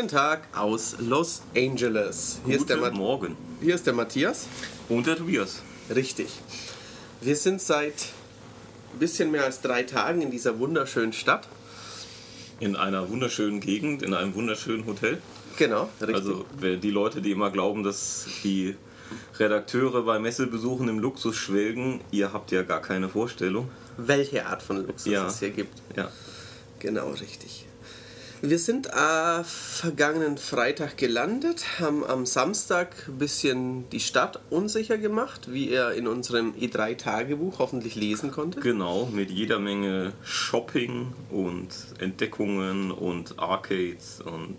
Guten Tag aus Los Angeles. Hier, ist der, Guten Ma Morgen. hier ist der Matthias. Und der Tobias. Richtig. Wir sind seit ein bisschen mehr als drei Tagen in dieser wunderschönen Stadt. In einer wunderschönen Gegend, in einem wunderschönen Hotel. Genau, richtig. Also die Leute, die immer glauben, dass die Redakteure bei Messebesuchen im Luxus schwelgen, ihr habt ja gar keine Vorstellung. Welche Art von Luxus Ja. es hier gibt. Ja. Genau, richtig. Wir sind äh, vergangenen Freitag gelandet, haben am Samstag ein bisschen die Stadt unsicher gemacht, wie ihr in unserem E3-Tagebuch hoffentlich lesen konntet. Genau, mit jeder Menge Shopping und Entdeckungen und Arcades und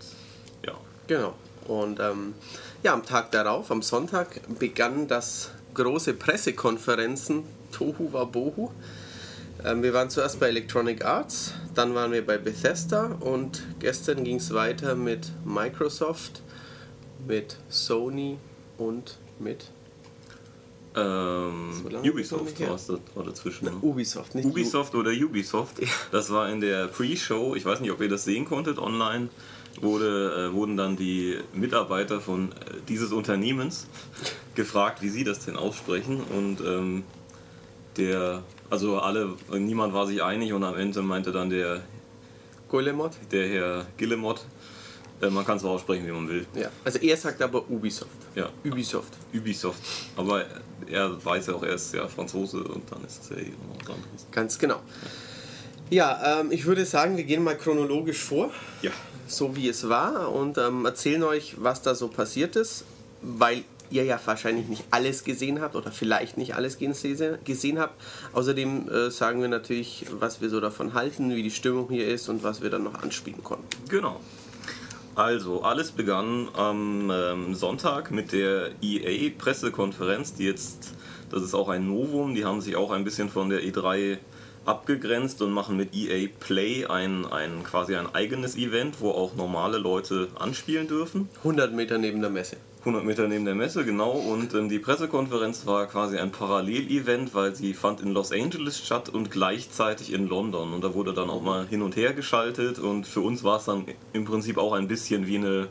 ja. Genau. Und ähm, ja, am Tag darauf, am Sonntag, begann das große Pressekonferenzen Tohu Wabohu. Ähm, wir waren zuerst bei Electronic Arts, dann waren wir bei Bethesda und gestern ging es weiter mit Microsoft, mit Sony und mit Ähm, So Ubisoft war es da dazwischen. Ubisoft. Nicht Ubisoft oder Ubisoft. Das war in der Pre-Show. Ich weiß nicht, ob ihr das sehen konntet online. Wurde, äh, wurden dann die Mitarbeiter von äh, dieses Unternehmens gefragt, wie sie das denn aussprechen. Und ähm, der, also alle, niemand war sich einig und am Ende meinte dann der, Guillemot. der Herr Guillemot, äh, man kann es auch aussprechen, wie man will. Ja, also er sagt aber Ubisoft. Ja, Ubisoft. Ubisoft. Aber er weiß ja auch, er ist ja Franzose und dann ist es ja eh noch was anderes. Ganz genau. Ja, ähm, ich würde sagen, wir gehen mal chronologisch vor. Ja. so wie es war und ähm, erzählen euch, was da so passiert ist, weil ihr ja wahrscheinlich nicht alles gesehen habt oder vielleicht nicht alles gese- gesehen habt. Außerdem äh, sagen wir natürlich, was wir so davon halten, wie die Stimmung hier ist und was wir dann noch anspielen konnten. Genau. Also, alles begann am ähm, Sonntag mit der EA-Pressekonferenz, die jetzt, das ist auch ein Novum, die haben sich auch ein bisschen von der E3 abgegrenzt und machen mit EA Play ein, ein quasi ein eigenes Event, wo auch normale Leute anspielen dürfen. 100 Meter neben der Messe. 100 Meter neben der Messe, genau. Und ähm, die Pressekonferenz war quasi ein Parallelevent, weil sie fand in Los Angeles statt und gleichzeitig in London. Und da wurde dann auch mal hin und her geschaltet. Und für uns war es dann im Prinzip auch ein bisschen wie eine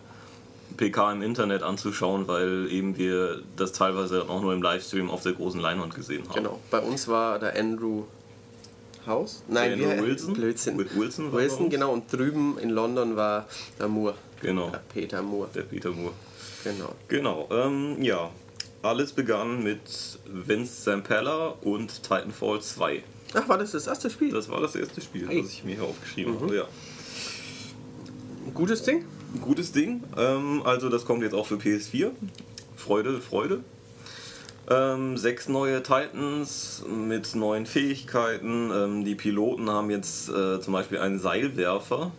PK im Internet anzuschauen, weil eben wir das teilweise auch nur im Livestream auf der großen Leinwand gesehen haben. Genau. Bei uns war der Andrew House. Nein, Andrew wie- Wilson? Blödsinn. Mit Wilson Wilson, genau. Und drüben in London war der Moore. Genau, Der Peter Moore. der Peter Moore. Genau. Genau, ähm, ja. Alles begann mit Vince Zampella und Titanfall 2. Ach, war das das erste Spiel? Das war das erste Spiel, Hey. das ich mir hier aufgeschrieben habe. Ja. Gutes Ding? Gutes Ding. Ähm, also das kommt jetzt auch für PS4. Freude, Freude. Ähm, sechs neue Titans mit neuen Fähigkeiten. Ähm, die Piloten haben jetzt äh, zum Beispiel einen Seilwerfer.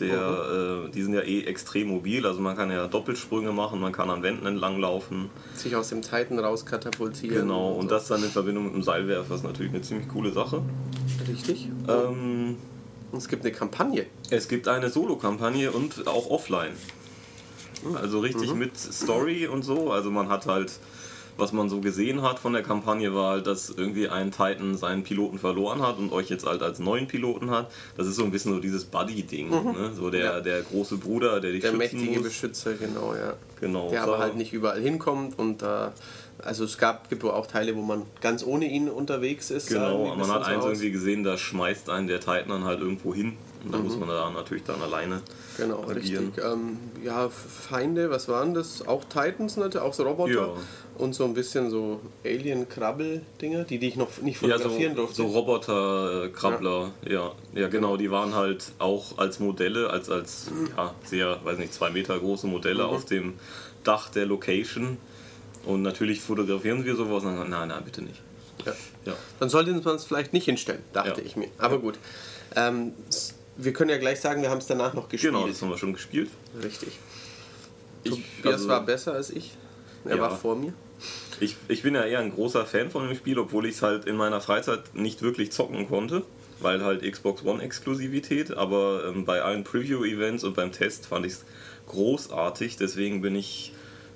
Der, äh, die sind ja eh extrem mobil, also man kann ja Doppelsprünge machen, man kann an Wänden entlang laufen. Sich aus dem Titan rauskatapultieren. Genau, und so. das dann in Verbindung mit dem Seilwerfer ist natürlich eine ziemlich coole Sache. Richtig. Ähm, Und es gibt eine Kampagne. Es gibt eine Solo-Kampagne und auch offline. Also richtig mit Story und so. Also man hat halt, was man so gesehen hat von der Kampagne, war halt, dass irgendwie ein Titan seinen Piloten verloren hat und euch jetzt halt als neuen Piloten hat. Das ist so ein bisschen so dieses Buddy-Ding. Ne? So der, Ja. der große Bruder, der dich Der schützen mächtige muss. Beschützer, genau, ja. Genau. Der aber halt nicht überall hinkommt und da. also es gab, gibt wohl auch Teile, wo man ganz ohne ihn unterwegs ist. Genau, man hat dann eins irgendwie gesehen, da schmeißt einen der Titan dann halt irgendwo hin. Und da muss man da natürlich dann alleine Genau, agieren. richtig. Ähm, ja, Feinde, was waren das? Auch Titans, natürlich, auch so Roboter. Ja. Und so ein bisschen so Alien-Krabbel-Dinger, die, die ich noch nicht Ja, so, fotografieren durfte. so Roboter-Krabbler, ja. ja. genau, die waren halt auch als Modelle, als, als ja, sehr, weiß nicht, zwei Meter große Modelle auf dem Dach der Location. Und natürlich fotografieren wir sowas und dann, nein, nein, bitte nicht. Ja. Ja. Dann sollte man es vielleicht nicht hinstellen, dachte Ja. ich mir. Aber gut. Ähm, wir können ja gleich sagen, wir haben es danach noch gespielt. Genau, das haben wir schon gespielt. Richtig. Ich, Tobias also, war besser als ich. Er Ja. war vor mir. ich, ich bin ja eher ein großer Fan von dem Spiel, obwohl ich es halt in meiner Freizeit nicht wirklich zocken konnte. Weil halt Xbox One Exklusivität, aber ähm, bei allen Preview-Events und beim Test fand ich es großartig. Deswegen bin ich,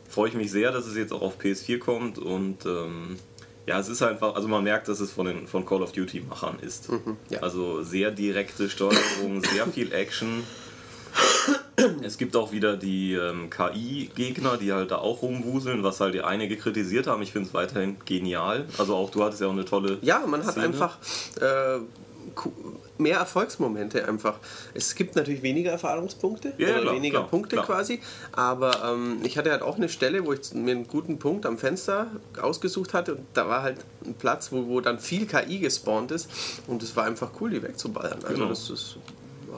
freue ich mich sehr, dass es jetzt auch auf PS4 kommt und ähm, ja, es ist einfach, also man merkt, dass es von den von Call of Duty Machern ist. ja. Also sehr direkte Steuerung, sehr viel Action. Es gibt auch wieder die ähm, KI-Gegner, die halt da auch rumwuseln, was halt die einige kritisiert haben. Ich finde es weiterhin genial. Also auch du hattest ja auch eine tolle. Ja, man hat Szene. einfach äh, mehr Erfolgsmomente einfach. Es gibt natürlich weniger Erfahrungspunkte Ja, oder klar, weniger klar, Punkte klar. quasi, aber ähm, ich hatte halt auch eine Stelle, wo ich mir einen guten Punkt am Fenster ausgesucht hatte und da war halt ein Platz, wo, wo dann viel KI gespawnt ist und es war einfach cool, die wegzuballern. Also Genau. das, das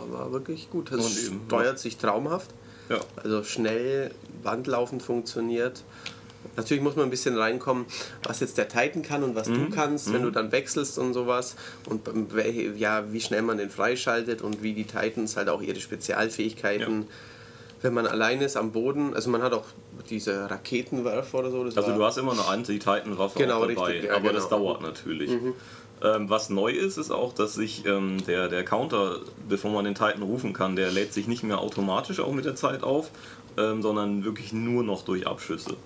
war, war wirklich gut. Es Und steuert sich traumhaft. Ja. Also schnell, wandlaufend funktioniert. Natürlich muss man ein bisschen reinkommen, was jetzt der Titan kann und was Mhm. du kannst, wenn du dann wechselst und sowas. Und ja, wie schnell man den freischaltet und wie die Titans halt auch ihre Spezialfähigkeiten. Wenn man allein ist am Boden, also man hat auch diese Raketenwerfer oder so. Das Also du hast immer eine Anti-Titan-Waffe Genau, auch dabei, richtig, ja, aber das genau. dauert natürlich. Ähm, was neu ist, ist auch, dass sich ähm, der, der Counter, bevor man den Titan rufen kann, der lädt sich nicht mehr automatisch auch mit der Zeit auf, ähm, sondern wirklich nur noch durch Abschüsse.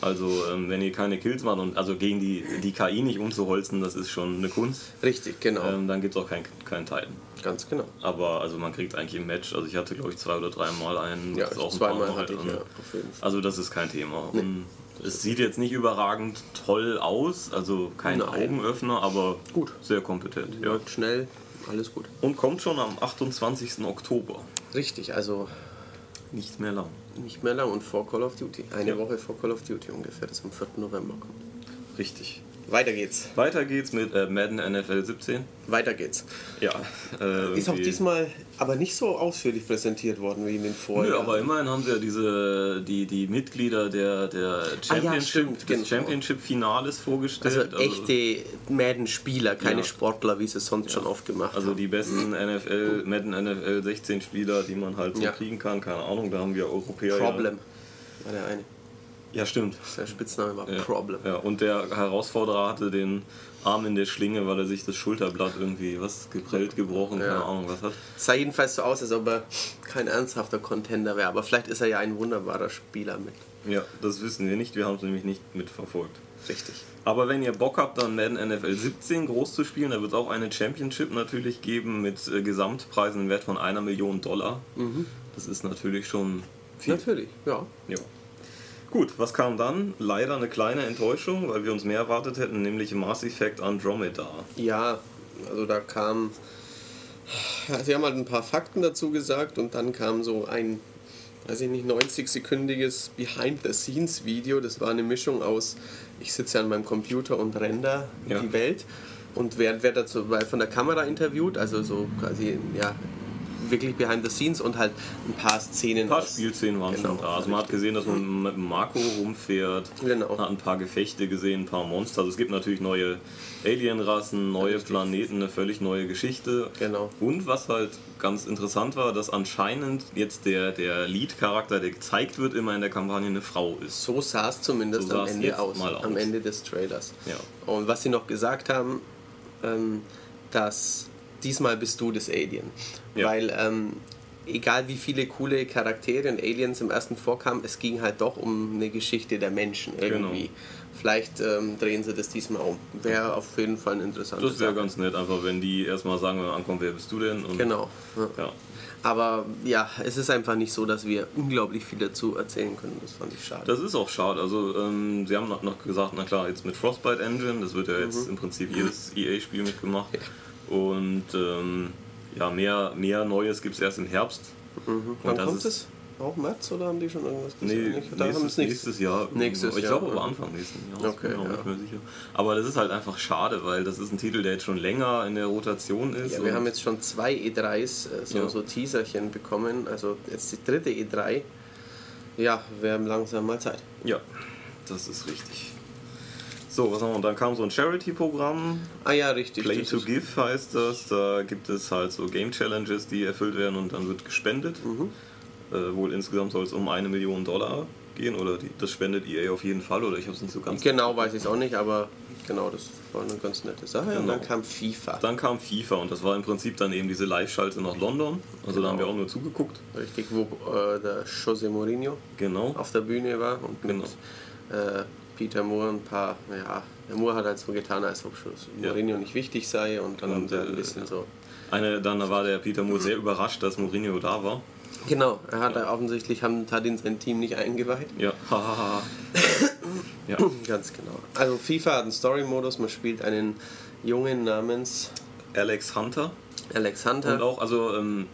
Also ähm, wenn ihr keine Kills macht und also gegen die, die KI nicht umzuholzen, das ist schon eine Kunst, Richtig, genau. ähm, dann gibt es auch keinen kein Titan. Ganz genau. Aber also man kriegt eigentlich im Match, also ich hatte glaube ich zwei oder dreimal einen, Ja, das ist auch ein paar zweimal Mal hatte ich und- ja, also das ist kein Thema. Und es sieht jetzt nicht überragend toll aus, also kein Nein. Augenöffner, aber Gut. sehr kompetent. Ja. Ja. Schnell, alles gut. Und kommt schon am 28. Oktober. Richtig, also Nicht mehr lang. nicht mehr lang und vor Call of Duty. Eine Ja. Woche vor Call of Duty ungefähr, das am 4. November kommt. Richtig. Weiter geht's. Weiter geht's mit äh, Madden NFL 17. Weiter geht's. Ja. Äh, Ist auch diesmal aber nicht so ausführlich präsentiert worden wie in den Nö, Vorjahren. aber immerhin haben sie ja diese, die, die Mitglieder der, der Championship, Ah stimmt, des genau. Championship-Finales also vorgestellt. echte Madden-Spieler, keine Ja. Sportler, wie sie es sonst schon oft gemacht Also haben. die besten NFL, Madden NFL 16 Spieler, die man halt so Ja. kriegen kann, keine Ahnung, da haben wir Europäer. Problem war der eine. Ja, stimmt. Sein Spitzname war Ja. Problem. Ja, und der Herausforderer hatte den Arm in der Schlinge, weil er sich das Schulterblatt irgendwie was geprellt, gebrochen, keine Ja. Ahnung was hat. Sah jedenfalls so aus, als ob er kein ernsthafter Contender wäre, aber vielleicht ist er ja ein wunderbarer Spieler mit. Ja, das wissen wir nicht, wir haben es nämlich nicht mitverfolgt. Richtig. Aber wenn ihr Bock habt, dann Madden NFL 17 groß zu spielen, da wird es auch eine Championship natürlich geben mit äh, Gesamtpreisen im Wert von einer Million Dollar. Das ist natürlich schon viel. Natürlich, ja. Ja. Gut, was kam dann? Leider eine kleine Enttäuschung, weil wir uns mehr erwartet hätten, nämlich Mass Effect Andromeda. Ja, also da kam. Sie haben halt ein paar Fakten dazu gesagt und dann kam so ein, weiß ich nicht, 90-sekündiges Behind-the-Scenes-Video. Das war eine Mischung aus, ich sitze an meinem Computer und render Ja. die Welt und wer, wer dazu von der Kamera interviewt, also so quasi, ja, wirklich Behind the Scenes und halt ein paar Szenen. Ein paar aus- Spielszenen waren Genau, schon da. Also man hat richtig. gesehen, dass man mit Marco rumfährt, Genau. hat ein paar Gefechte gesehen, ein paar Monster. Also es gibt natürlich neue Alienrassen, neue Planeten, eine völlig neue Geschichte. Genau. Und was halt ganz interessant war, dass anscheinend jetzt der, der Lead-Charakter, der gezeigt wird, immer in der Kampagne eine Frau ist. So sah es zumindest So am Ende aus, aus. am Ende des Trailers. Ja. Und was sie noch gesagt haben, ähm, dass diesmal bist du das Alien. Ja. Weil ähm, egal wie viele coole Charaktere und Aliens im ersten vorkamen, es ging halt doch um eine Geschichte der Menschen irgendwie. Genau. Vielleicht ähm, drehen sie das diesmal um. Wäre auf jeden Fall ein interessantes Das wäre ganz nett, einfach wenn die erstmal sagen, wenn man ankommt, wer bist du denn? Und, Genau. Ja. Ja. Aber ja, es ist einfach nicht so, dass wir unglaublich viel dazu erzählen können. Das fand ich schade. Das ist auch schade. Also ähm, sie haben noch, noch gesagt, na klar, jetzt mit Frostbite Engine, das wird ja jetzt Mhm. im Prinzip jedes EA-Spiel mitgemacht. Und ähm, ja, mehr, mehr Neues gibt es erst im Herbst. mhm. Wann kommt es? Auch März oder haben die schon irgendwas gesagt? Nee? Da nächstes, nächstes Jahr. Nächstes ich glaube aber. Anfang nächsten Jahres. Okay, auch ja. Aber das ist halt einfach schade, weil das ist ein Titel, der jetzt schon länger in der Rotation ist. Ja, wir haben jetzt schon zwei E3s, äh, so, Ja. so Teaserchen bekommen, also jetzt die dritte E3. Ja, wir haben langsam mal Zeit. Ja, das ist richtig. So, was haben wir? Und dann kam so ein Charity-Programm. Ah ja, richtig. Play das to Give heißt das. Da gibt es halt so Game Challenges, die erfüllt werden und dann wird gespendet. Mhm. Äh, wohl insgesamt soll es um eine Million Dollar gehen oder die, das spendet EA auf jeden Fall oder ich habe es nicht so ganz. Genau weiß ich es auch nicht, aber genau, das war eine ganz nette Sache. Und Genau. dann kam FIFA. Dann kam FIFA und das war im Prinzip dann eben diese Live-Schalte nach London. Also da haben wir Genau. auch nur zugeguckt. Richtig, wo äh, der José Mourinho Genau. auf der Bühne war und mit Genau. äh, Peter Moore ein paar, ja, der Moore hat halt so getan, als ob José Ja. Mourinho nicht wichtig sei und dann Und, haben sie äh, ein bisschen ja. so Eine, dann war der Peter Moore sehr überrascht, dass Mourinho da war. Genau, er hat ja. offensichtlich haben, hat ihn sein Team nicht eingeweiht. Ja, ja. Ganz genau. Also FIFA hat einen Story-Modus, man spielt einen Jungen namens Alex Hunter. Alex Hunter. Und auch, also ähm,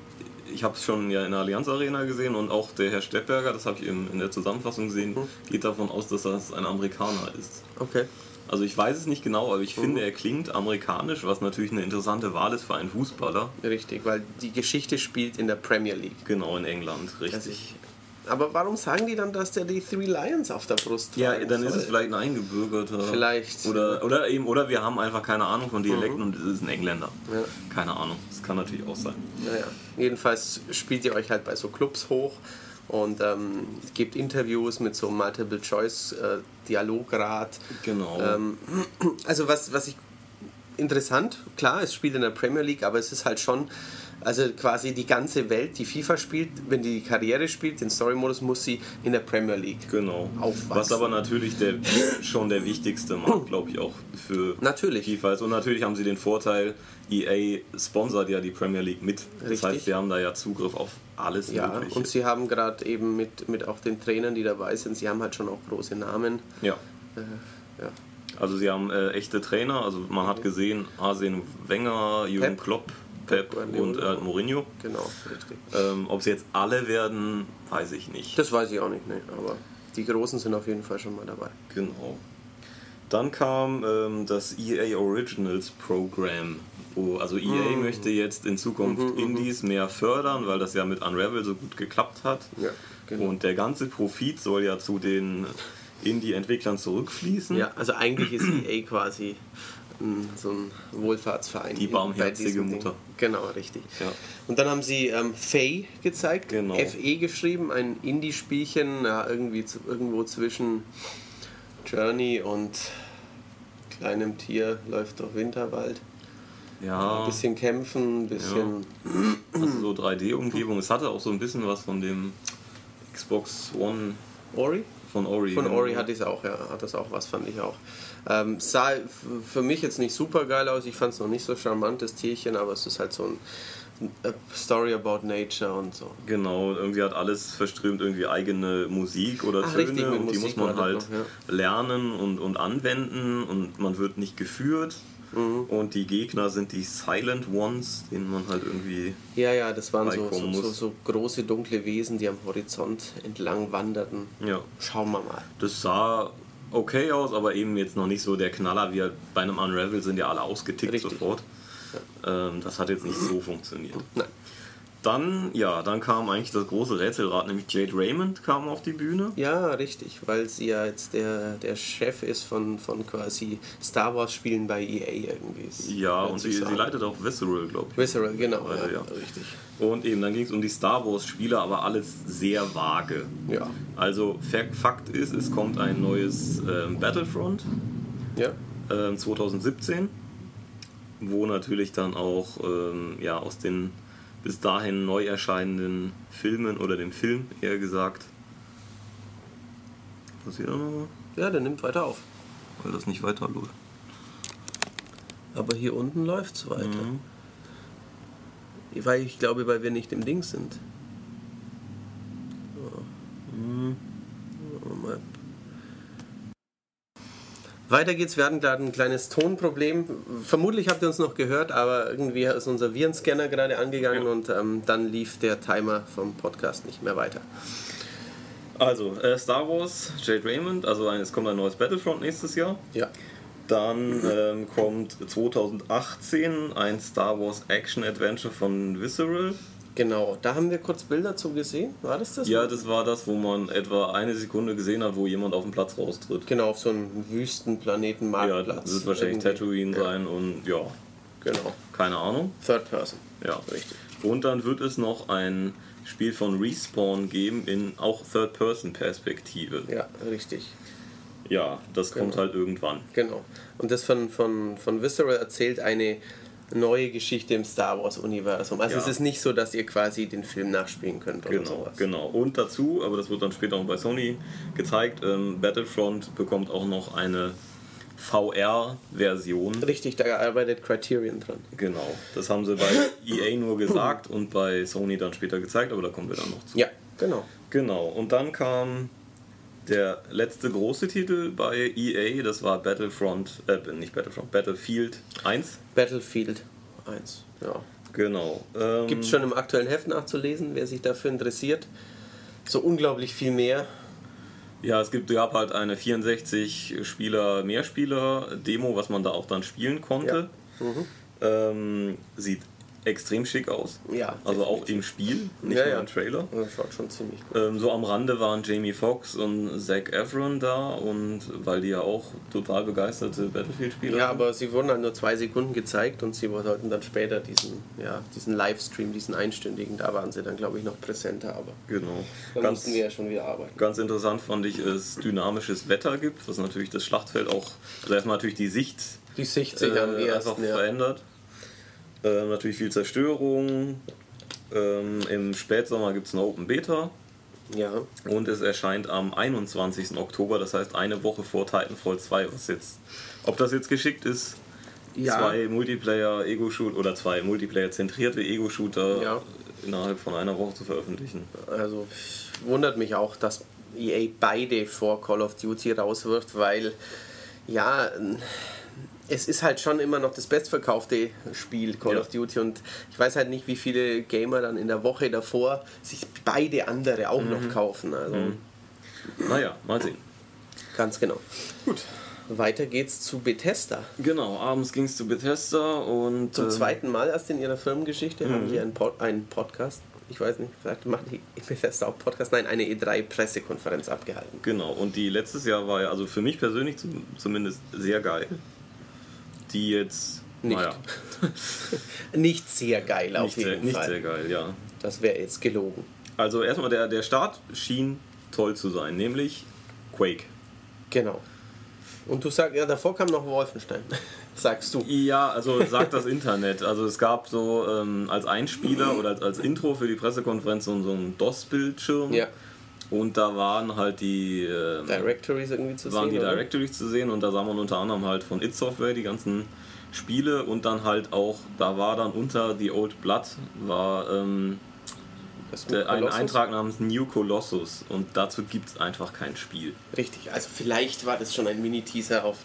ich habe es schon ja in der Allianz Arena gesehen und auch der Herr Steppberger, das habe ich in der Zusammenfassung gesehen, hm. geht davon aus, dass das ein Amerikaner ist. Okay. Also ich weiß es nicht genau, aber ich mhm. finde, er klingt amerikanisch, was natürlich eine interessante Wahl ist für einen Fußballer. Richtig, weil die Geschichte spielt in der Premier League. Genau, in England, richtig. Aber warum sagen die dann, dass der die Three Lions auf der Brust hat? Ja, dann ist es vielleicht ein Eingebürgerter. Vielleicht. Oder, oder eben, oder wir haben einfach keine Ahnung von Dialekten mhm. und es ist ein Engländer. Ja. Keine Ahnung. Das kann natürlich auch sein. Naja. Jedenfalls spielt ihr euch halt bei so Clubs hoch und ähm, gibt Interviews mit so Multiple-Choice-Dialograt. Äh, genau. Ähm, also was, was ich interessant, klar, es spielt in der Premier League, aber es ist halt schon also quasi die ganze Welt, die FIFA spielt, wenn die, Karriere spielt, den Story-Modus, muss sie in der Premier League genau. aufwachsen. Was aber natürlich der, schon der wichtigste Markt, glaube ich, auch für natürlich. FIFA ist. Und natürlich haben sie den Vorteil, EA sponsert ja die Premier League mit. Das Richtig. heißt, sie haben da ja Zugriff auf alles ja, Mögliche. Und sie haben gerade eben mit, mit auch den Trainern, die dabei sind, sie haben halt schon auch große Namen. Ja. Äh, ja. Also sie haben äh, echte Trainer, also man hat gesehen, Arsene Wenger, Jürgen Pep. Klopp, Pep und äh, Mourinho. Genau, richtig. Ähm, Ob sie jetzt alle werden, weiß ich nicht. Das weiß ich auch nicht, ne. aber die Großen sind auf jeden Fall schon mal dabei. Genau. Dann kam ähm, das EA Originals Program. Wo, also EA mm. möchte jetzt in Zukunft mm -hmm, Indies mehr fördern, weil das ja mit Unravel so gut geklappt hat. Ja, genau. Und der ganze Profit soll ja zu den Indie-Entwicklern zurückfließen. Ja, also eigentlich ist EA quasi so ein Wohlfahrtsverein. Die barmherzige Mutter. Genau, richtig. Ja. Und dann haben sie ähm, Faye gezeigt, genau. FE geschrieben, ein Indie-Spielchen, ja, irgendwie zu, irgendwo zwischen Journey und kleinem Tier läuft durch Winterwald. Ja. Ein bisschen kämpfen, ein bisschen. Ja. Also so 3D-Umgebung. Es hatte auch so ein bisschen was von dem Xbox One. Ori? Von Ori. Von Ori hatte ich es auch, ja. Hat das auch was, fand ich auch. Ähm, sah für mich jetzt nicht super geil aus. Ich fand es noch nicht so charmant, das Tierchen, aber es ist halt so ein Story about Nature und so. Genau, irgendwie hat alles verströmt irgendwie eigene Musik oder Ach, Töne richtig, und Musik die muss man halt noch, ja. lernen und, und anwenden und man wird nicht geführt. Mhm. Und die Gegner sind die Silent Ones, denen man halt irgendwie. Ja, ja, das waren so, so, so, so, große dunkle Wesen, die am Horizont entlang wanderten. Ja. Schauen wir mal. Das sah okay aus, aber eben jetzt noch nicht so der Knaller. Wir bei einem Unravel sind ja alle ausgetickt Richtig. sofort. Ja. Ähm, das hat jetzt nicht so funktioniert. Nein. Dann, ja, dann kam eigentlich das große Rätselrad, nämlich Jade Raymond kam auf die Bühne. Ja, richtig, weil sie ja jetzt der, der Chef ist von, von quasi Star Wars Spielen bei EA irgendwie. Ja, und sie, sie leitet auch Visceral, glaube ich. Visceral, genau, also, ja, ja, richtig. Und eben, dann ging es um die Star Wars Spiele, aber alles sehr vage. Ja. Also, Fakt ist, es kommt ein neues ähm, Battlefront. Ja. Ähm, 2017, wo natürlich dann auch ähm, ja, aus den bis dahin neu erscheinenden Filmen oder dem Film eher gesagt. Passiert da noch was? Ja, der nimmt weiter auf. Weil das nicht weiter läuft. Aber hier unten läuft es weiter. Mhm. Weil ich glaube, weil wir nicht im Ding sind. So. Mhm. Weiter geht's, wir hatten gerade ein kleines Tonproblem. Vermutlich habt ihr uns noch gehört, aber irgendwie ist unser Virenscanner gerade angegangen ja. und ähm, dann lief der Timer vom Podcast nicht mehr weiter. Also, äh, Star Wars, Jade Raymond, also es kommt ein neues Battlefront nächstes Jahr. Ja. Dann ähm, kommt 2018 ein Star Wars Action Adventure von Visceral. Genau, da haben wir kurz Bilder zu gesehen. War das das? Ja, das war das, wo man etwa eine Sekunde gesehen hat, wo jemand auf dem Platz raustritt. Genau, auf so einem Wüstenplaneten Marktplatz. Ja, das wird wahrscheinlich irgendwie. Tatooine ja. sein und ja. Genau. Keine Ahnung. Third Person. Ja, richtig. Und dann wird es noch ein Spiel von Respawn geben in auch Third-Person-Perspektive. Ja, richtig. Ja, das genau. kommt halt irgendwann. Genau. Und das von, von, von Visceral erzählt eine neue Geschichte im Star Wars-Universum. Also ja. es ist nicht so, dass ihr quasi den Film nachspielen könnt oder genau, sowas. Genau. Und dazu, aber das wird dann später auch bei Sony gezeigt, ähm, Battlefront bekommt auch noch eine VR-Version. Richtig, da arbeitet Criterion dran. Genau, das haben sie bei EA nur gesagt und bei Sony dann später gezeigt, aber da kommen wir dann noch zu. Ja, genau. Genau, und dann kam der letzte große Titel bei EA, das war Battlefront, äh, nicht Battlefront, Battlefield 1. Battlefield 1, ja. Genau. Ähm, Gibt es schon im aktuellen Heft nachzulesen, wer sich dafür interessiert. So unglaublich viel mehr. Ja, es gibt, gab halt eine 64-Spieler-Mehrspieler-Demo, was man da auch dann spielen konnte. Mhm. Ähm, sieht extrem schick aus. Ja, Also auch im Spiel, nicht Ja, nur ja. im Trailer. Das schaut schon ziemlich gut. Ähm, so am Rande waren Jamie Foxx und Zac Efron da und weil die ja auch total begeisterte Battlefield-Spieler Ja, aber sie wurden halt nur zwei Sekunden gezeigt und sie sollten dann später diesen, ja, diesen Livestream, diesen einstündigen, da waren sie dann glaube ich noch präsenter, aber Genau. da Ganz, mussten wir ja schon wieder arbeiten. ganz interessant fand ich, es dynamisches Wetter gibt, was natürlich das Schlachtfeld auch, also erstmal natürlich die Sicht Die Sicht sich am äh, einfach ersten, ja. Ähm, natürlich viel Zerstörung. Ähm, Im Spätsommer gibt es eine Open Beta ja. und es erscheint am 21. Oktober, das heißt eine Woche vor Titanfall 2, was jetzt, ob das jetzt geschickt ist, Ja. zwei Multiplayer-Ego-Shoot oder zwei Multiplayer-zentrierte Ego-Shooter Ja. innerhalb von einer Woche zu veröffentlichen. Also wundert mich auch, dass EA beide vor Call of Duty rauswirft, weil ja, es ist halt schon immer noch das bestverkaufte Spiel Call Ja. of Duty und ich weiß halt nicht, wie viele Gamer dann in der Woche davor sich beide andere auch noch kaufen. Also Naja, mal sehen. ganz genau. Gut. Weiter geht's zu Bethesda. Genau, abends ging es zu Bethesda und Zum ähm, zweiten Mal erst in ihrer Firmengeschichte haben sie einen, Pod einen Podcast. Ich weiß nicht, vielleicht macht die Bethesda auch Podcast. Nein, eine E3-Pressekonferenz abgehalten. Genau, und die letztes Jahr war ja, also für mich persönlich zum, zumindest sehr geil. Die jetzt, Nicht. naja, Nicht sehr geil auf nicht, sehr, jeden nicht Fall. sehr geil, ja. Das wäre jetzt gelogen. Also erstmal, der, der Start schien toll zu sein, nämlich Quake. Genau. Und du sagst, ja, davor kam noch Wolfenstein, sagst du. Ja, also sagt das Internet. Also es gab so ähm, als Einspieler oder als, als Intro für die Pressekonferenz so, so einen DOS-Bildschirm. Ja. Und da waren halt die, ähm, Directories irgendwie zu waren sehen. die oder? Directories zu sehen und da sah man unter anderem halt von It Software die ganzen Spiele und dann halt auch, da war dann unter The Old Blood war ähm, der, ein? Eintrag namens New Colossus und dazu gibt es einfach kein Spiel. Richtig, also vielleicht war das schon ein Mini-Teaser auf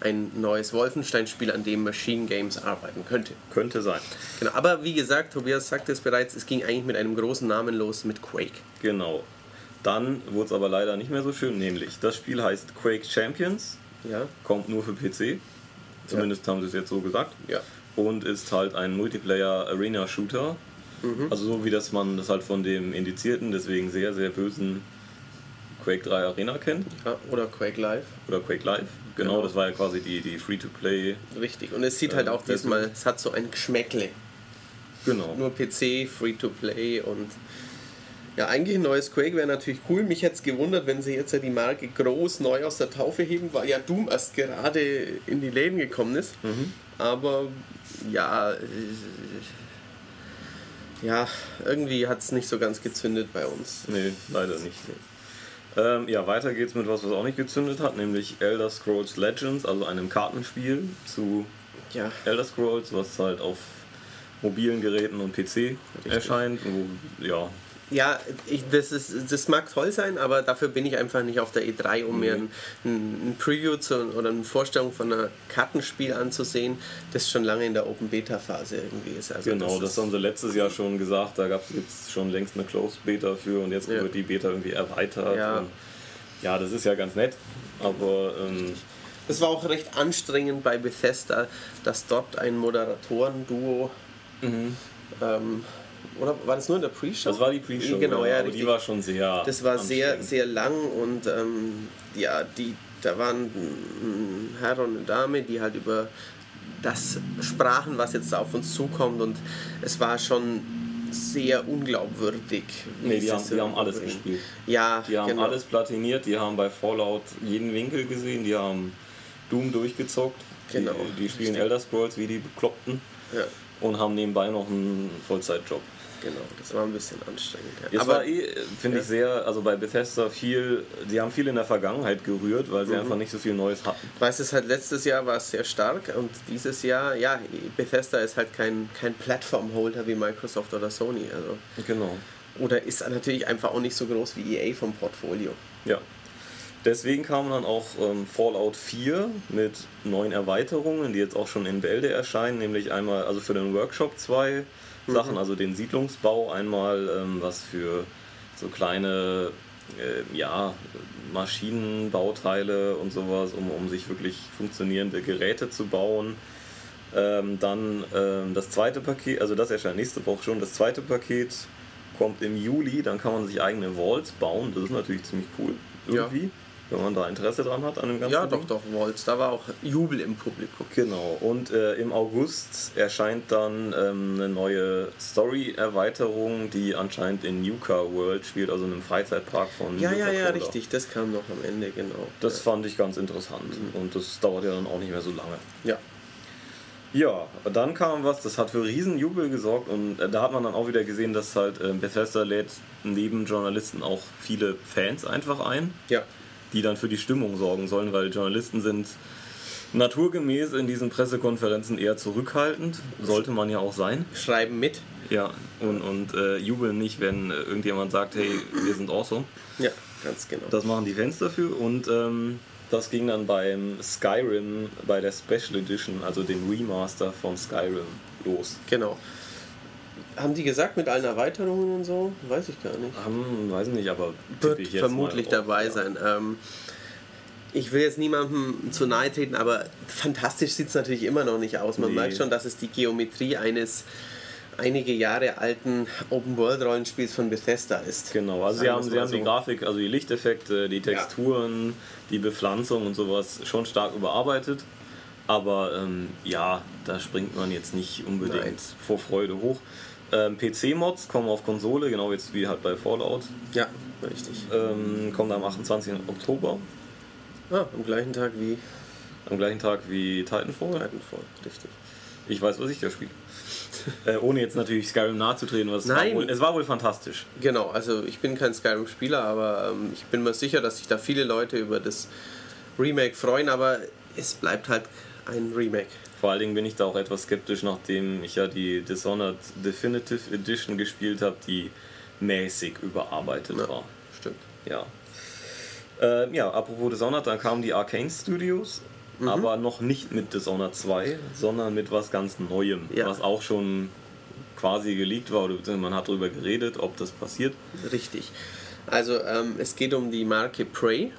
ein neues Wolfenstein-Spiel, an dem Machine Games arbeiten könnte. Könnte sein. Genau, aber wie gesagt, Tobias sagte es bereits, es ging eigentlich mit einem großen Namen los, mit Quake. Genau. Dann wurde es aber leider nicht mehr so schön, nämlich das Spiel heißt Quake Champions, Ja, kommt nur für PC. Zumindest haben sie es jetzt so gesagt. ja. Und ist halt ein Multiplayer-Arena-Shooter. Also so wie das man das halt von dem indizierten, deswegen sehr, sehr bösen Quake 3 Arena kennt. ja oder Quake Live. Oder Quake Live. Genau, Genau. das war ja quasi die, die Free-to-Play. Richtig, und es sieht halt Ähm, auch diesmal, es hat so ein Geschmäckle. Genau. Nur PC, Free-to-Play und ja, eigentlich ein neues Quake wäre natürlich cool. Mich hätte es gewundert, wenn sie jetzt ja die Marke groß neu aus der Taufe heben, weil ja Doom erst gerade in die Läden gekommen ist. Aber ja, äh, ja, irgendwie hat es nicht so ganz gezündet bei uns. Nee, leider nicht. Ähm, ja, weiter geht's mit was, was auch nicht gezündet hat, nämlich Elder Scrolls Legends, also einem Kartenspiel zu Ja, Elder Scrolls, was halt auf mobilen Geräten und PC erscheint. Wo, ja, Ja, ich, das, ist, das mag toll sein, aber dafür bin ich einfach nicht auf der E3, um mir ein, ein, Preview zu, oder eine Vorstellung von einem Kartenspiel anzusehen, das schon lange in der Open Beta Phase irgendwie ist. Also genau, das ist, haben sie letztes Jahr schon gesagt, da gibt es schon längst eine Closed Beta für und jetzt Ja. wird die Beta irgendwie erweitert. Ja. Ja, das ist ja ganz nett, aber ähm, das war auch recht anstrengend bei Bethesda, dass dort ein Moderatoren-Duo. Ähm, oder war das nur in der Pre-Show? das war die Pre-Show, Genau, ja, richtig. die war schon sehr Das war sehr, sehr lang und ähm, ja, die, da waren ein Herr und eine Dame, die halt über das sprachen, was jetzt auf uns zukommt und es war schon sehr unglaubwürdig. Nee, die haben, die haben alles rüberbringen. gespielt. Ja, Die haben genau. alles platiniert, die haben bei Fallout jeden Winkel gesehen, die haben Doom durchgezockt. Genau. Die, die spielen Elder Scrolls wie die Bekloppten Ja. Und haben nebenbei noch einen Vollzeitjob. genau. Das war ein bisschen anstrengend. Ja. Es Aber war eh, finde Ja. ich, sehr, also bei Bethesda viel, sie haben viel in der Vergangenheit gerührt, weil sie Mhm. einfach nicht so viel Neues hatten. weißt du, halt letztes Jahr war es sehr stark und dieses Jahr, ja, Bethesda ist halt kein, kein Plattform-Holder wie Microsoft oder Sony. Also. Genau. Oder ist natürlich einfach auch nicht so groß wie EA vom Portfolio. Ja. Deswegen kam dann auch ähm, Fallout 4 mit neuen Erweiterungen, die jetzt auch schon in Bälde erscheinen, nämlich einmal also für den Workshop zwei Sachen, also den Siedlungsbau, einmal ähm, was für so kleine äh, ja, Maschinenbauteile und sowas, um, um sich wirklich funktionierende Geräte zu bauen. Ähm, dann ähm, das zweite Paket, also das erscheint nächste Woche schon, das zweite Paket kommt im Juli, dann kann man sich eigene Vaults bauen, das ist natürlich ziemlich cool irgendwie, wenn man da Interesse dran hat an dem ganzen Ja, Ding. doch, doch, Waltz. Da war auch Jubel im Publikum. Genau, und äh, im August erscheint dann ähm, eine neue Story-Erweiterung, die anscheinend in Yucca World spielt, also in einem Freizeitpark von Ja, ja, ja, Coca-Cola. richtig. Das kam noch am Ende, genau. Das fand ich ganz interessant und das dauert ja dann auch nicht mehr so lange. ja. Ja, dann kam was, das hat für Riesenjubel gesorgt und äh, da hat man dann auch wieder gesehen, dass halt äh, Bethesda lädt neben Journalisten auch viele Fans einfach ein, Ja. Die dann für die Stimmung sorgen sollen, weil Journalisten sind naturgemäß in diesen Pressekonferenzen eher zurückhaltend, sollte man ja auch sein. Schreiben mit. Ja, und, und äh, jubeln nicht, wenn äh, irgendjemand sagt, hey, wir sind awesome. Ja, ganz genau. Das machen die Fans dafür und ähm, das ging dann beim Skyrim, bei der Special Edition, also dem Remaster von Skyrim, los. Genau. Haben die gesagt mit allen Erweiterungen und so? Weiß ich gar nicht. Haben, weiß nicht, aber Wird tippe ich jetzt vermutlich mal auf, dabei ja. sein. Ähm, ich will jetzt niemandem zu nahe treten, aber fantastisch sieht es natürlich immer noch nicht aus. Man Nee. merkt schon, dass es die Geometrie eines einige Jahre alten Open-World-Rollenspiels von Bethesda ist. Genau, also sie haben, sie haben die so. Grafik, also die Lichteffekte, die Texturen, die Bepflanzung und sowas schon stark überarbeitet. Aber ähm, ja, da springt man jetzt nicht unbedingt Nein. vor Freude hoch. Ähm, PC-Mods kommen auf Konsole, genau jetzt wie halt bei Fallout. Ja, richtig. Ähm, kommt am 28. Oktober, Ah, am gleichen Tag wie am gleichen Tag wie Titanfall. Titanfall, richtig. Ich weiß, was ich da spiele. äh, ohne jetzt natürlich Skyrim nahezudrehen, was Nein. War wohl, es war wohl fantastisch. Genau, also ich bin kein Skyrim-Spieler, aber ähm, ich bin mir sicher, dass sich da viele Leute über das Remake freuen, aber es bleibt halt ein Remake. Vor allen Dingen bin ich da auch etwas skeptisch, nachdem ich ja die Dishonored Definitive Edition gespielt habe, die mäßig überarbeitet Ja. war. Stimmt. Ja. Ähm, ja, apropos Dishonored, dann kamen die Arcane Studios, Mhm. aber noch nicht mit Dishonored 2, sondern mit was ganz Neuem, Ja. was auch schon quasi geleakt war oder man hat darüber geredet, ob das passiert. Richtig. Also ähm, es geht um die Marke Prey,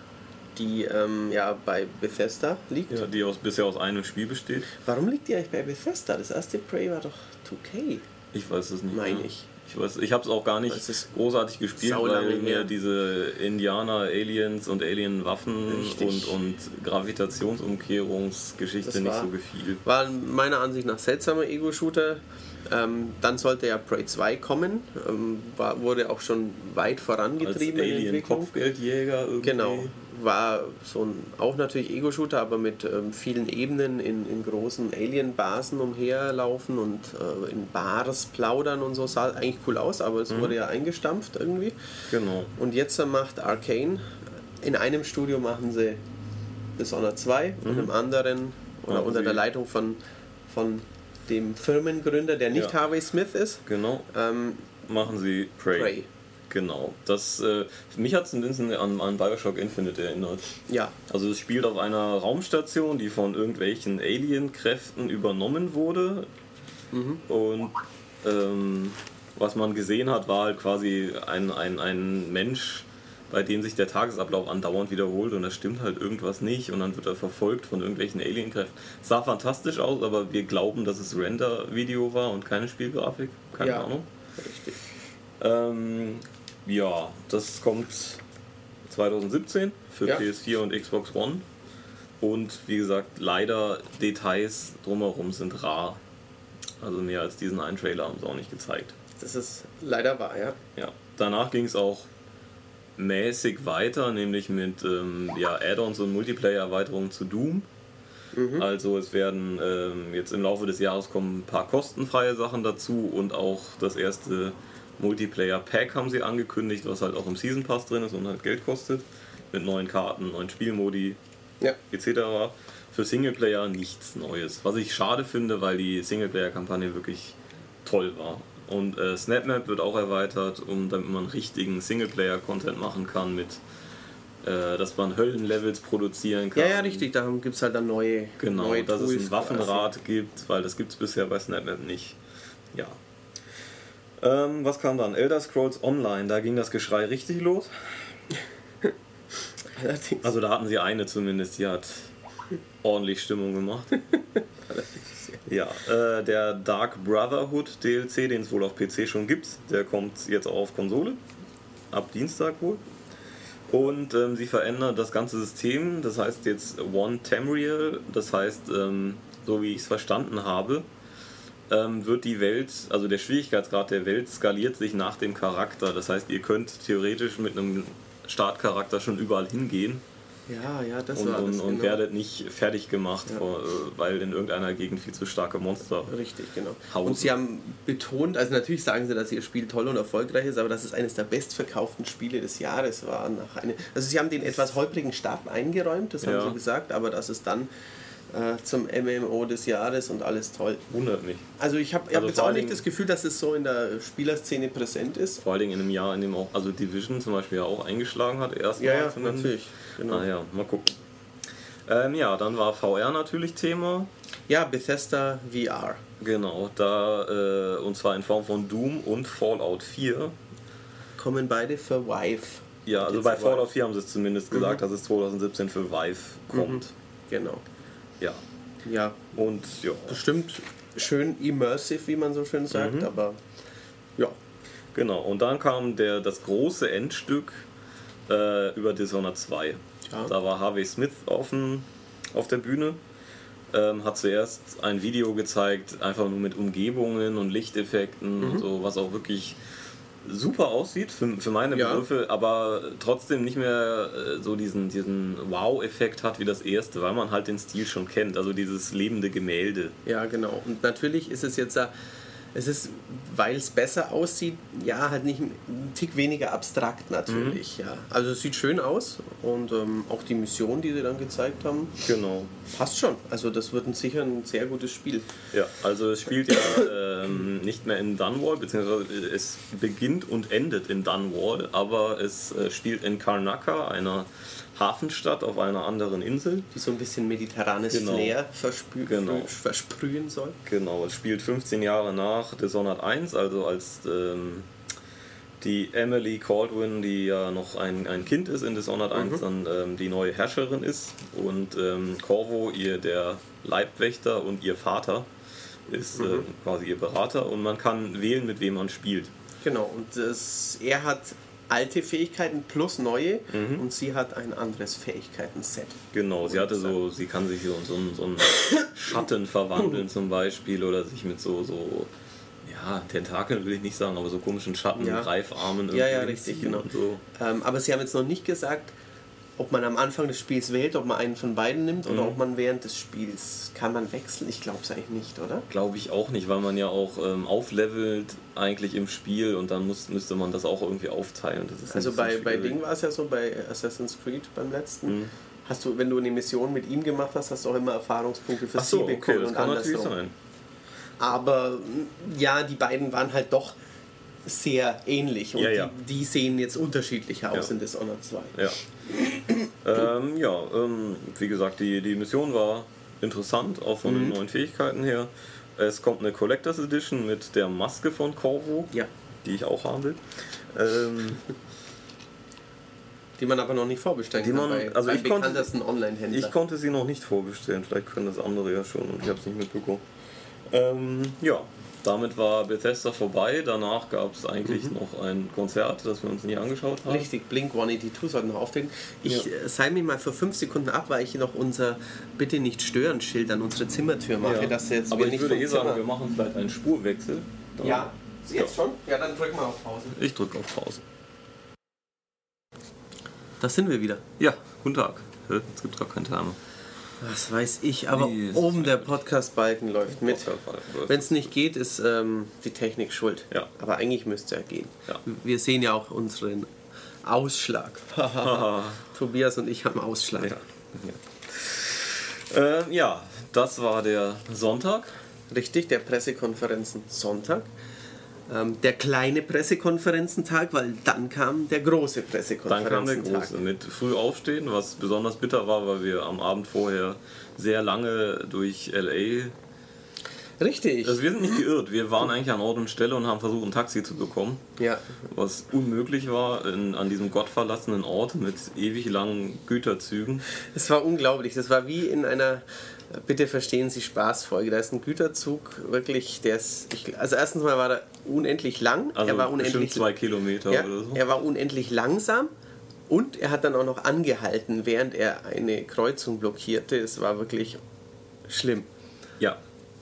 die ähm, ja bei Bethesda liegt. Ja, die aus, bisher aus einem Spiel besteht. Warum liegt die eigentlich bei Bethesda? Das erste Prey war doch 2K. Ich weiß es nicht. Meine ich. Ich weiß, ich habe es auch gar nicht großartig gespielt, weil mir her. diese Indianer, Aliens und Alien-Waffen und, und Gravitationsumkehrungsgeschichte Das nicht war- so gefiel. War meiner Ansicht nach seltsamer Ego-Shooter. Ähm, dann sollte ja Prey 2 kommen. Ähm, war, wurde auch schon weit Als vorangetrieben in der Entwicklung. Alien-Kopfgeldjäger irgendwie. Genau. War so ein auch natürlich Ego-Shooter, aber mit ähm, vielen Ebenen in, in großen Alien-Basen umherlaufen und äh, in Bars plaudern und so. Sah eigentlich cool aus, aber es wurde ja eingestampft irgendwie. Genau. Und jetzt macht Arcane, in einem Studio machen sie Dishonored 2 und im anderen oder unter der Leitung von, von dem Firmengründer, der nicht Ja. Harvey Smith ist, Genau. ähm, Machen sie Prey. Prey. Genau. Das, äh, mich hat es ein bisschen an, an Bioshock Infinite erinnert. Ja, Also es spielt auf einer Raumstation, die von irgendwelchen Alien-Kräften übernommen wurde. Und ähm, was man gesehen hat, war halt quasi ein, ein, ein Mensch, bei dem sich der Tagesablauf andauernd wiederholt und da stimmt halt irgendwas nicht und dann wird er verfolgt von irgendwelchen Alien-Kräften. Sah fantastisch aus, aber wir glauben, dass es Render-Video war und keine Spielgrafik. Keine Ja. Ahnung. richtig. Ähm, ja, das kommt 2017 für Ja. PS4 und Xbox One. Und wie gesagt, leider Details drumherum sind rar. Also mehr als diesen einen Trailer haben sie auch nicht gezeigt. Das ist leider wahr, ja. Ja. Danach ging es auch mäßig weiter, nämlich mit ähm, ja, Add-ons und Multiplayer-Erweiterungen zu Doom. Also es werden ähm, jetzt im Laufe des Jahres kommen ein paar kostenfreie Sachen dazu und auch das erste Multiplayer Pack haben sie angekündigt, was halt auch im Season Pass drin ist und halt Geld kostet. Mit neuen Karten, neuen Spielmodi Ja. etc. Für Singleplayer nichts Neues. Was ich schade finde, weil die Singleplayer-Kampagne wirklich toll war. Und äh, SnapMap wird auch erweitert, um damit man richtigen Singleplayer-Content machen kann, mit äh, dass man Höllenlevels produzieren kann. Ja, ja, richtig. Da gibt es halt dann neue, Genau, neue dass es Tools ein Waffenrad gibt, weil das gibt es bisher bei SnapMap nicht. Ja. Ähm, was kam dann? Elder Scrolls Online, da ging das Geschrei richtig los. Allerdings. Also da hatten sie eine zumindest, die hat ordentlich Stimmung gemacht. Ja, äh, der Dark Brotherhood DLC, den es wohl auf PC schon gibt, der kommt jetzt auch auf Konsole. Ab Dienstag wohl. Und ähm, sie verändern das ganze System, das heißt jetzt One Tamriel, das heißt, ähm, so wie ich es verstanden habe, ähm, wird die Welt, also der Schwierigkeitsgrad der Welt skaliert sich nach dem Charakter. Das heißt, ihr könnt theoretisch mit einem Startcharakter schon überall hingehen Ja, ja, das und, war und, das. und genau. werdet nicht fertig gemacht, Ja. vor, äh, weil in irgendeiner Gegend viel zu starke Monster. Richtig, genau. Hausen. Und sie haben betont, also natürlich sagen sie, dass ihr Spiel toll und erfolgreich ist, aber dass es eines der bestverkauften Spiele des Jahres war. Nach eine, also sie haben den etwas holprigen Start eingeräumt, das haben Ja. sie gesagt, aber dass es dann äh, zum MMO des Jahres und alles toll. Wundert mich. Also ich habe Also hab jetzt auch nicht das Gefühl, dass es so in der Spielerszene präsent ist. Vor allen Dingen in einem Jahr, in dem auch, also Division zum Beispiel ja auch eingeschlagen hat, erstmal. Ja, ja, natürlich. Genau. Naja, mal gucken. Ähm, ja, dann war VR natürlich Thema. Ja, Bethesda VR. Genau, da äh, und zwar in Form von Doom und Fallout 4. Kommen beide für Vive. Ja, also bei. Fallout 4 haben sie es zumindest gesagt, Mhm. dass es 2017 für Vive kommt. Genau. Ja. Ja, Und ja, bestimmt schön immersive, wie man so schön sagt, Mhm. aber ja. genau. Und dann kam der, das große Endstück äh, über Dishonored 2. Ja. Da war Harvey Smith auf, dem, auf der Bühne. Ähm, hat zuerst ein Video gezeigt, einfach nur mit Umgebungen und Lichteffekten Mhm. und so, was auch wirklich super aussieht für, für meine Ja. Begriffe, aber trotzdem nicht mehr äh, so diesen, diesen Wow-Effekt hat wie das erste, weil man halt den Stil schon kennt, also dieses lebende Gemälde. Ja, genau. Und natürlich ist es jetzt da, es ist, weil es besser aussieht, ja, halt nicht ein Tick weniger abstrakt natürlich, Mhm. ja. Also es sieht schön aus und ähm, auch die Mission, die sie dann gezeigt haben, Genau. passt schon. Also das wird ein, sicher ein sehr gutes Spiel. Ja, also es spielt ja ähm, nicht mehr in Dunwall, beziehungsweise es beginnt und endet in Dunwall, aber es äh, spielt in Karnaca, einer Hafenstadt auf einer anderen Insel. Die so ein bisschen mediterranes Genau. Flair verspü Genau. versprühen soll. Genau, es spielt 15 Jahre nach Dishonored 1, also als ähm, die Emily Caldwin, die ja noch ein, ein Kind ist in Dishonored 1, dann ähm, die neue Herrscherin ist und ähm, Corvo, ihr der Leibwächter und ihr Vater ist äh, quasi ihr Berater und man kann wählen, mit wem man spielt. Genau, und das, er hat alte Fähigkeiten plus neue Mhm. und sie hat ein anderes Fähigkeiten-Set. Genau, sie hatte so, sie kann sich so, so, so einen Schatten verwandeln zum Beispiel oder sich mit so, so ja, Tentakeln will ich nicht sagen, aber so komischen Schatten, Ja. Greifarmen Ja, ja, irgendwie richtig, genau. so. Ähm, aber sie haben jetzt noch nicht gesagt, ob man am Anfang des Spiels wählt, ob man einen von beiden nimmt oder Mhm. ob man während des Spiels kann man wechseln. Ich glaube es eigentlich nicht, oder? Glaube ich auch nicht, weil man ja auch ähm, auflevelt eigentlich im Spiel und dann muss, müsste man das auch irgendwie aufteilen. Also bei, bei. Ding war es ja so, bei Assassin's Creed beim letzten. Mhm. Hast du, wenn du eine Mission mit ihm gemacht hast, hast du auch immer Erfahrungspunkte für Ach so, sie okay, bekommen das und kann natürlich andersrum. sein. Aber ja, die beiden waren halt doch sehr ähnlich und Ja, ja. Die, die sehen jetzt unterschiedlicher aus Ja. in Dishonored 2. Ja. ähm, ja, ähm, wie gesagt, die, die Mission war interessant, auch von den Mhm. neuen Fähigkeiten her. Es kommt eine Collectors Edition mit der Maske von Corvo, Ja, die ich auch haben will. Ähm, die man aber noch nicht vorbestellen Die kann man- bei, also beim ich konnte- ich konnte sie noch nicht vorbestellen, vielleicht können das andere ja schon und ich habe es nicht mitbekommen. Ähm, ja, damit war Bethesda vorbei. Danach gab es eigentlich noch ein Konzert, das wir uns nie angeschaut haben. Richtig, Blink 182 sollten noch auftreten. Ich Ja. äh, sei mir mal für fünf Sekunden ab, weil ich noch unser Bitte nicht stören Schild an unsere Zimmertür mache, Ja. dass jetzt Aber wir ich würde eh sagen, Zimmer- wir machen vielleicht einen Spurwechsel. Dann- Ja, jetzt schon? Ja, dann drücken wir auf Pause. Ich drücke auf Pause. Da sind wir wieder. Ja, guten Tag. Jetzt gibt es gar keinen Timer. Was weiß ich, aber ist oben der Podcast-Balken läuft mit. Wenn es nicht geht, ist ähm, die Technik schuld. Ja. Aber eigentlich müsste er gehen. Ja. Wir sehen ja auch unseren Ausschlag. Tobias und ich haben Ausschlag. Ja. Ja. Ähm, ja, das war der Sonntag. Richtig, der Pressekonferenzen Sonntag. Ähm, der kleine Pressekonferenzentag, weil dann kam der große Dann kam der Pressekonferenzentag. große mit früh aufstehen, was besonders bitter war, weil wir am Abend vorher sehr lange durch LA. Richtig. Also wir sind nicht geirrt, wir waren eigentlich an Ort und Stelle und haben versucht, ein Taxi zu bekommen, ja, was unmöglich war in, an diesem gottverlassenen Ort mit ewig langen Güterzügen. es war unglaublich. Das war wie in einer Bitte verstehen Sie Spaßfolge. Da ist ein Güterzug wirklich, der ist. Ich, also erstens mal war er unendlich lang. Also er war unendlich zwei Kilometer Ja, oder so. er war unendlich langsam und er hat dann auch noch angehalten, während er eine Kreuzung blockierte. Es war wirklich schlimm. Ja.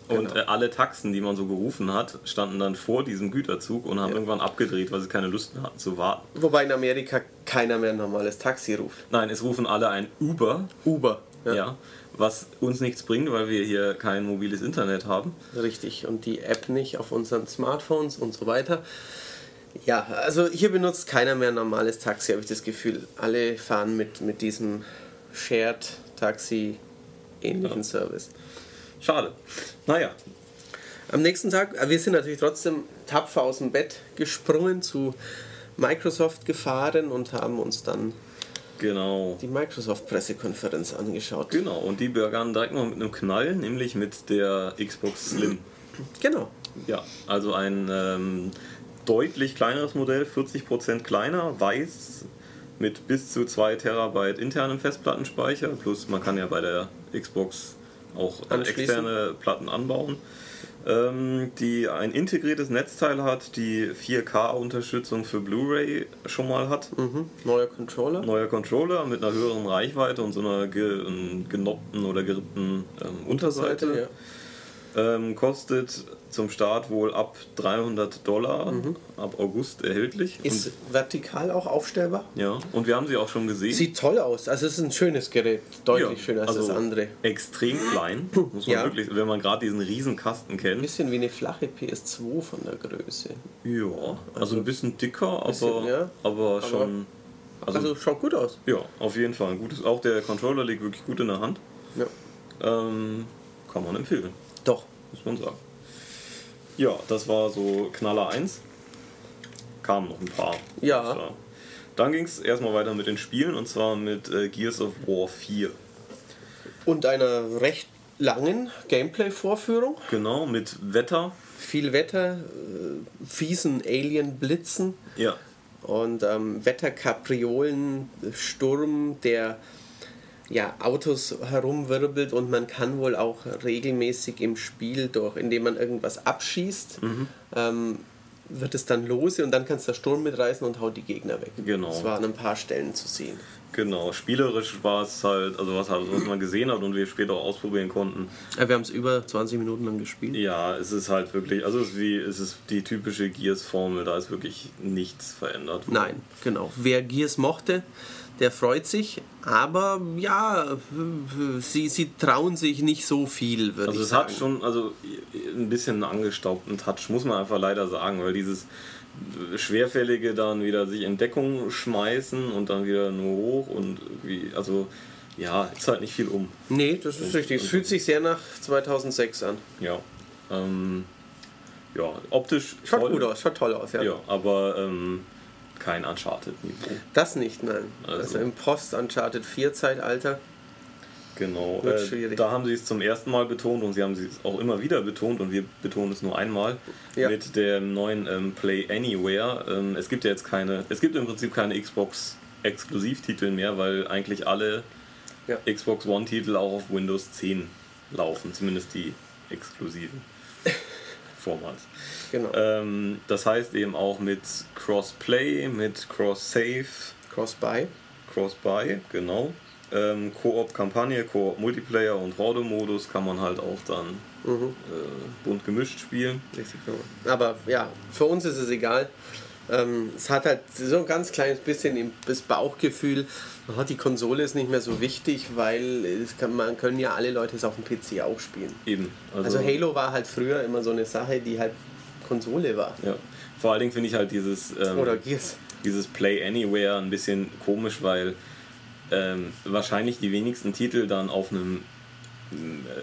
Und Genau. äh, alle Taxen, die man so gerufen hat, standen dann vor diesem Güterzug und haben Ja. irgendwann abgedreht, weil sie keine Lust mehr hatten zu warten. Wobei in Amerika keiner mehr ein normales Taxi ruft. Nein, es rufen alle ein Uber, Uber. ja. Was uns nichts bringt, weil wir hier kein mobiles Internet haben. Richtig. Und die App nicht auf unseren Smartphones und so weiter. Ja, also hier benutzt keiner mehr ein normales Taxi, habe ich das Gefühl. Alle fahren mit, mit diesem Shared-Taxi-ähnlichen Service. Schade. Naja, Am nächsten Tag, äh, wir sind natürlich trotzdem tapfer aus dem Bett gesprungen, zu Microsoft gefahren und haben uns dann genau. die Microsoft-Pressekonferenz angeschaut. Genau, und die begannen direkt noch mit einem Knall, nämlich mit der Xbox Slim. Genau. Ja, also ein ähm, deutlich kleineres Modell, 40% kleiner, weiß, mit bis zu 2 Terabyte internem Festplattenspeicher, plus man kann ja bei der Xbox auch äh, externe Platten anbauen, die ein integriertes Netzteil hat, die 4K-Unterstützung für Blu-ray schon mal hat. Mhm. Neuer Controller. Neuer Controller mit einer höheren Reichweite und so einer ge ähm, genoppten oder gerippten ähm, Unterseite. Ähm, kostet zum Start wohl ab 300 Dollar, ab August erhältlich. Mhm. Ist vertikal auch aufstellbar. und, ja, und wir haben sie auch schon gesehen. Sieht toll aus. Also es ist ein schönes Gerät. Deutlich Ja, schöner als also das andere. Extrem klein, muss man Ja. wirklich, wenn man gerade diesen riesen Kasten Ein kennt. bisschen wie eine flache PS2 von der Größe. Ja, also ein bisschen dicker, bisschen, aber, ja. aber schon. Also, Also schaut gut aus. ja, auf jeden Fall. Ein gutes, auch der Controller liegt wirklich gut in der Hand. Ja. Ähm, kann man empfehlen. Doch. muss man sagen. Ja, das war so Knaller 1. Kamen noch ein paar. Ja. War- Dann ging es erstmal weiter mit den Spielen und zwar mit äh, Gears of War 4. Und einer recht langen Gameplay-Vorführung. Genau, mit Wetter. Viel Wetter, äh, fiesen Alien-Blitzen Ja, und ähm, Wetterkapriolen, Sturm, der ja, Autos herumwirbelt und man kann wohl auch regelmäßig im Spiel durch, indem man irgendwas abschießt, ähm, wird es dann lose und dann kann es der Sturm mitreißen und haut die Gegner weg. Genau. Das war an ein paar Stellen zu sehen. genau. Spielerisch war es halt, also was, halt, was man gesehen hat und wir später auch ausprobieren konnten. Ja, wir haben es über 20 Minuten lang gespielt. Ja, es ist halt wirklich, also es ist wie, es ist die typische Gears-Formel, da ist wirklich nichts verändert. worden. Nein, genau. Wer Gears mochte, der freut sich, aber ja, sie, sie trauen sich nicht so viel, würde Also ich es sagen. hat schon also ein bisschen einen angestaubten Touch, muss man einfach leider sagen, weil dieses schwerfällige dann wieder sich in Deckung schmeißen und dann wieder nur hoch und irgendwie, also ja, ist halt nicht viel um. Nee, das ist richtig. Es fühlt sich sehr nach 2006 an. Ja. Ähm, ja, optisch Schaut toll. gut aus, schaut toll aus, ja. Ja, aber ähm, kein Uncharted-Niveau. Das nicht, nein. Also- Also, im Post-Uncharted 4-Zeitalter. Genau, äh, da haben sie es zum ersten Mal betont und sie haben es auch immer wieder betont und wir betonen es nur einmal Ja. mit dem neuen ähm, Play Anywhere. Ähm, es gibt ja jetzt keine, es gibt im Prinzip keine Xbox Exklusivtitel mehr, weil eigentlich alle Ja. Xbox One Titel auch auf Windows 10 laufen, zumindest die exklusiven Formats. Genau. Ähm, das heißt eben auch mit Crossplay, mit Cross-Save, Cross-Buy. Cross-Buy, genau. Ähm, Koop-Kampagne, Koop-Multiplayer und Horde-Modus kann man halt auch dann Mhm. äh, bunt gemischt spielen. Richtig, genau. Aber ja, für uns ist es egal. Ähm, es hat halt so ein ganz kleines bisschen das Bauchgefühl, oh, die Konsole ist nicht mehr so wichtig, weil kann, man können ja alle Leute es auf dem PC auch spielen. Eben. Also, Halo war halt früher immer so eine Sache, die halt Konsole war. Ja. Vor allen Dingen finde ich halt dieses, ähm, Oder Gears. dieses Play Anywhere ein bisschen komisch, weil ähm, wahrscheinlich die wenigsten Titel dann auf einem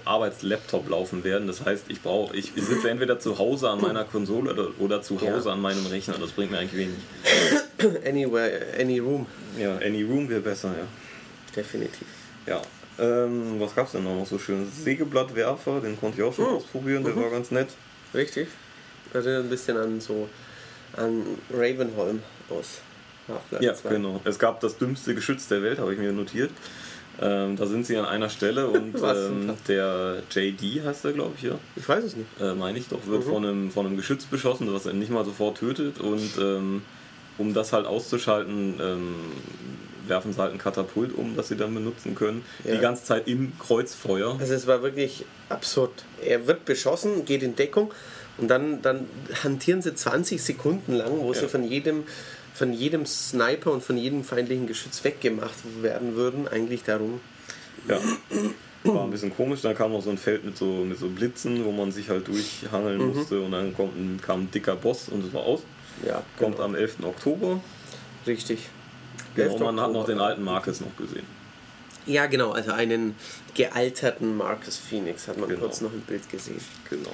Arbeitslaptop laufen werden. Das heißt, ich brauche, ich sitze entweder zu Hause an meiner Konsole oder, oder zu Hause Ja. an meinem Rechner. Das bringt mir eigentlich wenig. Anywhere, any room. Ja, Any Room wäre besser, ja. Definitiv. Ja. Ähm, was gab's denn noch so schön? Sägeblattwerfer, den konnte ich auch schon Mhm. ausprobieren, der war ganz nett. Richtig. Erinnert ein bisschen an so an Ravenholm aus Half-Life Ja, 2. genau. Es gab das dümmste Geschütz der Welt, habe ich mir notiert. Ähm, da sind sie an einer Stelle und ähm, der JD heißt er, glaube ich, ja. Ich weiß es nicht. Äh, meine ich doch, wird Mhm. von, einem, von einem Geschütz beschossen, was er nicht mal sofort tötet. Und ähm, um das halt auszuschalten, ähm, werfen sie halt ein Katapult um, das sie dann benutzen können. Ja. Die ganze Zeit im Kreuzfeuer. Also es war wirklich absurd. Er wird beschossen, geht in Deckung und dann, dann hantieren sie 20 Sekunden lang, wo Ja. sie von jedem, von jedem Sniper und von jedem feindlichen Geschütz weggemacht werden würden. Eigentlich darum. Ja. War ein bisschen komisch. Dann kam noch so ein Feld mit so, mit so Blitzen, wo man sich halt durchhangeln Mhm. musste. Und dann kommt ein, kam ein dicker Boss und es war aus. Ja, Kommt genau. am 11. Oktober. richtig. Genau, 11. man hat noch Oktober. den alten Marcus noch gesehen. Ja, genau, also einen gealterten Marcus Phoenix hat man Genau. kurz noch im Bild gesehen. Genau.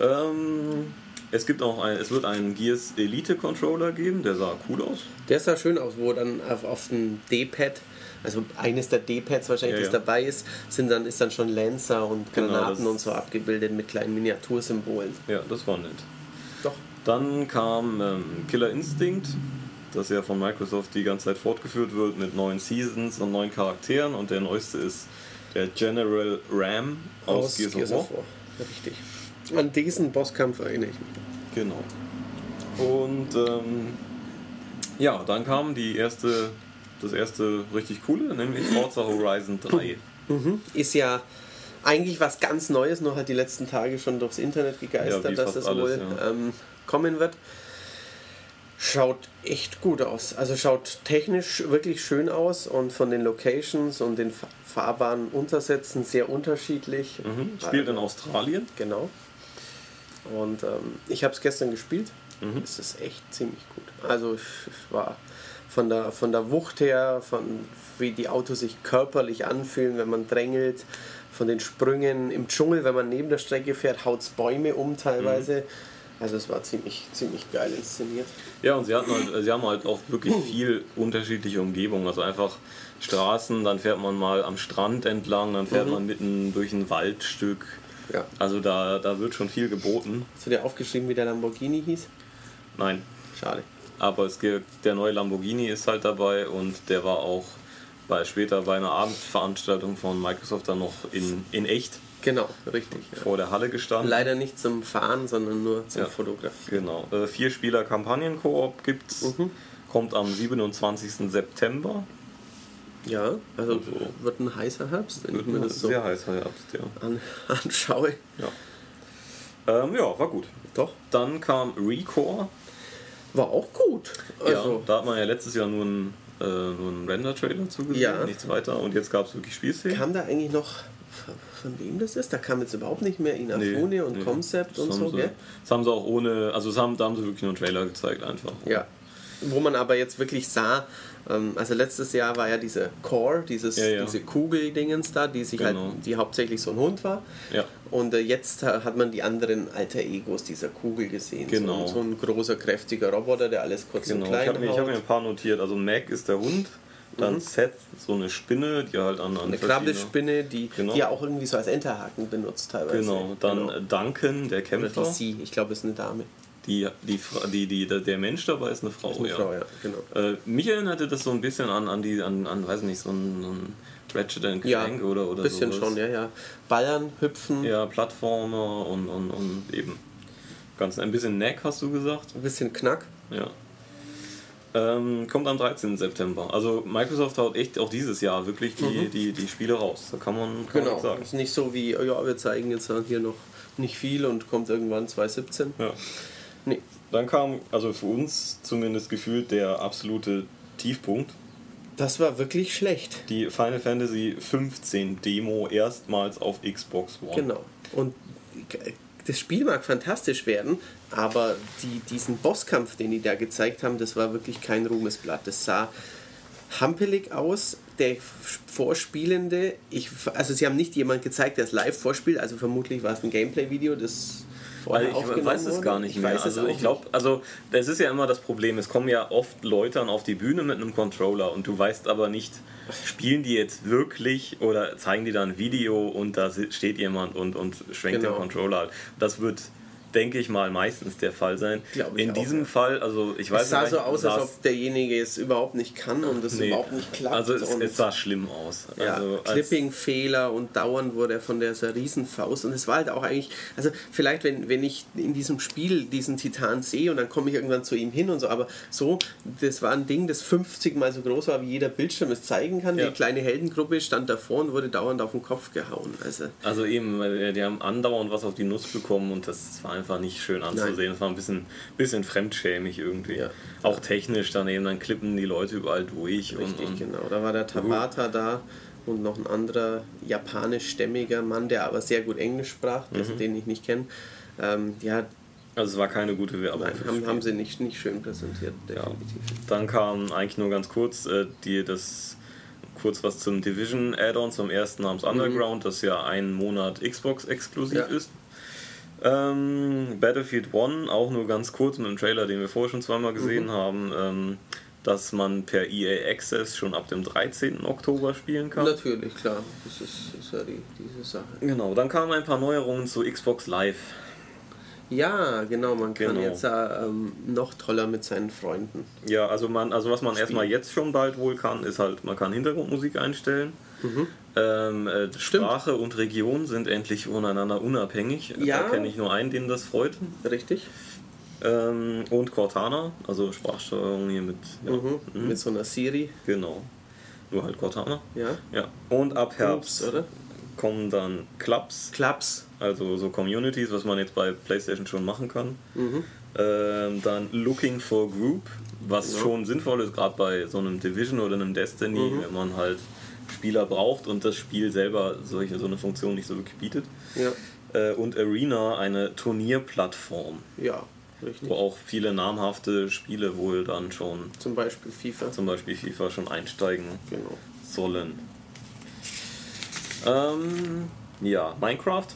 Ähm, es gibt auch ein, es wird einen Gears Elite Controller geben, der sah cool aus. Der sah schön aus, wo dann auf, auf dem D-Pad, also eines der D-Pads wahrscheinlich, Ja, das ja. dabei ist, sind dann, ist dann schon Lancer und Genau, Granaten das- und so abgebildet mit kleinen Miniatursymbolen. Ja, das war nett. Doch. Dann kam ähm, Killer Instinct, das ja von Microsoft die ganze Zeit fortgeführt wird mit neuen Seasons und neuen Charakteren. Und der neueste ist der General Ram aus, Gears, of War. Richtig. An diesen Bosskampf erinnere ich mich. Genau. Und ähm, ja, dann kam die erste, das erste richtig coole, nämlich Forza Horizon 3. Mhm. Ist ja eigentlich was ganz Neues, noch hat die letzten Tage schon durchs Internet Ja, gegeistert, wie dass es alles, wohl ja. ähm, kommen wird. Schaut echt gut aus. Also schaut technisch wirklich schön aus und von den Locations und den Fa- fahrbaren Untersätzen sehr unterschiedlich. Mhm. Spielt in Australien. Genau. Und ähm, ich habe es gestern gespielt. Mhm. Es ist echt ziemlich gut. Also es war von der, von der Wucht her, von wie die Autos sich körperlich anfühlen, wenn man drängelt, von den Sprüngen im Dschungel, wenn man neben der Strecke fährt, haut Bäume um teilweise. Also es war ziemlich, ziemlich geil inszeniert. Ja, und sie, hatten halt, sie haben halt auch wirklich viel unterschiedliche Umgebungen. Also einfach Straßen, dann fährt man mal am Strand entlang, dann fährt man mitten durch ein Waldstück. Ja. Also da, da wird schon viel geboten. Hast du dir aufgeschrieben, wie der Lamborghini hieß? Nein, Schade. aber es gibt, der neue Lamborghini ist halt dabei und der war auch bei, später bei einer Abendveranstaltung von Microsoft dann noch in, in echt Genau, richtig. Ja. vor der Halle gestanden. Leider nicht zum Fahren, sondern nur zum Ja. Fotografieren. Genau. Äh, vier Spieler Kampagnen-Koop gibt's. Mhm. Kommt am 27. September. Ja, also wird ein heißer Herbst, wenn ich Wird mir ein das so sehr heißer Herbst, ja. an, anschaue. Ja. Ähm, ja, war gut. Doch. Dann kam Recore. War auch gut. ja, Also, da hat man ja letztes Jahr nur einen, äh, nur einen Render-Trailer zugesehen, Ja. nichts weiter. Und jetzt gab es wirklich Spielszenen. kam da eigentlich noch, von wem das ist? Da kam jetzt überhaupt nicht mehr Inafune und nee. Concept Das und so, sie, gell? Das haben sie auch ohne, also haben, da haben sie wirklich nur einen Trailer gezeigt einfach. Ja. Wo man aber jetzt wirklich sah, also letztes Jahr war ja diese Core, dieses, Ja, ja. diese Kugeldingens da, die sich Genau. halt, die hauptsächlich so ein Hund war. Ja. Und äh, jetzt hat man die anderen alter Egos dieser Kugel gesehen. Genau. So, so ein großer, kräftiger Roboter, der alles kurz Genau, und ich klein habe mir, ich hab mir ein paar notiert. Also Mac ist der Hund, dann Seth so eine Spinne, die halt an, an Eine Krabbelspinne, die, Genau. die ja auch irgendwie so als Enterhaken benutzt teilweise. Genau, dann Genau. Duncan, der Oder Kämpfer. die sie, ich glaube, ist eine Dame. Die, die, die, die, der- Mensch dabei ist eine Frau. Eine ja. Frau, ja, genau. Äh, mich erinnerte das so ein bisschen an, an die, an, an weiß nicht, so ein, so ein Ratchet and Ja, Clank oder, oder ein bisschen sowas. schon, ja, ja. Ballern, hüpfen, Ja, Plattformer und, und, und eben. Ganz ein bisschen Neck, hast du gesagt. ein bisschen Knack. Ja. Ähm, kommt am 13. September. Also Microsoft haut echt auch dieses Jahr wirklich die, die, die Spiele raus. Da kann man, kann Genau. sagen. Ist nicht so wie, ja, wir zeigen jetzt hier noch nicht viel und kommt irgendwann 2017. Ja. Dann kam, also für uns zumindest gefühlt, der absolute Tiefpunkt. Das war wirklich schlecht. Die Final Fantasy 15 Demo erstmals auf Xbox One. Genau. Und das Spiel mag fantastisch werden, aber die, diesen Bosskampf, den die da gezeigt haben, das war wirklich kein Ruhmesblatt. Das sah hampelig aus. Der Vorspielende, ich, also sie haben nicht jemand gezeigt, der es live vorspielt, also vermutlich war es ein Gameplay-Video, das weil ich weiß es gar nicht mehr. also ich glaube, also das ist ja immer das Problem. Es kommen ja oft Leute auf die Bühne mit einem Controller und du weißt aber nicht, spielen die jetzt wirklich oder zeigen die da ein Video und da steht jemand und, und schwenkt genau. den Controller. Das wird denke ich mal, meistens der Fall sein. In auch, diesem ja. Fall, also ich weiß Es sah so aus, als ob derjenige es überhaupt nicht kann und es nee, überhaupt nicht klappt. Also es, es sah schlimm aus. Ja, also Clipping-Fehler und dauernd wurde er von der Riesenfaust und es war halt auch eigentlich, also vielleicht wenn, wenn ich in diesem Spiel diesen Titan sehe und dann komme ich irgendwann zu ihm hin und so, aber so, das war ein Ding, das 50 mal so groß war, wie jeder Bildschirm es zeigen kann. Ja. Die kleine Heldengruppe stand davor und wurde dauernd auf den Kopf gehauen. Also, also eben, die haben andauernd was auf die Nuss bekommen und das war einfach einfach nicht schön anzusehen. Es war ein bisschen, bisschen fremdschämig irgendwie. Ja. Auch technisch daneben, dann klippen die Leute überall durch. Richtig, und, und genau. Da war der Tabata da und noch ein anderer japanischstämmiger Mann, der aber sehr gut Englisch sprach, mhm. den ich nicht kenne. Ähm, ja, also es war keine gute Werbung. Nein, haben, haben sie nicht, nicht schön präsentiert, definitiv. Ja. Dann kam eigentlich nur ganz kurz äh, die, das kurz was zum Division Add-on, zum ersten namens mhm. Underground, mhm. das ja einen Monat Xbox exklusiv ja. ist. Ähm, Battlefield 1, auch nur ganz kurz mit dem Trailer, den wir vorher schon zweimal gesehen mhm. haben, ähm, dass man per EA Access schon ab dem 13. Oktober spielen kann. Natürlich, klar. Das ist, ist ja die, diese Sache. Genau, dann kamen ein paar Neuerungen zu Xbox Live. Ja, genau, man kann genau. jetzt äh, ähm, noch toller mit seinen Freunden. Ja, also man, also was man spielen. erstmal jetzt schon bald wohl kann, ist halt, man kann Hintergrundmusik einstellen. Mhm. Ähm, äh, Sprache und Region sind endlich voneinander unabhängig. Ja. Da kenne ich nur einen, den das freut. Richtig. Ähm, und Cortana, also Sprachsteuerung hier mit, ja. mhm. Mhm. mit so einer Siri. Genau. Nur halt Cortana. Ja. ja. Und ab Herbst oder? kommen dann Clubs. Clubs. Also so Communities, was man jetzt bei PlayStation schon machen kann. Mhm. Ähm, dann Looking for Group, was ja. schon sinnvoll ist, gerade bei so einem Division oder einem Destiny, mhm. wenn man halt Spieler braucht und das Spiel selber solche, so eine Funktion nicht so wirklich bietet. Ja. Äh, und Arena, eine Turnierplattform. Ja, richtig. Wo auch viele namhafte Spiele wohl dann schon. Zum Beispiel FIFA. Zum Beispiel FIFA schon einsteigen genau. sollen. Ähm, ja, Minecraft.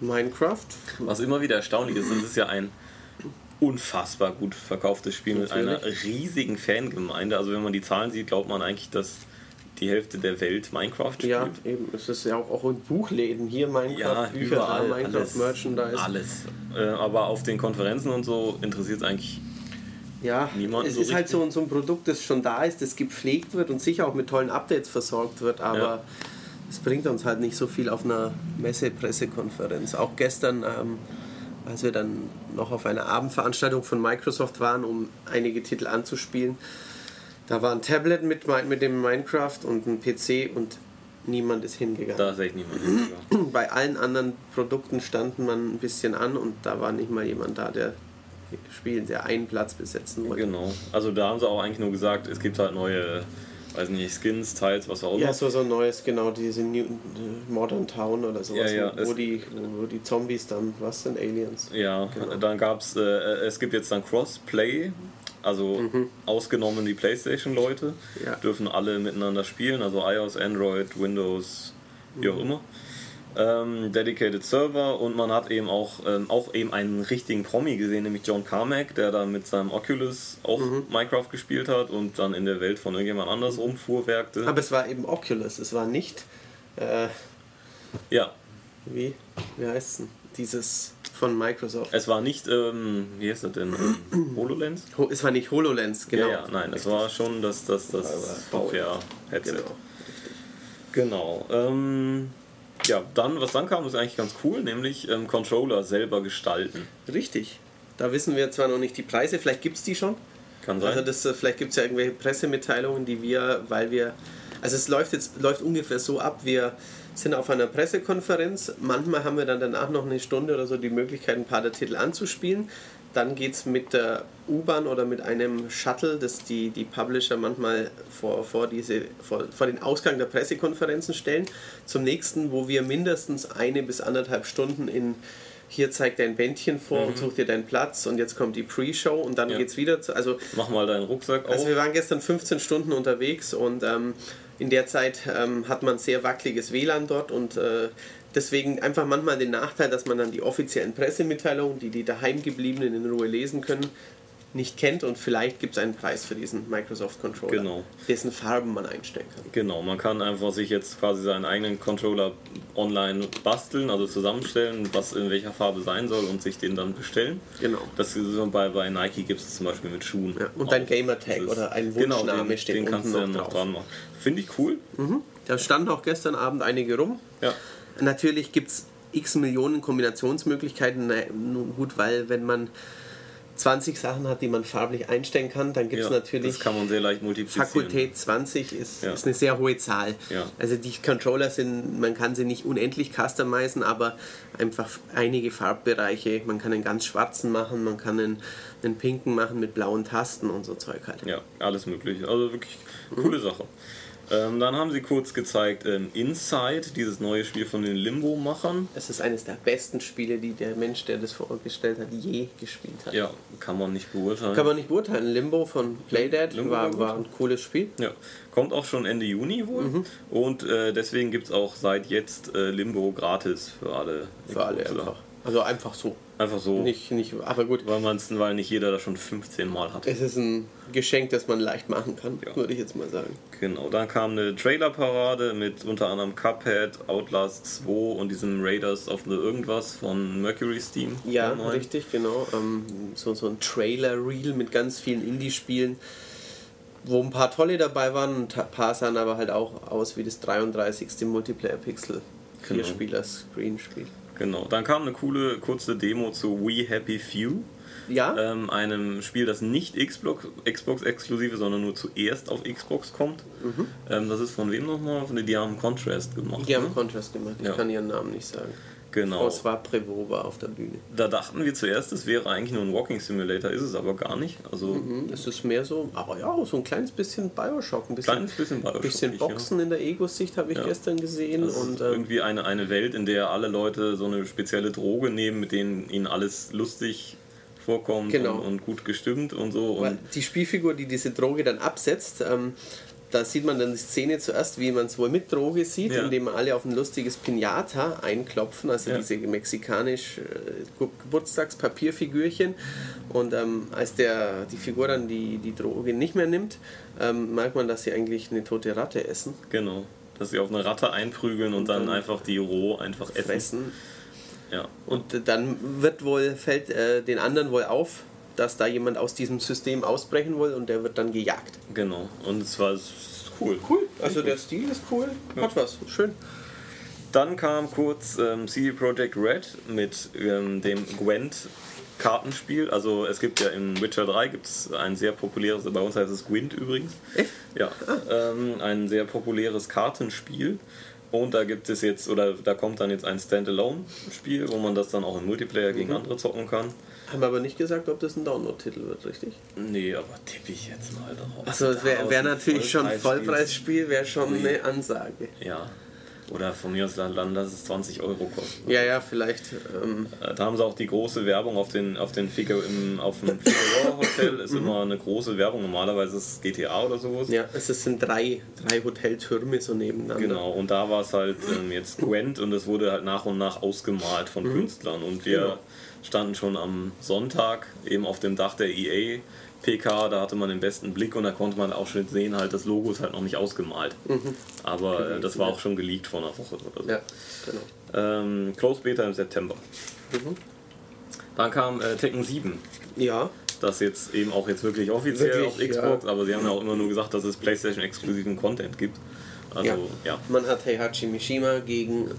Minecraft. Was immer wieder erstaunlich ist, es ist ja ein unfassbar gut verkauftes Spiel Natürlich. mit einer riesigen Fangemeinde. Also wenn man die Zahlen sieht, glaubt man eigentlich, dass die Hälfte der Welt Minecraft spielt. Ja, eben. Es ist ja auch, auch in Buchläden hier Minecraft, ja, Bücher überall, da, Minecraft alles, Merchandise. Alles. Äh, aber auf den Konferenzen und so interessiert es eigentlich ja, niemanden. Es so ist halt so, so ein Produkt, das schon da ist, das gepflegt wird und sicher auch mit tollen Updates versorgt wird, aber ja. es bringt uns halt nicht so viel auf einer Messe-Pressekonferenz. Auch gestern, ähm, als wir dann noch auf einer Abendveranstaltung von Microsoft waren, um einige Titel anzuspielen, da war ein Tablet mit, mit dem Minecraft und ein PC und niemand ist hingegangen. Da ist echt niemand hingegangen. Bei allen anderen Produkten standen man ein bisschen an und da war nicht mal jemand da, der spielen, der einen Platz besetzen wollte. Genau. Also da haben sie auch eigentlich nur gesagt, es gibt halt neue, weiß nicht, Skins, Teils, was auch immer. Ja, so ein neues, genau, diese New, Modern Town oder sowas, ja, ja, wo, die, wo die Zombies dann, was sind Aliens? Ja, genau. dann gab es, äh, es gibt jetzt dann Crossplay also mhm. ausgenommen die PlayStation-Leute ja. dürfen alle miteinander spielen, also iOS, Android, Windows, wie auch mhm. immer. Ähm, dedicated Server und man hat eben auch, ähm, auch eben einen richtigen Promi gesehen, nämlich John Carmack, der da mit seinem Oculus auch mhm. Minecraft gespielt hat und dann in der Welt von irgendjemand anders mhm. rumfuhrwerkte. Aber es war eben Oculus, es war nicht. Äh, ja. Wie? Wie heißt es denn? Dieses von Microsoft. Es war nicht, ähm, wie heißt das denn? HoloLens? es war nicht HoloLens, genau. Ja, ja nein, es war schon das, das, das Software-Headset. Genau. genau ähm, ja, dann, was dann kam, ist eigentlich ganz cool, nämlich ähm, Controller selber gestalten. Richtig. Da wissen wir zwar noch nicht die Preise, vielleicht gibt es die schon. Kann sein. Also das, äh, vielleicht gibt es ja irgendwelche Pressemitteilungen, die wir, weil wir. Also es läuft jetzt läuft ungefähr so ab, wir sind auf einer Pressekonferenz. Manchmal haben wir dann danach noch eine Stunde oder so die Möglichkeit, ein paar der Titel anzuspielen. dann geht es mit der U-Bahn oder mit einem Shuttle, das die, die Publisher manchmal vor, vor, diese, vor, vor den Ausgang der Pressekonferenzen stellen, zum nächsten, wo wir mindestens eine bis anderthalb Stunden in hier zeigt dein Bändchen vor mhm. und such dir deinen Platz und jetzt kommt die Pre-Show und dann ja. geht's wieder zu, also mach mal deinen Rucksack auf. Also wir waren gestern 15 Stunden unterwegs und ähm, in der Zeit ähm, hat man sehr wackeliges WLAN dort und äh, deswegen einfach manchmal den Nachteil, dass man dann die offiziellen Pressemitteilungen, die die daheimgebliebenen in Ruhe lesen können, nicht kennt und vielleicht gibt es einen Preis für diesen Microsoft Controller, genau. dessen Farben man einstellen kann. Genau, man kann einfach sich jetzt quasi seinen eigenen Controller online basteln, also zusammenstellen, was in welcher Farbe sein soll und sich den dann bestellen. Genau. Das ist bei, bei Nike gibt es zum Beispiel mit Schuhen. Ja, und dein Gamertag oder ein Wunschname genau, den, steht den kannst unten du dann noch dran machen. Finde ich cool. Mhm. Da standen auch gestern Abend einige rum. Ja. Natürlich gibt es x Millionen Kombinationsmöglichkeiten. Na, gut, weil wenn man 20 Sachen hat, die man farblich einstellen kann, dann gibt es ja, natürlich. Das kann man sehr leicht multiplizieren. Fakultät 20 ist, ja. ist eine sehr hohe Zahl. Ja. Also die Controller sind, man kann sie nicht unendlich customizen, aber einfach einige Farbbereiche. Man kann einen ganz schwarzen machen, man kann einen, einen pinken machen mit blauen Tasten und so Zeug halt. Ja, alles mögliche. Also wirklich coole. Sache. Ähm, dann haben sie kurz gezeigt ähm, Inside, dieses neue Spiel von den Limbo-Machern. Es ist eines der besten Spiele, die der Mensch, der das vorgestellt hat, je gespielt hat. Ja, kann man nicht beurteilen. Kann man nicht beurteilen. Limbo von Playdead Limbo war, war ein cooles Spiel. Ja, kommt auch schon Ende Juni wohl. Mhm. Und äh, deswegen gibt es auch seit jetzt äh, Limbo gratis für alle. Für alle einfach. Also einfach so. Einfach so. Nicht, nicht, aber gut. Weil, man's, weil nicht jeder das schon 15 Mal hat. Es ist ein Geschenk, das man leicht machen kann, ja. würde ich jetzt mal sagen. Genau, dann kam eine Trailerparade mit unter anderem Cuphead, Outlast 2 und diesem Raiders of the Irgendwas von Mercury Steam. Ja, richtig, genau. Ähm, so, so ein Trailer-Reel mit ganz vielen Indie-Spielen wo ein paar tolle dabei waren, ein paar sahen aber halt auch aus wie das 33. Multiplayer-Pixel. Genau. Vierspieler-Screen-Spiel. Genau, dann kam eine coole kurze Demo zu We Happy Few. Ja. Ähm, einem Spiel, das nicht Xbox, Xbox exklusive, sondern nur zuerst auf Xbox kommt. Mhm. Ähm, das ist von wem nochmal? Von die haben Contrast gemacht. Die ne? haben Contrast gemacht, ich ja. kann ihren Namen nicht sagen. Genau. François Prévost war auf der Bühne. Da dachten wir zuerst, es wäre eigentlich nur ein Walking Simulator, ist es aber gar nicht. Also mhm, es ist mehr so, aber ja, so ein kleines bisschen Bioshock, ein bisschen, kleines bisschen, Bioshock bisschen Boxen ja. in der Ego-Sicht habe ich ja. gestern gesehen. Das und, ist ähm, irgendwie eine, eine Welt, in der alle Leute so eine spezielle Droge nehmen, mit denen ihnen alles lustig vorkommt genau. und, und, gut gestimmt und so. Und die Spielfigur, die diese Droge dann absetzt, ähm, da sieht man dann die Szene zuerst, wie man es wohl mit Droge sieht, ja. indem alle auf ein lustiges Pinata einklopfen, also ja. diese mexikanisch äh, Geburtstagspapierfigürchen. Und ähm, als der, die Figur dann die, die Droge nicht mehr nimmt, ähm, merkt man, dass sie eigentlich eine tote Ratte essen. Genau, dass sie auf eine Ratte einprügeln und, dann, einfach die roh einfach essen. Fressen. Ja. Und dann wird wohl, fällt äh, den anderen wohl auf, dass da jemand aus diesem System ausbrechen will und der wird dann gejagt. Genau, und es war cool. Cool, also der Stil ist cool, ja. hat was, schön. Dann kam kurz ähm, CD Projekt Red mit ähm, dem Gwent Kartenspiel. Also es gibt ja in Witcher 3 gibt's ein sehr populäres, bei uns heißt es Gwent übrigens. Echt? Ja, ah. ähm, ein sehr populäres Kartenspiel. Und da gibt es jetzt, oder da kommt dann jetzt ein Standalone-Spiel, wo man das dann auch im Multiplayer gegen mhm. andere zocken kann. Haben aber nicht gesagt, ob das ein Download-Titel wird, richtig? Nee, aber tippe ich jetzt mal drauf. Achso, es wäre wär natürlich schon ein Vollpreisspiel, wäre schon nee. eine Ansage. Ja. Oder von mir aus dann, dass es 20 Euro kostet. Ja, ja, vielleicht. Ähm äh, da haben sie auch die große Werbung auf den auf den Figure im auf dem Figueroa Hotel ist immer eine große Werbung. Normalerweise ist es GTA oder sowas. Ja, es sind drei, drei Hoteltürme so nebeneinander. Genau, und da war es halt ähm, jetzt Gwent und es wurde halt nach und nach ausgemalt von mhm. Künstlern. Und wir genau. Standen schon am Sonntag eben auf dem Dach der EA PK, da hatte man den besten Blick und da konnte man auch schon sehen, halt das Logo ist halt noch nicht ausgemalt. Mhm. Aber äh, das war auch schon geleakt vor einer Woche oder so. Ja, genau. Ähm, Close Beta im September. Mhm. Dann kam äh, Tekken 7. Ja. Das jetzt eben auch jetzt wirklich offiziell wirklich, auf Xbox, ja. aber sie haben ja auch immer nur gesagt, dass es PlayStation-exklusiven Content gibt. Also, ja. ja. Man hat Heihachi Mishima gegen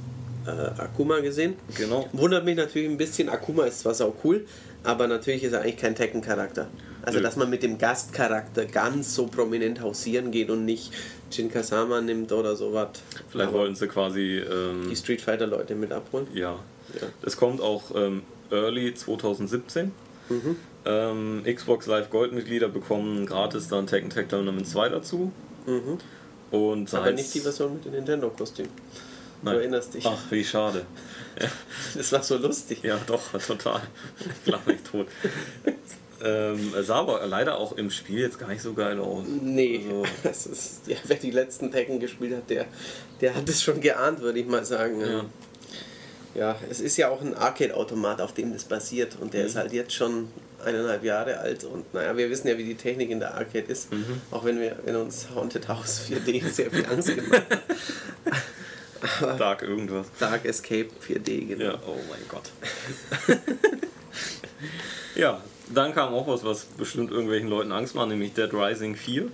äh, Akuma gesehen. Genau. Wundert mich natürlich ein bisschen, Akuma ist zwar sau cool, aber natürlich ist er eigentlich kein Tekken-Charakter. Also, dass man mit dem Gastcharakter ganz so prominent hausieren geht und nicht Jin Kasama nimmt oder sowas. Vielleicht Aber wollen sie quasi. Ähm, die Street Fighter-Leute mit abholen. Ja. ja. Es kommt auch ähm, Early 2017. Mhm. Ähm, Xbox Live Gold-Mitglieder bekommen gratis dann Tekken Tag Tournament 2 dazu. Mhm. Und Aber nicht die Version mit dem Nintendo-Kostüm. Du erinnerst dich. Ach, wie schade. Ja. Das war so lustig. Ja, doch, total. Ich lache mich tot. Ähm, sah aber leider auch im Spiel jetzt gar nicht so geil aus. Nee, also. das ist, ja, wer die letzten Tekken gespielt hat, der, der hat es schon geahnt, würde ich mal sagen. Ja. ja, es ist ja auch ein Arcade-Automat, auf dem das basiert und der mhm. ist halt jetzt schon eineinhalb Jahre alt und naja, wir wissen ja, wie die Technik in der Arcade ist, mhm. auch wenn wir in uns Haunted House 4D sehr viel Angst gemacht haben. Dark irgendwas. Dark Escape 4D, genau. Ja, oh mein Gott. ja, dann kam auch was, was bestimmt irgendwelchen Leuten Angst macht, nämlich Dead Rising 4.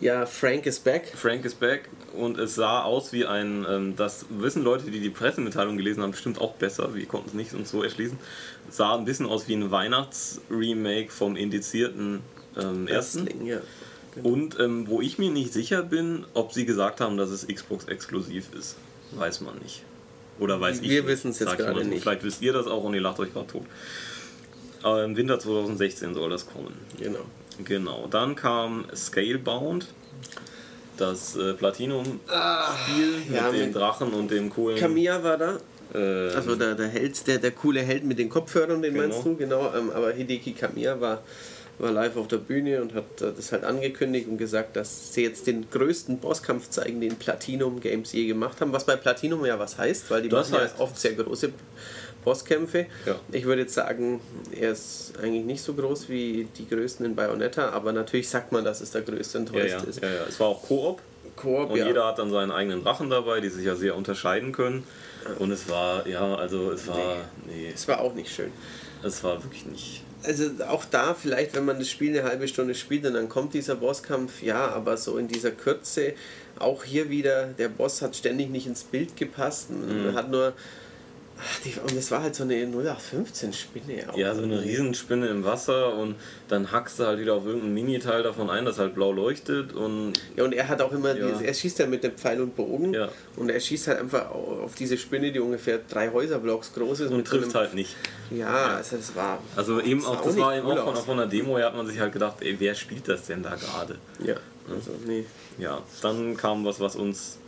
Ja, Frank is back. Frank is back und es sah aus wie ein, ähm, das wissen Leute, die die Pressemitteilung gelesen haben, bestimmt auch besser, wir konnten es nicht uns so erschließen. Sah ein bisschen aus wie ein Weihnachtsremake vom indizierten ähm, ersten. Ja, genau. Und ähm, wo ich mir nicht sicher bin, ob sie gesagt haben, dass es Xbox exklusiv ist, weiß man nicht. Oder weiß wir ich. Wir wissen es jetzt gerade nicht. Vielleicht wisst ihr das auch und ihr lacht euch gerade tot. Aber im Winter 2016 soll das kommen. Genau. Genau. Dann kam Scalebound, das äh, Platinum-Spiel ah, mit dem mit Drachen und dem coolen. Kamiya war da. Ähm, also der, der Held, der, der coole Held mit den Kopfhörern, den genau. meinst du, genau. Ähm, aber Hideki Kamiya war, war live auf der Bühne und hat äh, das halt angekündigt und gesagt, dass sie jetzt den größten Bosskampf zeigen, den Platinum Games je gemacht haben. Was bei Platinum ja was heißt, weil die das machen heißt, ja oft sehr große Bosskämpfe. Ja. Ich würde jetzt sagen, er ist eigentlich nicht so groß wie die größten in Bayonetta, aber natürlich sagt man, dass es der größte und tollste ja, ja. ist. Ja, ja. Es war auch Koop. Koop, und jeder hat dann seinen eigenen Drachen dabei, die sich ja sehr unterscheiden können. Und es war, ja, also es war. Nee. nee. Es war auch nicht schön. Es war wirklich nicht. Also auch da vielleicht, wenn man das Spiel eine halbe Stunde spielt und dann kommt dieser Bosskampf, ja, aber so in dieser Kürze, auch hier wieder, der Boss hat ständig nicht ins Bild gepasst, mhm. hat nur und es war halt so eine 0815-Spinne. Ja, so eine Riesenspinne im Wasser und dann hackst du halt wieder auf irgendein Miniteil davon ein, das halt blau leuchtet. Und ja, und er hat auch immer, ja. er schießt ja mit dem Pfeil und Bogen ja. und er schießt halt einfach auf diese Spinne, die ungefähr drei Häuserblocks groß ist. Und trifft halt nicht. Ja, also das war. Also eben auch, das war eben cool auch von, von der Demo her hat man sich halt gedacht, ey, wer spielt das denn da gerade? Ja, also nee. Ja, dann kam was, was uns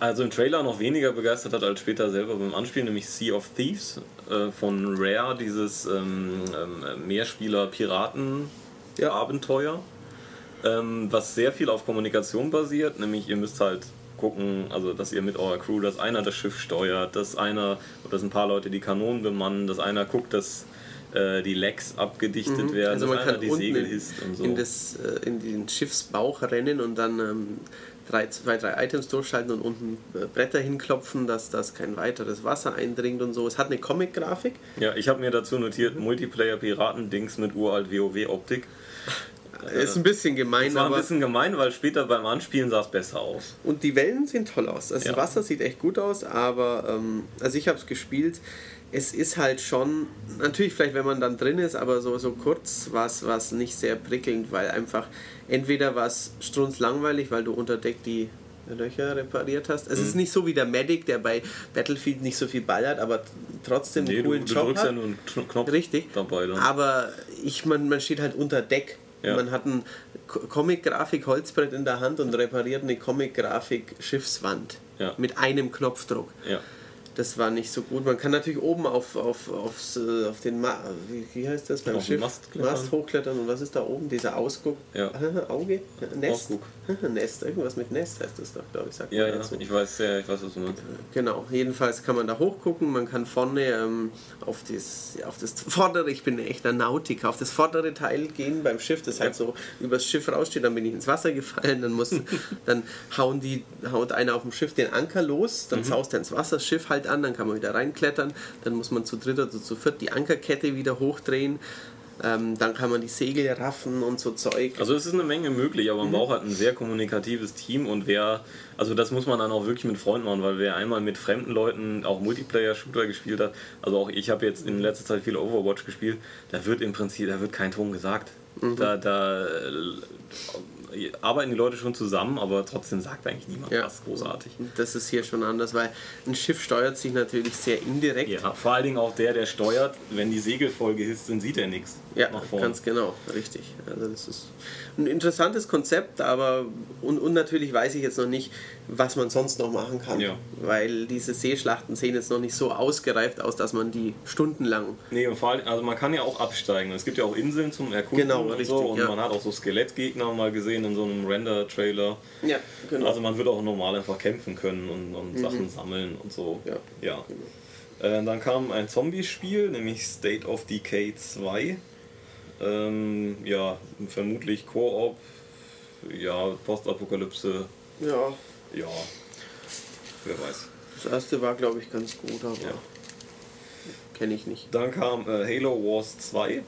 also im Trailer noch weniger begeistert hat als später selber beim Anspielen, nämlich Sea of Thieves äh, von Rare, dieses ähm, ähm, Mehrspieler-Piraten-Abenteuer, ja. ähm, was sehr viel auf Kommunikation basiert, nämlich ihr müsst halt gucken, also dass ihr mit eurer Crew, dass einer das Schiff steuert, dass einer oder dass ein paar Leute die Kanonen bemannen, dass einer guckt, dass äh, die Lecks abgedichtet mhm. werden, also man dass kann einer die Segel hisst und so. In, das, äh, in den Schiffsbauch rennen und dann ähm, drei, zwei, drei Items durchschalten und unten äh, Bretter hinklopfen, dass das kein weiteres Wasser eindringt und so. Es hat eine Comic-Grafik. Ja, ich habe mir dazu notiert, Multiplayer-Piraten-Dings mit uralt WoW-Optik. Ist ein bisschen gemein. Es war ein bisschen gemein, weil später beim Anspielen sah es besser aus. Und die Wellen sehen toll aus. Also ja. das Wasser sieht echt gut aus, aber ähm, also ich habe es gespielt. Es ist halt schon, natürlich vielleicht, wenn man dann drin ist, aber so, so kurz war es nicht sehr prickelnd, weil einfach entweder war es strunzlangweilig, weil du unter Deck die Löcher repariert hast. Es mhm. ist nicht so wie der Medic, der bei Battlefield nicht so viel ballert, aber trotzdem nee, einen coolen du, du Job drückst hat. ja nur einen Knopf Richtig. dabei. Dann. Aber ich, man, man steht halt unter Deck. Ja. Man hat ein Comic-Grafik Holzbrett in der Hand und repariert eine Comic-Grafik Schiffswand ja. mit einem Knopfdruck. Ja das war nicht so gut. Man kann natürlich oben auf, auf, aufs, äh, auf den Ma wie, wie heißt das beim auf Schiff Mast, Mast, hochklettern und was ist da oben? Dieser Ausguck? Ja. Auge? Nest? Ausguck. Nest, irgendwas mit Nest heißt das doch, glaube ich. Sagt ja, ja. ich weiß, ja, ich weiß, was du meinst. Genau, jedenfalls kann man da hochgucken, man kann vorne ähm, auf, das, auf das vordere, ich bin ein echter Nautiker, auf das vordere Teil gehen beim Schiff, das halt so übers Schiff raussteht, dann bin ich ins Wasser gefallen, dann muss, dann hauen die, haut einer auf dem Schiff den Anker los, dann mhm. zaust er ins Wasser, das Schiff halt an, dann kann man wieder reinklettern, dann muss man zu dritt oder zu viert die Ankerkette wieder hochdrehen. Ähm, dann kann man die Segel raffen und so Zeug. Also es ist eine Menge möglich, aber man mhm. braucht halt ein sehr kommunikatives Team und wer, also das muss man dann auch wirklich mit Freunden machen, weil wer einmal mit fremden Leuten auch Multiplayer-Shooter gespielt hat, also auch ich habe jetzt in letzter Zeit viel Overwatch gespielt, da wird im Prinzip, da wird kein Ton gesagt. Mhm. Da, da arbeiten die Leute schon zusammen, aber trotzdem sagt eigentlich niemand Ja. was großartig. Das ist hier schon anders, weil ein Schiff steuert sich natürlich sehr indirekt. Ja, vor allen Dingen auch der, der steuert, wenn die Segel voll gehisst sind, sieht er nichts Ja, nach vorne. ganz genau, richtig. Also das ist ein interessantes Konzept, aber und, und natürlich weiß ich jetzt noch nicht, was man sonst noch machen kann, Ja. weil diese Seeschlachten sehen jetzt noch nicht so ausgereift aus, dass man die stundenlang. Nee, und vor allem, also man kann ja auch absteigen. Es gibt ja auch Inseln zum Erkunden Genau, und richtig, so. Und ja. man hat auch so Skelettgegner mal gesehen in so einem Render-Trailer. Ja, genau. Also man wird auch normal einfach kämpfen können und, und Sachen sammeln und so. Ja, ja. genau. Äh, dann kam ein Zombie-Spiel, nämlich State of Decay 2. Ähm, ja, vermutlich Koop, ja, Postapokalypse, ja, ja, wer weiß. das erste war glaube ich ganz gut, aber Ja. kenne ich nicht. Dann kam äh, Halo Wars 2,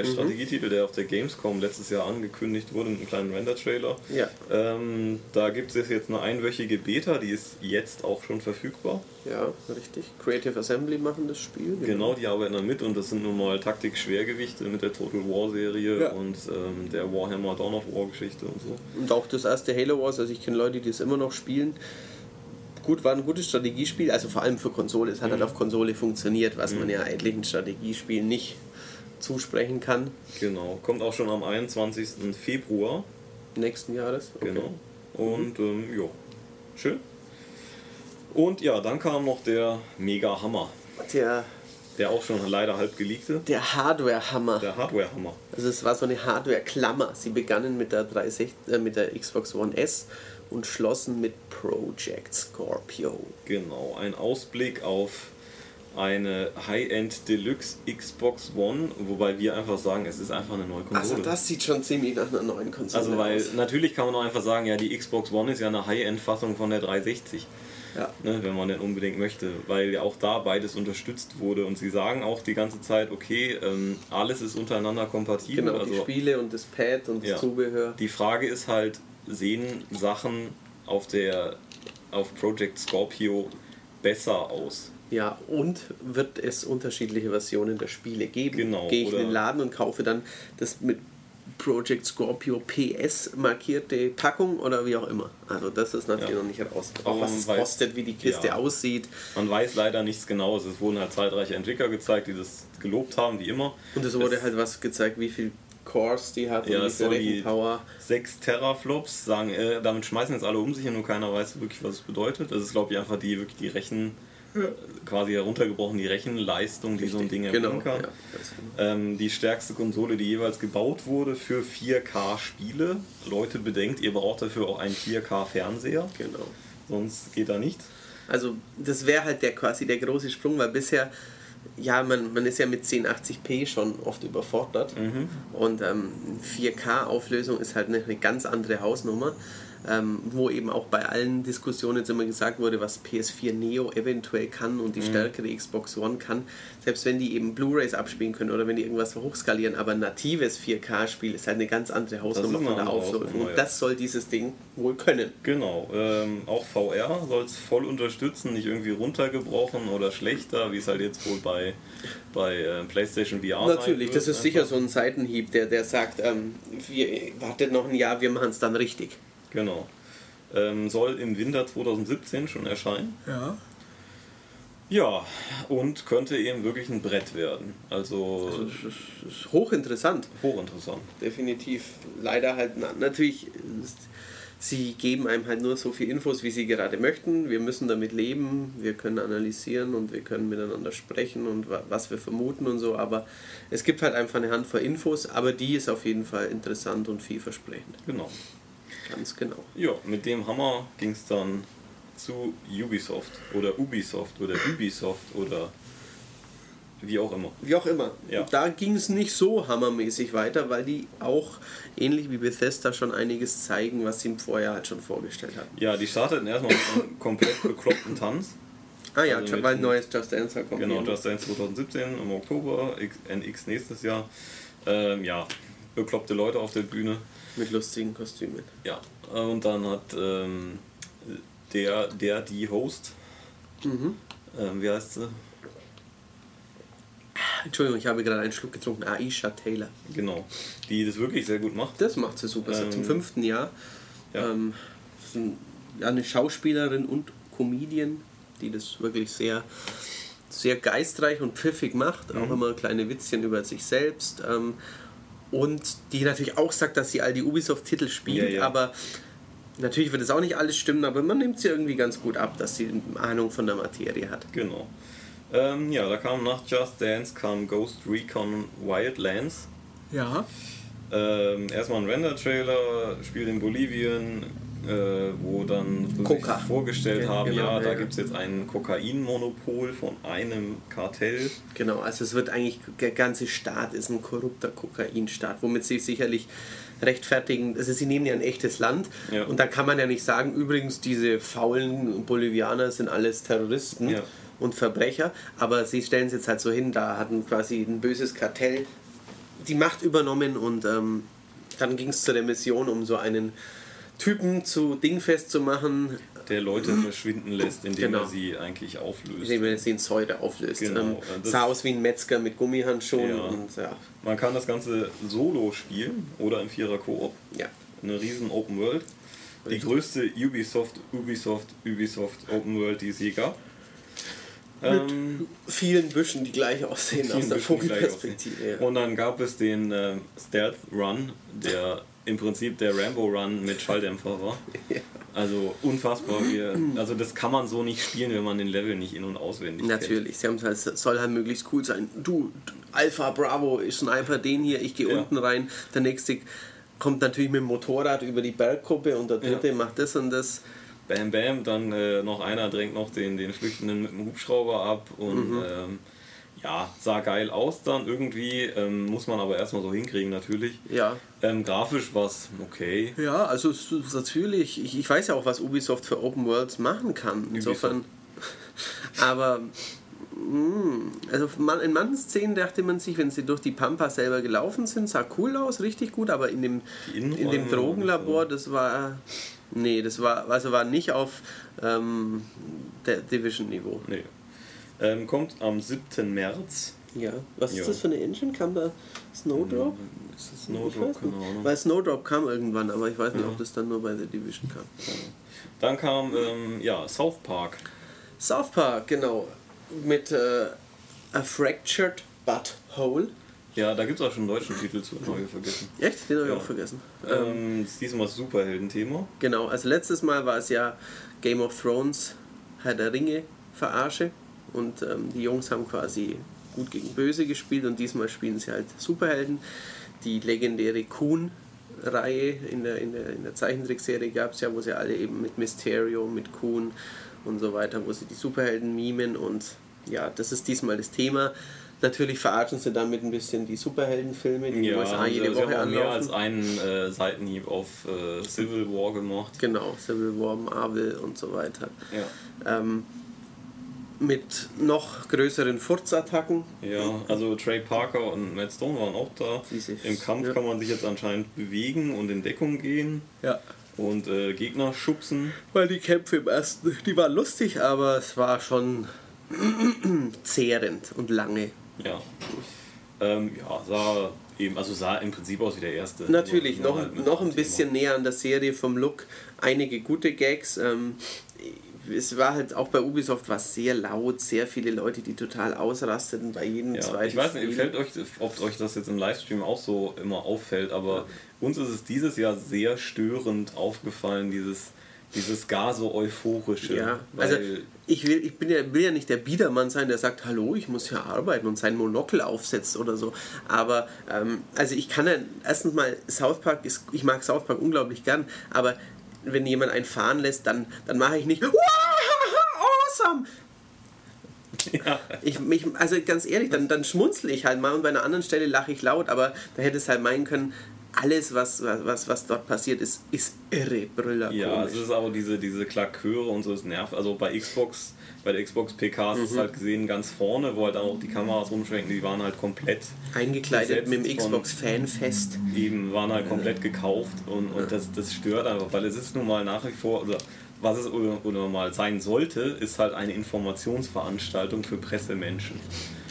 Mhm. der Strategietitel, der auf der Gamescom letztes Jahr angekündigt wurde mit einem kleinen Render-Trailer. Ja, Ähm, da gibt es jetzt eine einwöchige Beta, die ist jetzt auch schon verfügbar. ja, richtig. Creative Assembly machen das Spiel. Genau, die arbeiten da mit und das sind nun mal Taktik-Schwergewichte mit der Total War-Serie Ja. und ähm, der Warhammer Dawn of War-Geschichte und so. Und auch das erste Halo Wars, also ich kenne Leute, die es immer noch spielen. Gut, war ein gutes Strategiespiel, also vor allem für Konsole. Es hat Mhm. halt auf Konsole funktioniert, was man ja etlichen Strategiespielen nicht zusprechen kann. Genau, kommt auch schon am 21. Februar. Nächsten Jahres. Okay. Genau. Und ähm, ja, schön. Und ja, dann kam noch der Mega Hammer. Der, Der auch schon leider halb geleakte. der Hardware-Hammer. Der Hardware-Hammer. Also es war so eine Hardware-Klammer. Sie begannen mit der, 360, äh, mit der Xbox One S und schlossen mit Project Scorpio. Genau, ein Ausblick auf eine High-End Deluxe Xbox One, wobei wir einfach sagen, es ist einfach eine neue Konsole. Also das sieht schon ziemlich nach einer neuen Konsole Also weil aus. natürlich kann man auch einfach sagen, ja, die Xbox One ist ja eine High-End-Fassung von der 360, Ja. ne, wenn man denn unbedingt möchte, weil ja auch da beides unterstützt wurde und sie sagen auch die ganze Zeit, okay, ähm, alles ist untereinander kompatibel. Genau, die also Spiele und das Pad und das Ja. Zubehör. die Frage ist halt, sehen Sachen auf der auf Project Scorpio besser aus? Ja, und wird es unterschiedliche Versionen der Spiele geben? Genau, Gehe ich in den Laden und kaufe dann das mit Project Scorpio PS markierte Packung oder wie auch immer. Also das ist natürlich Ja. noch nicht raus. Aber Auch was es weiß- kostet, wie die Kiste ja. aussieht. Man weiß leider nichts Genaues. Es wurden halt zahlreiche Entwickler gezeigt, die das gelobt haben, wie immer. Und es wurde halt was gezeigt, wie viel Cores die hat Ja, und wie es viel Rechenpower. 6 Teraflops, sagen, äh, damit schmeißen jetzt alle um sich und nur keiner weiß wirklich, was es bedeutet. Das ist, glaube ich, einfach die wirklich die Rechen, quasi heruntergebrochen, die Rechenleistung, die so ein Ding Genau. erbringen kann. Ja, genau. Ähm, die stärkste Konsole, die jeweils gebaut wurde für 4K-Spiele. Leute, bedenkt, ihr braucht dafür auch einen 4K-Fernseher, genau. sonst geht da nichts. Also das wäre halt der quasi der große Sprung, weil bisher, ja, man, man ist ja mit 1080p schon oft überfordert und ähm, 4K-Auflösung ist halt eine, eine ganz andere Hausnummer, ähm, wo eben auch bei allen Diskussionen jetzt immer gesagt wurde, was PS4 Neo eventuell kann und die stärkere Xbox One kann, selbst wenn die eben Blu-rays abspielen können oder wenn die irgendwas hochskalieren, aber natives 4K-Spiel ist halt eine ganz andere Hausnummer von der Auflösung und das soll dieses Ding wohl können. Genau, ähm, auch VR soll es voll unterstützen, nicht irgendwie runtergebrochen oder schlechter, wie es halt jetzt wohl bei, bei äh, PlayStation VR sein Natürlich, das ist sicher Einfach. so ein Seitenhieb, der, der sagt, ähm, wir, wartet noch ein Jahr, wir machen es dann richtig. Genau. Ähm, soll im Winter 2017 schon erscheinen. Ja. Ja, und könnte eben wirklich ein Brett werden. Also Das ist, hochinteressant, hochinteressant. definitiv. Leider halt, na, natürlich, sie geben einem halt nur so viel Infos, wie sie gerade möchten. Wir müssen damit leben, wir können analysieren und wir können miteinander sprechen und wa- was wir vermuten und so. Aber es gibt halt einfach eine Handvoll Infos, aber die ist auf jeden Fall interessant und vielversprechend. Genau. Ganz genau. Ja, mit dem Hammer ging es dann zu Ubisoft oder Ubisoft oder Ubisoft oder wie auch immer. Wie auch immer. Ja. Da ging es nicht so hammermäßig weiter, weil die auch ähnlich wie Bethesda schon einiges zeigen, was sie im Vorjahr halt schon vorgestellt hatten. Ja, die starteten erstmal mit einem komplett bekloppten Tanz. Ah ja, Also weil ein neues Just Dance kommt. Genau. Just Dance 2017 im Oktober, NX nächstes Jahr. Ähm, ja, bekloppte Leute auf der Bühne. Mit lustigen Kostümen. Ja, und dann hat ähm, der, der, die Host, Mhm. ähm, wie heißt sie? Entschuldigung, ich habe gerade einen Schluck getrunken. Aisha Taylor. Genau. Die das wirklich sehr gut macht. Das macht sie super. Seit Ähm, zum fünften Jahr. ja. Ähm, eine Schauspielerin und Comedian, die das wirklich sehr, sehr geistreich und pfiffig macht. Auch Mhm. immer kleine Witzchen über sich selbst. Ähm, und die natürlich auch sagt, dass sie all die Ubisoft-Titel spielt, Ja, ja. aber natürlich wird es auch nicht alles stimmen, aber man nimmt sie irgendwie ganz gut ab, dass sie eine Ahnung von der Materie hat. Genau. Ähm, ja, da kam nach Just Dance kam Ghost Recon Wildlands. Ja. Ähm, erstmal ein Render-Trailer, Spiel in Bolivien, äh, wo dann Coca. sich vorgestellt Ja, haben, genau, ja, ja, da gibt es jetzt ein Kokainmonopol von einem Kartell. Genau, also es wird eigentlich, der ganze Staat ist ein korrupter Kokainstaat, womit sie sicherlich rechtfertigen, also sie nehmen ja ein echtes Land Ja. und da kann man ja nicht sagen, übrigens diese faulen Bolivianer sind alles Terroristen Ja. und Verbrecher, aber sie stellen es jetzt halt so hin, da hatten quasi ein böses Kartell die Macht übernommen und ähm, dann ging es zu der Mission, um so einen Typen zu dingfest zu machen, Der Leute verschwinden lässt, indem Genau. er sie eigentlich auflöst. indem er sie in Säure auflöst. Genau, Ähm, sah aus wie ein Metzger mit Gummihandschuhen Ja. und ja, Man kann das Ganze solo spielen oder im Vierer Koop. ja. Eine riesen Open World. Die Richtig. größte Ubisoft, Ubisoft, Ubisoft Open World, die es je gab. Ähm, vielen Büschen, die gleich aussehen aus der Vogelperspektive. Ja. Und dann gab es den ähm, Stealth Run, der im Prinzip der Rambo Run mit Schalldämpfer war. Ja. Also unfassbar. Wir, also das kann man so nicht spielen, wenn man den Level nicht in- und auswendig kennt. Natürlich, sie haben halt, es soll halt möglichst cool sein. Du, Alpha Bravo, ich sniper den hier, ich gehe Ja. unten rein. Der nächste kommt natürlich mit dem Motorrad über die Bergkuppe und der dritte Ja. macht das und das. Bam Bam, dann äh, noch einer drängt noch den, den Flüchtenden mit dem Hubschrauber ab und Mhm. ähm, ja, sah geil aus dann irgendwie, ähm, muss man aber erstmal so hinkriegen natürlich. Ja. Ähm, grafisch war es okay. Ja, also natürlich, ich, ich weiß ja auch, was Ubisoft für Open Worlds machen kann. Insofern. Aber mh, also in manchen Szenen dachte man sich, wenn sie durch die Pampa selber gelaufen sind, sah cool aus, richtig gut, aber in dem, in dem Drogenlabor, das war. Nee, das war, also war nicht auf ähm, der Division-Niveau. Nee. Ähm, kommt am 7. März. Ja. Was Ja. ist das für eine Engine? Kam da Snowdrop? Ist das Ich Snowdrop? weiß Keine nicht. Ahnung. Weil Snowdrop kam irgendwann, aber ich weiß nicht, Ja. ob das dann nur bei der Division kam. Dann kam ähm, ja, South Park. South Park, genau. Mit äh, A Fractured Butthole. Ja, da gibt es auch schon einen deutschen Titel zu, habe ich vergessen. Echt? Den habe ich Ja. auch vergessen. Ähm, ist diesmal Superhelden-Thema. Genau, also letztes Mal war es ja Game of Thrones, Herr der Ringe, Verarsche. Und ähm, die Jungs haben quasi gut gegen böse gespielt und diesmal spielen sie halt Superhelden. Die legendäre Kuhn-Reihe in der, in, der, in der Zeichentrickserie gab es ja, wo sie alle eben mit Mysterio, mit Kuhn und so weiter, wo sie die Superhelden mimen und ja, das ist diesmal das Thema. Natürlich verarschen sie damit ein bisschen die Superheldenfilme, die den USA sie- jede sie Woche haben auch mehr als anlaufen. einen äh, Seitenhieb auf äh, Civil War gemacht. Genau, Civil War, Marvel und so weiter. Ja. Ähm, mit noch größeren Furzattacken. Ja, also Trey Parker und Matt Stone waren auch da. Im Kampf ja. kann man sich jetzt anscheinend bewegen und in Deckung gehen Ja. und äh, Gegner schubsen. Weil die Kämpfe im ersten, die waren lustig, aber es war schon zehrend und lange. Ja. Ähm, ja, sah eben, also sah im Prinzip aus wie der erste. Natürlich, noch, halt noch ein bisschen näher an der Serie vom Look. Einige gute Gags. Ähm, es war halt auch bei Ubisoft was sehr laut, sehr viele Leute, die total ausrasteten bei jedem Ja, zweiten ich weiß nicht, fällt euch, ob euch das jetzt im Livestream auch so immer auffällt, aber uns ist es dieses Jahr sehr störend aufgefallen, dieses, dieses gar so euphorische. Ja, weil, also ich, will, ich bin ja, will ja nicht der Biedermann sein, der sagt, hallo, ich muss ja arbeiten und sein Monokel aufsetzt oder so. Aber ähm, also ich kann ja, erstens mal, South Park ist, ich mag South Park unglaublich gern, aber wenn jemand einen fahren lässt, dann, dann mache ich nicht, awesome! ja, Ich, mich, also ganz ehrlich, dann, dann schmunzle ich halt mal und bei einer anderen Stelle lache ich laut, aber da hätte es halt meinen können, alles, was, was, was dort passiert ist, ist irre, brüller ja, es ist aber diese, diese Klaköre und so, das nervt. Also bei Xbox, bei der Xbox PK Mhm. ist es halt gesehen ganz vorne, wo halt auch die Kameras rumschwenken, die waren halt komplett Eingekleidet mit dem Xbox Fanfest. eben waren halt komplett gekauft und, und das, das stört einfach, weil es ist nun mal nach wie vor, oder was es oder mal sein sollte, ist halt eine Informationsveranstaltung für Pressemenschen.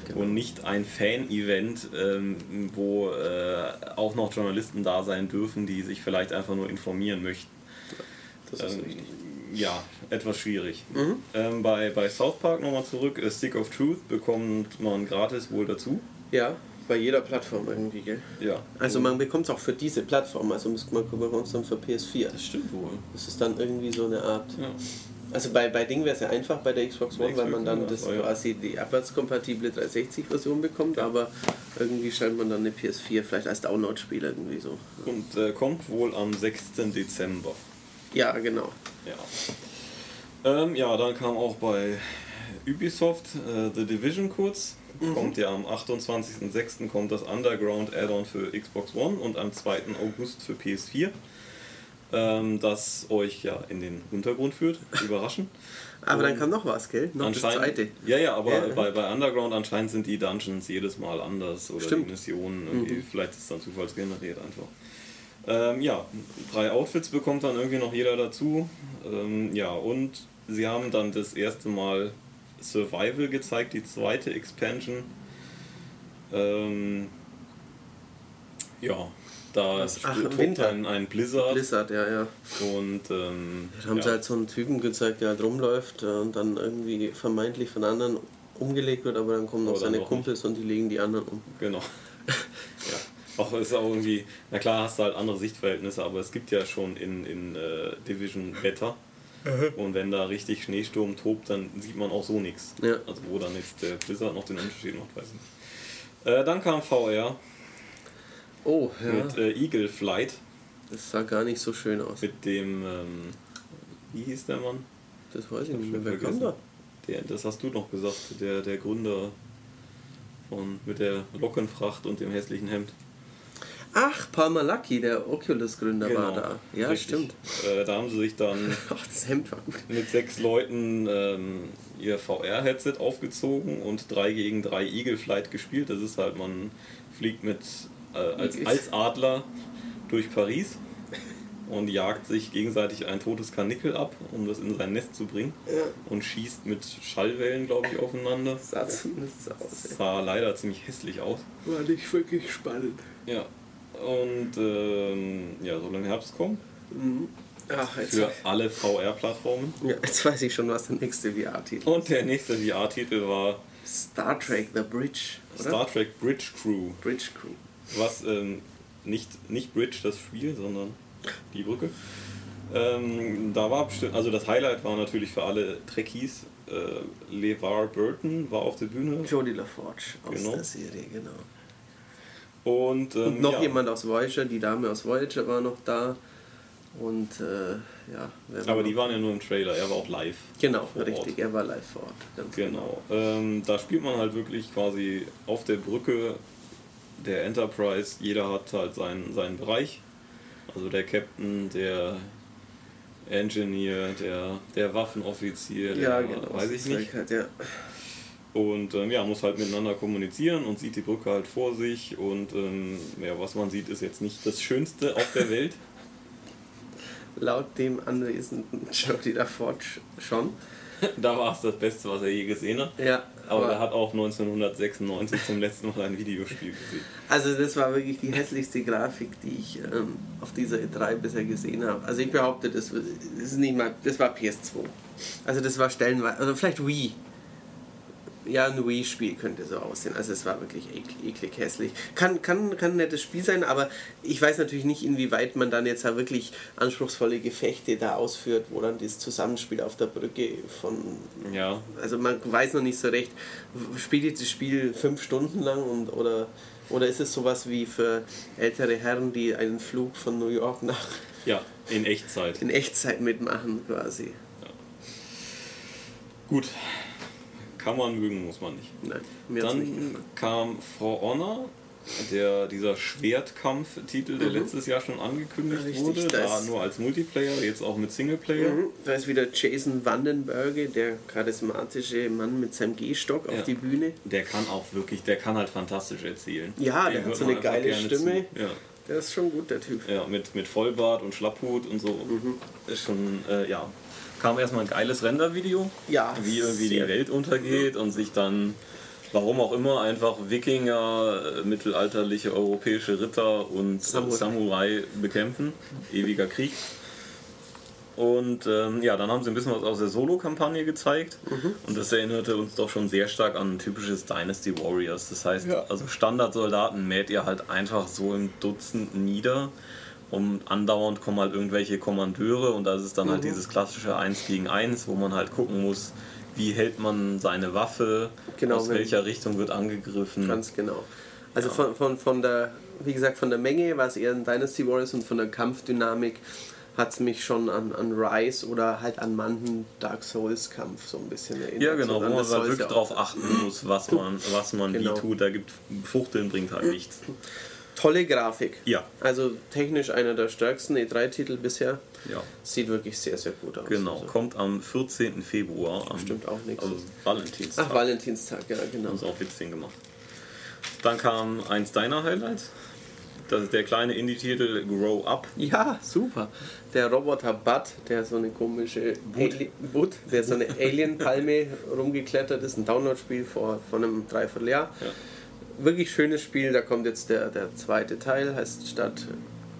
Genau. und nicht ein Fan-Event, ähm, wo äh, auch noch Journalisten da sein dürfen, die sich vielleicht einfach nur informieren möchten. Das ist Ähm, richtig. Ja, etwas schwierig. Mhm. Ähm, bei, bei South Park nochmal zurück, äh, Stick of Truth bekommt man gratis wohl dazu. Ja, bei jeder Plattform irgendwie, gell? Ja. Also man bekommt es auch für diese Plattform, also muss- man bekommt es dann für PS4. Das stimmt wohl. Das ist dann irgendwie so eine Art. Ja. Also bei, bei Ding wäre es ja einfach bei der Xbox One, weil man dann das quasi die abwärtskompatible 360-Version bekommt, aber irgendwie scheint man dann eine PS4 vielleicht als Download-Spiel irgendwie so. Und äh, kommt wohl am 6. Dezember. Ja, genau. Ja. Ähm, ja, dann kam auch bei Ubisoft äh, The Division kurz. Kommt ja am 28.06. kommt das Underground Add-on für Xbox One und am 2. August für PS4. Ähm, das euch ja in den Untergrund führt. Überraschend. Aber dann Und kam noch was, gell? Noch das zweite. Ja, ja, aber Ja. Bei, bei Underground anscheinend sind die Dungeons jedes Mal anders oder Stimmt. die Missionen. Irgendwie, Mhm. Vielleicht ist es dann zufallsgeneriert einfach. Ähm, ja, drei Outfits bekommt dann irgendwie noch jeder dazu. Ähm, ja, und sie haben dann das erste Mal Survival gezeigt, die zweite Expansion. Ähm, ja, da Was? Ach, Winter. ein, ein Blizzard, Blizzard, ja, ja. und ähm, Da haben ja. sie halt so einen Typen gezeigt, der halt rumläuft äh, und dann irgendwie vermeintlich von anderen umgelegt wird, aber dann kommen noch Oder seine Kumpels und die legen die anderen um. Genau. ja. Auch ist auch irgendwie, na klar hast du halt andere Sichtverhältnisse, aber es gibt ja schon in, in äh, Division Wetter. Und wenn da richtig Schneesturm tobt, dann sieht man auch so nichts. Ja. Also wo dann jetzt der Blizzard noch den Unterschied macht, weiß ich nicht. Äh, dann kam VR Oh, ja. mit äh, Eagle Flight, Das sah gar nicht so schön aus. mit dem, ähm, wie hieß der Mann? Das weiß ich Hab nicht mehr. Wer kam da? Der, das hast du noch gesagt, der, der Gründer von, mit der Lockenfracht und dem hässlichen Hemd. Ach, Palmer Lucky, der Oculus-Gründer war da. Ja, Genau. richtig. stimmt. Äh, da haben sie sich dann Ach, das Hemd war gut. mit sechs Leuten ähm, ihr VR-Headset aufgezogen und 3 gegen 3 Eagle Flight gespielt. Das ist halt, man fliegt mit äh, als, als Adler durch Paris und jagt sich gegenseitig ein totes Karnickel ab, um das in sein Nest zu bringen Ja. und schießt mit Schallwellen, glaube ich, aufeinander. Das sah zumindest so aus. Sah leider ziemlich hässlich aus. War nicht wirklich spannend. Ja. Und ähm, ja, soll im Herbst kommen. Mhm. Ach, Für alle VR-Plattformen. ja, jetzt weiß ich schon, was der nächste VR-Titel Und der nächste VR-Titel war Star Trek The Bridge. Oder? Star Trek Bridge Crew. Bridge Crew. Was ähm, nicht, nicht Bridge das Spiel, sondern die Brücke. Ähm, da war bestimmt, also das Highlight war natürlich für alle Trekkies. Äh, LeVar Burton war auf der Bühne. Jodie LaForge aus Genau. der Serie, genau. Und, ähm, Und noch ja. jemand aus Voyager, die Dame aus Voyager war noch da. Und äh, ja, Aber die waren ja nur im Trailer, er war auch live. Genau, richtig, Ort. er war live vor Ort. Ganz Genau. Ähm, da spielt man halt wirklich quasi auf der Brücke der Enterprise. Jeder hat halt seinen, seinen Bereich. Also der Captain, der Engineer, der, der Waffenoffizier, der, Ja, genau. weiß ich nicht. Halt, ja. Und ähm, ja, muss halt miteinander kommunizieren und sieht die Brücke halt vor sich. Und ähm, ja, was man sieht, ist jetzt nicht das Schönste auf der Welt. Laut dem anwesenden Jodie LaForge schon. da war es das Beste, was er je gesehen hat. Ja, Aber er hat auch 1996 zum letzten Mal ein Videospiel gesehen. Also das war wirklich die hässlichste Grafik, die ich ähm, auf dieser E3 bisher gesehen habe. Also ich behaupte, das, das ist nicht mal, das war PS2. Also das war stellenweise, also vielleicht Wii. Ja, ein Wii-Spiel könnte so aussehen. Also es war wirklich eklig, eklig hässlich. Kann, kann, kann ein nettes Spiel sein, aber ich weiß natürlich nicht, inwieweit man dann jetzt da wirklich anspruchsvolle Gefechte da ausführt, wo dann das Zusammenspiel auf der Brücke von Ja, also man weiß noch nicht so recht, spielt jetzt das Spiel fünf Stunden lang und, oder, oder ist es sowas wie für ältere Herren, die einen Flug von New York nach ja, in Echtzeit. in Echtzeit mitmachen quasi? Gut, kann man mögen, muss man nicht. Nein, nicht Dann gefallen. kam For Honor, der, dieser Schwertkampf-Titel, der Mhm. letztes Jahr schon angekündigt Richtig, wurde, da nur als Multiplayer, jetzt auch mit Singleplayer. Mhm, Da ist wieder Jason Vandenberge, der charismatische Mann mit seinem Gehstock Ja. auf die Bühne. Der kann auch wirklich, der kann halt fantastisch erzählen. Ja, Dem der hat so eine geile Stimme. Ja. Der ist schon gut, der Typ. Ja, mit, mit Vollbart und Schlapphut und so. Mhm. Ist schon, äh, ja. Kam erstmal ein geiles Render-Video, Ja, wie irgendwie die. Welt untergeht und sich dann Warum auch immer, einfach Wikinger, äh, mittelalterliche europäische Ritter und Samurai. Samurai, bekämpfen. Ewiger Krieg. Und ähm, ja, dann haben sie ein bisschen was aus der Solo-Kampagne gezeigt. Und das erinnerte uns doch schon sehr stark an ein typisches Dynasty Warriors. Das heißt, Ja. also Standardsoldaten mäht ihr halt einfach so im Dutzend nieder. Und andauernd kommen halt irgendwelche Kommandeure und das ist dann halt dieses klassische 1 gegen 1, wo man halt gucken muss, wie hält man seine Waffe, Genau, aus welcher Richtung wird angegriffen. Ganz genau. Also Ja. von, von, von der, wie gesagt, von der Menge war es eher ein Dynasty Warriors und von der Kampfdynamik hat es mich schon an, an Rise oder halt an manchen Dark Souls Kampf so ein bisschen erinnert. Ja, genau, So, wo an man halt wirklich ja drauf achten muss, was man, was man Genau. wie tut. Da gibt Fuchteln bringt halt nichts. Tolle Grafik. Ja. Also technisch einer der stärksten E3-Titel bisher. Ja, Sieht wirklich sehr, sehr gut aus. genau. Also, Kommt am 14. Februar. Am, Stimmt auch nichts. Also Valentinstag. Ach, Valentinstag, ja, genau. Haben sie auch witzig gemacht. Dann kam eins deiner Highlights. Das ist der kleine Indie-Titel Grow Up. Ja, super. Der Roboter Bud, der so eine komische Bud, der so eine Alien-Palme rumgeklettert ist, ein Download-Spiel vor, vor einem Dreivierteljahr. Ja. Wirklich schönes Spiel, da kommt jetzt der, der zweite Teil, heißt statt,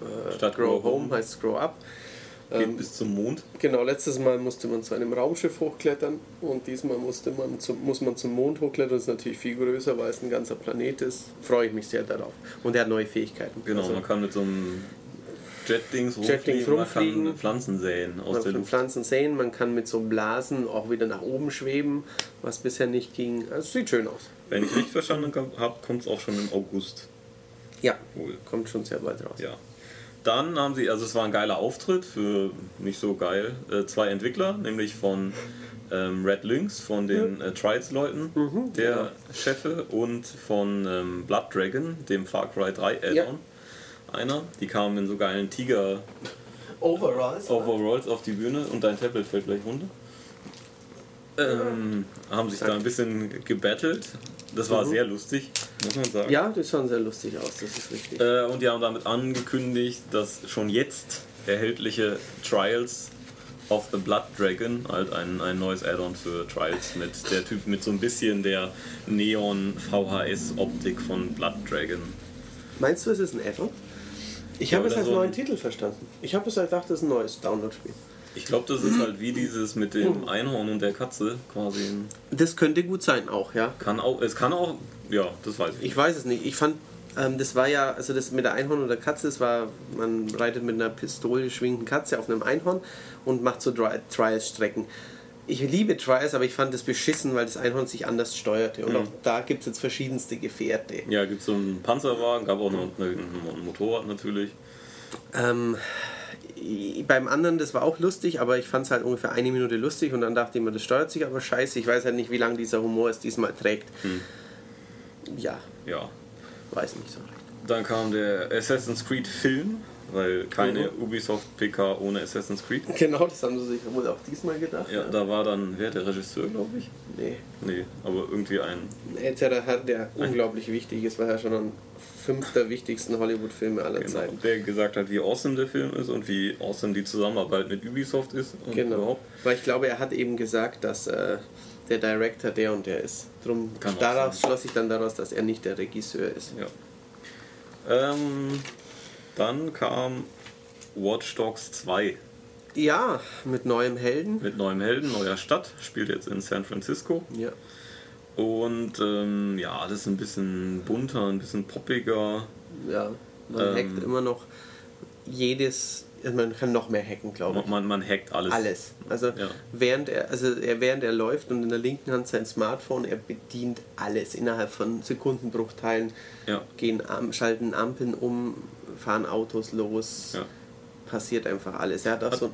äh, Statt Grow Home, Home. heißt Grow Up. Geht Ähm, bis zum Mond. Genau, letztes Mal musste man zu einem Raumschiff hochklettern und diesmal musste man zum, muss man zum Mond hochklettern. Das ist natürlich viel größer, weil es ein ganzer Planet ist. Freue ich mich sehr darauf. Und er hat neue Fähigkeiten. Genau, Also, man kann mit so einem Jetdings Jetdings rumfliegen, man rumfliegen. kann Pflanzen säen aus Man der kann Luft. Pflanzen sehen, man kann mit so Blasen auch wieder nach oben schweben, was bisher nicht ging. Also sieht schön aus. Wenn ich richtig verstanden habe, kommt es auch schon im August Ja, wohl. kommt schon sehr bald raus. Ja. Dann haben sie, also es war ein geiler Auftritt für nicht so geil, äh, zwei Entwickler, nämlich von ähm, Red Lynx, von den äh, Trials-Leuten, Mhm, der Chefe, und von ähm, Blood Dragon, dem Far Cry 3 Add-on. Ja. Einer, die kamen in so geilen Tiger Overalls. Overalls auf die Bühne und dein Tablet fällt gleich runter. Ähm, haben sich da ein bisschen gebettelt. Das war sehr lustig, muss man sagen. Mhm. Ja, das sah sehr lustig aus, das ist richtig. Äh, und die haben damit angekündigt, dass schon jetzt erhältliche Trials of the Blood Dragon, halt ein, ein neues Add-on für Trials mit der Typ mit so ein bisschen der Neon VHS Optik von Blood Dragon. Meinst du, es ist ein Add-on? Ich habe es als so neuen Titel verstanden. Ich habe es gedacht, das ist ein neues Download-Spiel. Ich glaube, das ist halt wie dieses mit dem Einhorn und der Katze quasi. Das könnte gut sein auch, ja. kann auch, es kann auch, ja, das weiß ich. Ich weiß es nicht. Ich fand, ähm, das war ja, also das mit der Einhorn und der Katze, das war, man reitet mit einer Pistole schwingenden Katze auf einem Einhorn und macht so Trials-Strecken. Ich liebe Trials, aber ich fand das beschissen, weil das Einhorn sich anders steuerte. Und auch da gibt es jetzt verschiedenste Gefährte. Ja, gibt es so einen Panzerwagen, gab auch noch ein Motorrad natürlich. Ähm, beim anderen, das war auch lustig, aber ich fand es halt ungefähr eine Minute lustig und dann dachte ich mir, das steuert sich aber scheiße. Ich weiß halt nicht, wie lange dieser Humor es diesmal trägt. Ja, Ja. weiß nicht so recht. Dann kam der Assassin's Creed Film, weil keine Ubisoft PK ohne Assassin's Creed. Genau, das haben sie sich wohl auch diesmal gedacht. Ja, da war dann, wer, der Regisseur, glaube ich? Nee. Nee, aber irgendwie ein. Älterer Herr, der unglaublich wichtig ist, weil er schon ein fünfter wichtigsten Hollywood-Filme aller Genau, Zeiten. der gesagt hat, wie awesome der Film ist und wie awesome die Zusammenarbeit mit Ubisoft ist. Genau. überhaupt. Weil ich glaube, er hat eben gesagt, dass äh, der Director der und der ist. Drum Kann daraus schloss ich dann daraus, dass er nicht der Regisseur ist. Ja. Ähm, dann kam Watch Dogs 2 Ja, mit neuem Helden. mit neuem Helden, neuer Stadt, spielt jetzt in San Francisco. Ja. Und ähm, ja, das ist ein bisschen bunter, ein bisschen poppiger. Ja, man Ähm. hackt immer noch jedes, also man kann noch mehr hacken, glaube ich. Man, man hackt alles. Alles. Also Ja. während er, also er während er läuft und in der linken Hand sein Smartphone, er bedient alles innerhalb von Sekundenbruchteilen. Ja. Gehen schalten Ampeln um, fahren Autos los. Ja. Passiert einfach alles. Er hat auch so,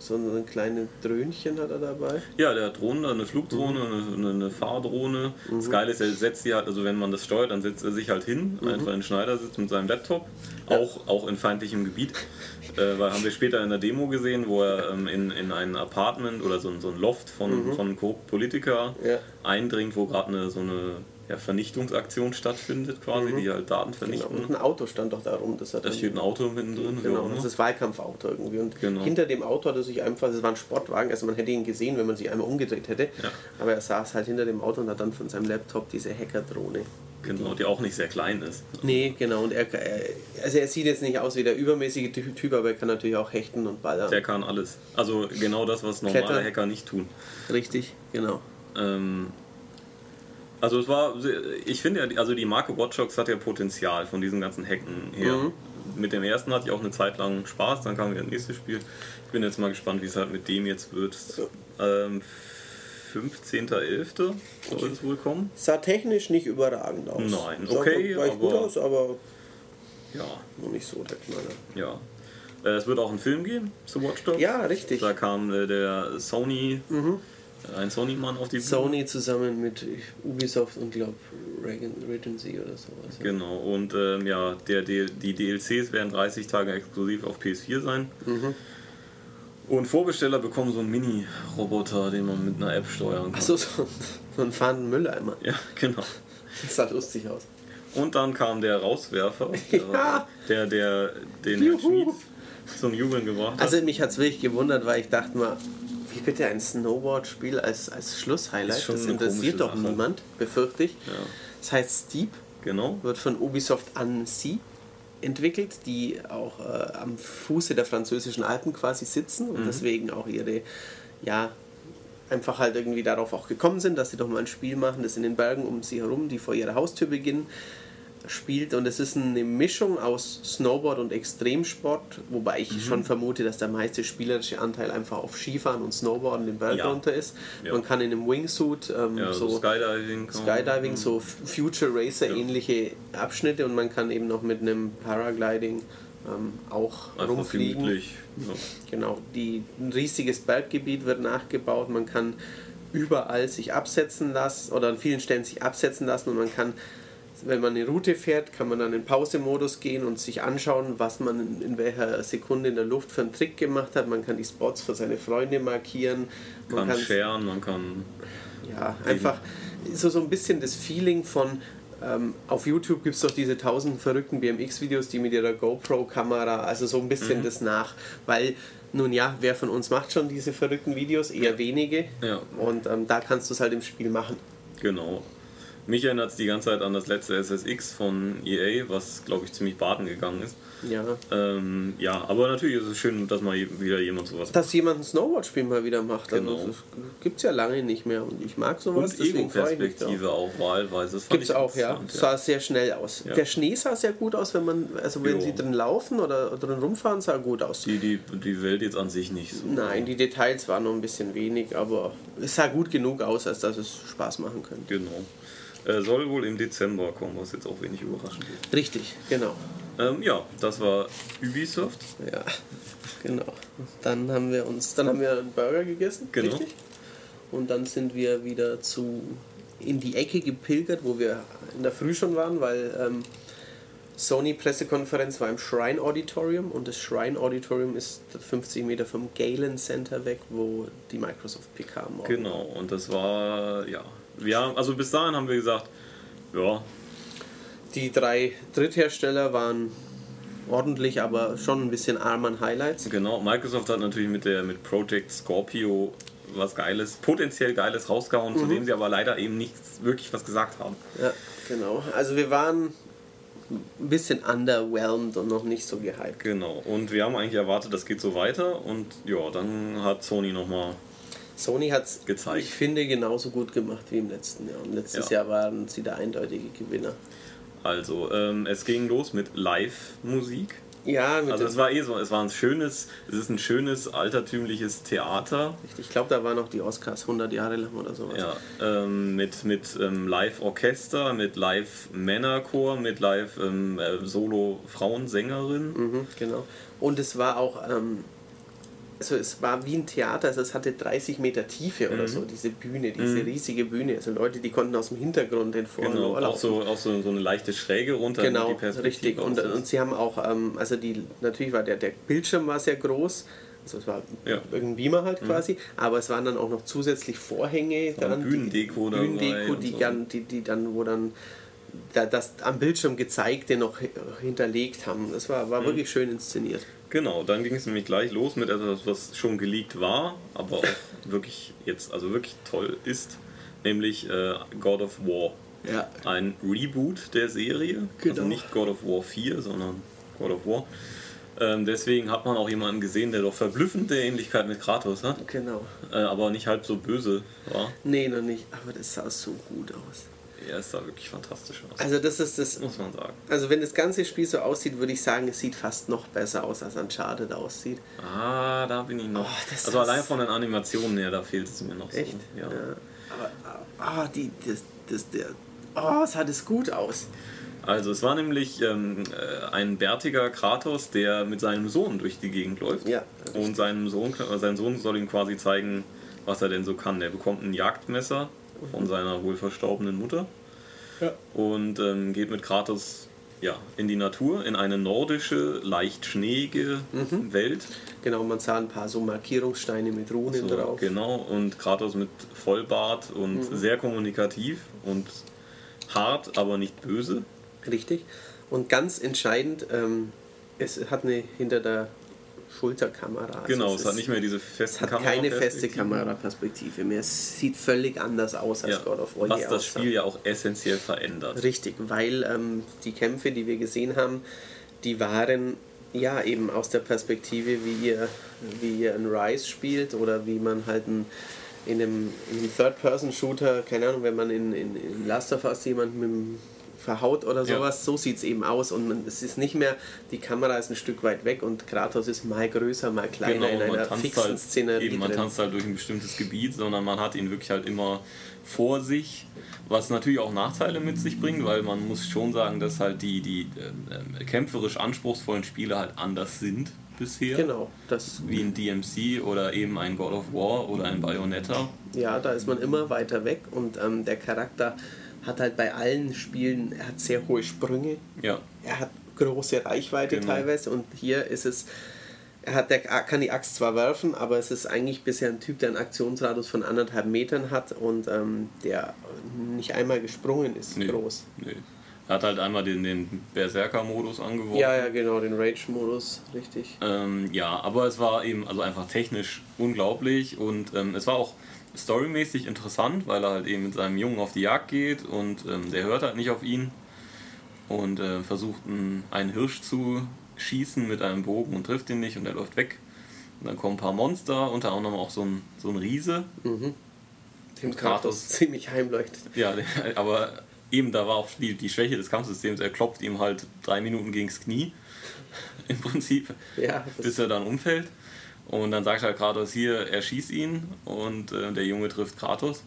so, so ein kleines Dröhnchen hat er dabei. Ja, der hat Drohnen, eine Flugdrohne, eine, eine, eine Fahrdrohne. Das Geile ist, er setzt sie halt, also wenn man das steuert, dann setzt er sich halt hin, einfach in Schneidersitz mit seinem Laptop, auch, auch in feindlichem Gebiet. Äh, weil haben wir später in der Demo gesehen, wo er ähm, in, in ein Apartment oder so, ein- so ein Loft von, von Co- Politiker Ja. eindringt, wo gerade eine, so eine ja, Vernichtungsaktion stattfindet, quasi, die halt Daten Genau. vernichten. Und ein Auto stand doch da rum. Das hat Da steht ein Auto mittendrin. Genau, so, ne? das ist Wahlkampfauto irgendwie. Und Genau. hinter dem Auto hat er sich einfach, das war ein Sportwagen, also man hätte ihn gesehen, wenn man sich einmal umgedreht hätte. Ja. Aber er saß halt hinter dem Auto und hat dann von seinem Laptop diese Hackerdrohne. Genau, die auch nicht sehr klein ist. Nee, genau. Und er, also er sieht jetzt nicht aus wie der übermäßige Ty- Typ, aber er kann natürlich auch hechten und ballern. Der kann alles. Also genau das, was normale Klettern. Hacker nicht tun. Richtig, genau. Ähm, also es war, ich finde ja, also die Marke Watch Dogs hat ja Potenzial von diesen ganzen Hacken her. Mhm. Mit dem ersten hatte ich auch eine Zeit lang Spaß, dann kam wieder das nächste Spiel. Ich bin jetzt mal gespannt, wie es halt mit dem jetzt wird. Ähm, 15.11. soll es wohl kommen. Sah technisch nicht überragend aus. Nein, Sah okay, gleich gut aber- aus, aber Ja, noch nicht so der Knaller. ja. Äh, es wird auch einen Film geben zu Watch Dogs. Ja, richtig. Da kam äh, der Sony, äh, ein Sony-Mann auf die Bühne. Sony zusammen mit Ubisoft und glaub Regan, Regency oder sowas. ja. Genau, und ähm, ja, der, die, die DLCs werden 30 Tage exklusiv auf PS4 sein. Mhm. Und Vorbesteller bekommen so einen Mini-Roboter, den man mit einer App steuern kann. Achso, so, so einen fahrenden Mülleimer. Ja, genau. Das sah lustig aus. Und dann kam der Rauswerfer, der, Ja. der, der den Herr. Schmied zum Jubeln gebracht hat. Also mich hat es wirklich gewundert, weil ich dachte mal, wie bitte ein Snowboard-Spiel als, als Schlusshighlight? Das interessiert doch Sache. niemand, befürchte ich. Ja. Das heißt Steep, genau. wird von Ubisoft Annecy entwickelt, die auch äh, am Fuße der französischen Alpen quasi sitzen Mhm. und deswegen auch ihre, ja, einfach halt irgendwie darauf auch gekommen sind, dass sie doch mal ein Spiel machen, das in den Bergen um sie herum, die vor ihrer Haustür beginnen, spielt und es ist eine Mischung aus Snowboard und Extremsport, wobei Mhm. ich schon vermute, dass der meiste spielerische Anteil einfach auf Skifahren und Snowboarden den Berg Ja. runter ist. Ja. Man kann in einem Wingsuit ähm, Ja, so, so Skydiving. Skydiving, so Future Racer ähnliche Abschnitte und man kann eben noch mit einem Paragliding ähm, auch Einfach rumfliegen. Ja. Genau, die, ein riesiges Berggebiet wird nachgebaut, man kann überall sich absetzen lassen oder an vielen Stellen sich absetzen lassen und man kann, wenn man eine Route fährt, kann man dann in Pausemodus gehen und sich anschauen, was man in, welcher Sekunde in der Luft für einen Trick gemacht hat. Man kann die Spots für seine Freunde markieren. Man kann scheren, man kann. ja, einfach so, so ein bisschen das Feeling von, ähm, auf YouTube gibt es doch diese tausend verrückten BMX-Videos, die mit ihrer GoPro-Kamera, also so ein bisschen Mhm. das nach, weil nun ja, wer von uns macht schon diese verrückten Videos? Eher wenige. Ja. Und ähm, da kannst du es halt im Spiel machen. Genau. Mich erinnert es die ganze Zeit an das letzte SSX von EA, was glaube ich ziemlich baden gegangen ist. Ja. Ähm, ja, aber natürlich ist es schön, dass mal wieder jemand sowas macht. Dass jemand ein Snowboard-Spiel mal wieder macht. Genau. Also, das gibt es ja lange nicht mehr und ich mag sowas. Und. Ego-Perspektive auch wahlweise. Das Gibt es auch, ja. interessant, Sah sehr schnell aus. Ja. Der Schnee sah sehr gut aus, wenn man, also wenn Jo. sie drin laufen oder drin rumfahren, sah gut aus. Die, die, die Welt jetzt an sich nicht so. Nein, die Details waren noch ein bisschen wenig, aber es sah gut genug aus, als dass es Spaß machen könnte. Genau. Äh, soll wohl im Dezember kommen, was jetzt auch wenig überraschend ist. Richtig, genau. Ähm, ja, das war Ubisoft. Ja, genau. Dann haben wir uns, dann haben wir einen Burger gegessen, Genau. richtig? Und dann sind wir wieder zu in die Ecke gepilgert, wo wir in der Früh schon waren, weil ähm, Sony Pressekonferenz war im Shrine Auditorium und das Shrine Auditorium ist 50 Meter vom Galen Center weg, wo die Microsoft PK morgen Genau, und das war, ja. Haben, also bis dahin haben wir gesagt, ja, Die drei Dritthersteller waren ordentlich, aber schon ein bisschen arm an Highlights. genau. Microsoft hat natürlich mit der mit Project Scorpio was Geiles, potenziell Geiles rausgehauen, zu dem sie aber leider eben nichts wirklich was gesagt haben. Ja, genau. Also wir waren ein bisschen underwhelmed und noch nicht so gehypt. Genau, und wir haben eigentlich erwartet, das geht so weiter und ja, dann hat Sony nochmal Sony hat es, Gezeigt. ich finde, genauso gut gemacht wie im letzten Jahr. Und letztes Ja. Jahr waren sie der eindeutige Gewinner. Also, ähm, es ging los mit Live-Musik. Ja, mit Also es war eh so, es war ein schönes, es ist ein schönes altertümliches Theater. ich glaube, da waren noch die Oscars 100 Jahre lang oder sowas. Ja, ähm, mit, mit ähm, Live-Orchester, mit Live-Männerchor, mit ähm, Live-Solo-Frauensängerin. Mhm, genau. Und es war auch, ähm, also es war wie ein Theater, also es hatte 30 Meter Tiefe Mhm. oder so, diese Bühne, diese riesige Bühne. Also Leute, die konnten aus dem Hintergrund den Vor- und Genau, auch so, auch so, so eine leichte Schräge runter. Genau, die richtig. Und, so und sie haben auch, ähm, also die, natürlich war der, der Bildschirm war sehr groß, Also es war Ja. irgendein Beamer halt quasi, aber es waren dann auch noch zusätzlich Vorhänge, dann Bühnendeko dabei Bühnendeko, die, so. dann, die, die dann, wo dann da, das am Bildschirm gezeigte noch hi- hinterlegt haben. Das war, Mhm. war wirklich schön inszeniert. Genau, dann ging es nämlich gleich los mit etwas, was schon geleakt war, aber auch wirklich jetzt, also wirklich toll ist, nämlich äh, God of War. Ja. Ein Reboot der Serie, also Genau. nicht God of War 4, sondern God of War. Ähm, deswegen hat man auch jemanden gesehen, der doch verblüffende Ähnlichkeit mit Kratos hat, Genau. äh, aber nicht halb so böse war. Nee, noch nicht, aber das sah so gut aus. Er ist da wirklich fantastisch aus, Also das ist das, muss man sagen. also wenn das ganze Spiel so aussieht, würde ich sagen, es sieht fast noch besser aus, als Uncharted aussieht. Ah, da bin ich noch. Oh, das also allein von den Animationen her, da fehlt es mir noch Echt? so. Ja. Aber, ah, die, das, das, der, oh, es hat es gut aus. Also es war nämlich ähm, äh, ein bärtiger Kratos, der mit seinem Sohn durch die Gegend läuft. Ja, Und seinem Sohn, äh, sein Sohn soll ihm quasi zeigen, was er denn so kann. Er bekommt ein Jagdmesser von seiner wohl verstorbenen Mutter Ja. und ähm, geht mit Kratos ja, in die Natur, in eine nordische, leicht schneeige Welt. Genau, man sah ein paar so Markierungssteine mit Runen So, drauf. genau, und Kratos mit Vollbart und sehr kommunikativ und hart, aber nicht böse. Richtig. Und ganz entscheidend, ähm, es hat eine hinter der Schulterkamera. Also Genau, es, ist- hat nicht mehr diese festen es hat keine feste. Kameraperspektive mehr. Es sieht völlig anders aus als Ja, God of War. was das aussah. Spiel ja auch essentiell verändert. Richtig, weil ähm, die Kämpfe, die wir gesehen haben, die waren ja eben aus der Perspektive, wie ihr, wie ihr ein Rise spielt oder wie man halt ein, in einem, in einem Third-Person-Shooter, keine Ahnung, wenn man in, in, in Last of Us jemanden mit dem verhaut oder Ja. sowas, so sieht es eben aus und man, es ist nicht mehr, die Kamera ist ein Stück weit weg und Kratos ist mal größer, mal kleiner in Genau, man einer fixen halt, Szenerie eben, man drin. tanzt halt durch ein bestimmtes Gebiet, sondern man hat ihn wirklich halt immer vor sich, was natürlich auch Nachteile mit sich bringt, weil man muss schon sagen, dass halt die, die äh, kämpferisch anspruchsvollen Spiele halt anders sind bisher. Genau, das, Wie ein DMC oder eben ein God of War oder ein Bayonetta. Ja, da ist man immer weiter weg und ähm, der Charakter hat halt bei allen Spielen, er hat sehr hohe Sprünge, Ja, er hat große Reichweite Genau. teilweise und hier ist es, er hat, der kann die Axt zwar werfen, aber es ist eigentlich bisher ein Typ, der einen Aktionsradius von anderthalb Metern hat und ähm, der nicht einmal gesprungen ist, Nee. groß. nee. Er hat halt einmal den, den Berserker-Modus angeworfen. Ja, ja, genau, den Rage-Modus, richtig. Ähm, ja, aber es war eben also einfach technisch unglaublich und ähm, es war auch storymäßig interessant, weil er halt eben mit seinem Jungen auf die Jagd geht und ähm, der hört halt nicht auf ihn und äh, versucht einen, einen Hirsch zu schießen mit einem Bogen und trifft ihn nicht und er läuft weg. Und dann kommen ein paar Monster, unter anderem auch so ein, so ein Riese. Dem Und Kratos ziemlich heimleuchtet. Ja, aber eben da war auch die, die Schwäche des Kampfsystems. Er klopft ihm halt drei Minuten gegens Knie. Im Prinzip. Ja, bis er dann umfällt. Und dann sagt halt Kratos hier, er schießt ihn und äh, der Junge trifft Kratos.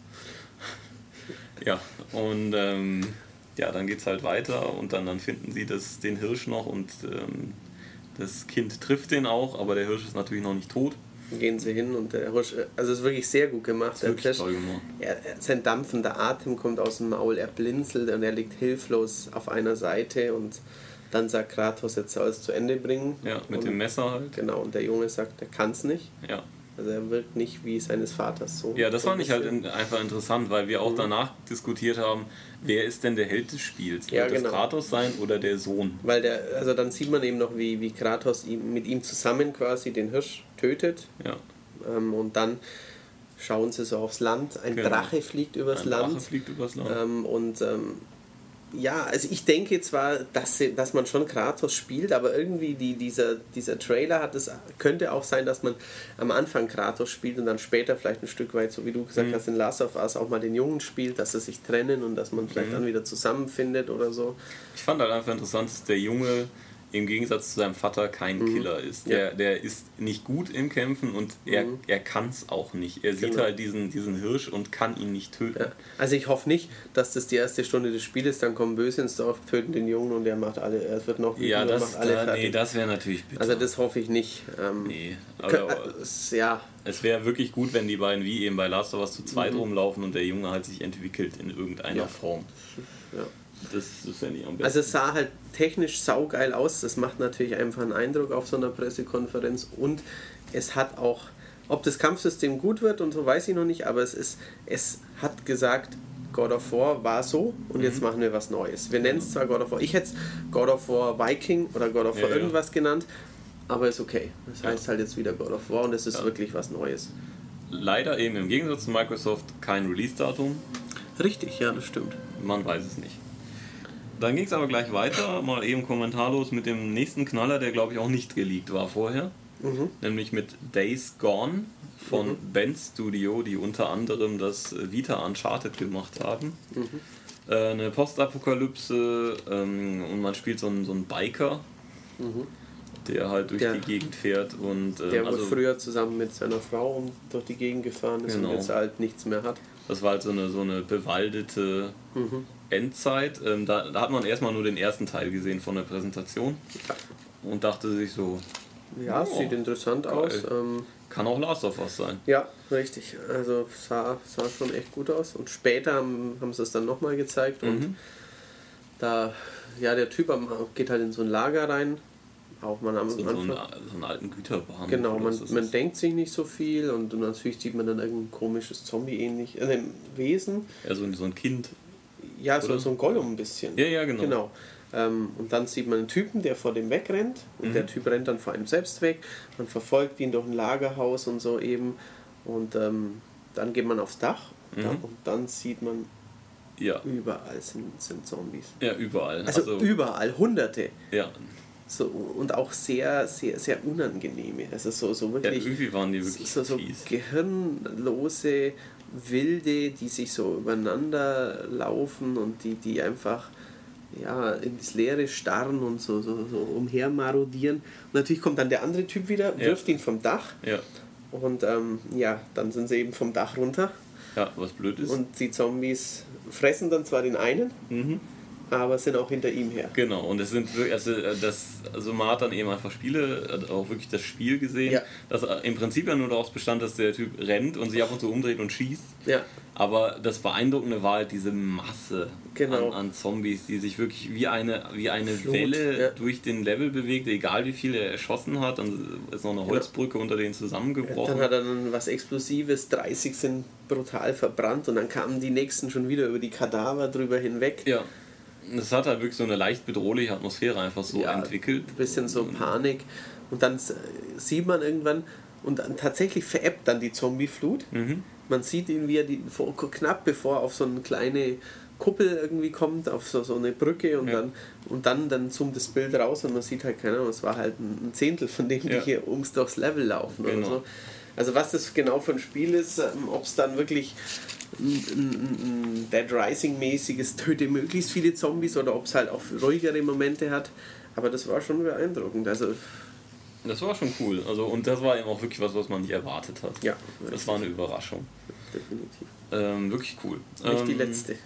ja, und ähm, ja, dann geht's halt weiter und dann, dann finden sie das, den Hirsch noch und ähm, das Kind trifft den auch, aber der Hirsch ist natürlich noch nicht tot. Gehen sie hin und der Hirsch, also es ist wirklich sehr gut gemacht. Der Wirklich toll gemacht. Er, sein dampfender Atem kommt aus dem Maul, er blinzelt und er liegt hilflos auf einer Seite und dann sagt Kratos, jetzt soll es zu Ende bringen. Ja, mit und, dem Messer halt. Genau, und der Junge sagt, er kann es nicht. Ja. Also er wirkt nicht wie seines Vaters so. Ja, das so fand ich halt in, einfach interessant, weil wir auch danach diskutiert haben, wer ist denn der Held des Spiels? Ja, Wird das genau. Kratos sein oder der Sohn? Weil der, also dann sieht man eben noch, wie, wie Kratos ihm, mit ihm zusammen quasi den Hirsch tötet. Ja. Ähm, und dann schauen sie so aufs Land. Ein Genau. Drache fliegt übers Ein Land. Drache fliegt übers Land. Ähm, und ähm, ja, also ich denke zwar, dass, dass man schon Kratos spielt, aber irgendwie die, dieser, dieser Trailer hat es, könnte auch sein, dass man am Anfang Kratos spielt und dann später vielleicht ein Stück weit, so wie du gesagt Mhm. hast, in Last of Us auch mal den Jungen spielt, dass sie sich trennen und dass man Mhm. vielleicht dann wieder zusammenfindet oder so. Ich fand halt einfach interessant, dass der Junge im Gegensatz zu seinem Vater kein Killer ist. Mhm. Ja. Mhm. Der, der ist nicht gut im Kämpfen und er, er kann es auch nicht. Er sieht Genau. halt diesen, diesen Hirsch und kann ihn nicht töten. Ja. Also ich hoffe nicht, dass das die erste Stunde des Spieles, dann kommen Böse ins Dorf, töten den Jungen und er macht alle, er wird noch Ja, das, macht alle da, fertig. nee, das wäre natürlich bitter. also das hoffe ich nicht. Ähm, nee, aber äh, es- ja, es wäre wirklich gut, wenn die beiden wie eben bei Last of Us zu zweit Mhm. rumlaufen und der Junge halt sich entwickelt in irgendeiner Ja. Form. ja. Das, das fände ich am besten. Also es sah halt technisch saugeil aus. Das macht natürlich einfach einen Eindruck auf so einer Pressekonferenz. Und es hat auch, ob das Kampfsystem gut wird und so weiß ich noch nicht, aber es ist, es hat gesagt, God of War war so und jetzt Mhm. machen wir was Neues. Wir nennen es zwar God of War, ich hätte es God of War Viking oder God of War Ja, ja. irgendwas genannt, aber ist okay. Das Ja. heißt halt jetzt wieder God of War und es ist Ja. wirklich was Neues. Leider eben im Gegensatz zu Microsoft kein Release-Datum. Richtig, ja, das stimmt. Man weiß es nicht. Dann ging es aber gleich weiter, mal eben kommentarlos mit dem nächsten Knaller, der glaube ich auch nicht geleakt war vorher. Mhm. Nämlich mit Days Gone von Bend Studio, die unter anderem das Vita Uncharted gemacht haben. Mhm. Äh, eine Postapokalypse ähm, und man spielt so einen, so einen Biker, der halt durch Mhm. Der- die Gegend fährt und ähm, Der also, wohl früher zusammen mit seiner Frau durch die Gegend gefahren ist Genau. und jetzt halt nichts mehr hat. Das war halt so eine, so eine bewaldete Mhm. Endzeit. Ähm, da, da hat man erstmal nur den ersten Teil gesehen von der Präsentation und dachte sich so, Ja, Oh, sieht interessant geil. aus. Ähm, kann auch Last of Us sein. ja, richtig. Also sah, sah schon echt gut aus. Und später haben, haben sie es dann nochmal gezeigt und Mhm. da, ja, der Typ geht halt in so ein Lager rein. Auch man am So, so, einen, Anfang. so einen alten Güterbahnhof. Genau, man, man denkt sich nicht so viel und natürlich sieht man dann irgendein komisches Zombie-ähnlich äh, Wesen. Ja, so, so ein Kind. Ja, so, so ein Gollum ein bisschen. Ja, ja, genau. Genau. Ähm, und dann sieht man einen Typen, der vor dem wegrennt. Und Mhm. der Typ rennt dann vor einem selbst weg. Man verfolgt ihn durch ein Lagerhaus und so eben. Und ähm, dann geht man aufs Dach. Mhm. Da, und dann sieht man, Ja, überall sind, sind Zombies. ja überall. Also, überall, hunderte. ja, So, und auch sehr, sehr, sehr unangenehme. Also so, so ja, wirklich irgendwie waren die wirklich so, so fies. gehirnlose Wilde, die sich so übereinander laufen und die, die einfach ja, ins Leere starren und so, so, so umhermarodieren. Und natürlich kommt dann der andere Typ wieder, Ja. wirft ihn vom Dach Ja, und ähm, ja, dann sind sie eben vom Dach runter ja, was blöd ist. und die Zombies fressen dann zwar den einen, mhm. Aber sind auch hinter ihm her. Genau, und es sind wirklich, also, äh, das, also man hat dann eben einfach Spiele, äh, auch wirklich das Spiel gesehen, Ja. das im Prinzip ja nur daraus bestand, dass der Typ rennt und sich ab und zu umdreht und schießt. Ja, Aber das Beeindruckende war halt diese Masse Genau. an, an Zombies, die sich wirklich wie eine, wie eine Flut, Welle ja. durch den Level bewegt, egal wie viel er erschossen hat. Dann ist noch eine Holzbrücke unter denen zusammengebrochen. Dann hat er dann was Explosives, 30 sind brutal verbrannt und dann kamen die nächsten schon wieder über die Kadaver drüber hinweg. ja. Das hat halt wirklich so eine leicht bedrohliche Atmosphäre einfach so Ja, entwickelt. Ein bisschen so Panik. Und dann sieht man irgendwann, und dann tatsächlich verebbt dann die Zombieflut. Mhm. Man sieht ihn, wie er die, vor, knapp bevor auf so eine kleine Kuppel irgendwie kommt, auf so, so eine Brücke und Ja. dann und dann, dann zoomt das Bild raus und man sieht halt, keine Ahnung, es war halt ein Zehntel von denen, die Ja. hier ums durchs Level laufen oder Genau. so. Also was das genau für ein Spiel ist, ob es dann wirklich ein, ein, ein Dead Rising mäßiges töte möglichst viele Zombies oder ob es halt auch ruhigere Momente hat. Aber das war schon beeindruckend. Also Das war schon cool. Also, und das war eben auch wirklich was, was man nicht erwartet hat. ja, Das war eine Überraschung. definitiv. Ähm, wirklich cool. Nicht die Ähm, letzte.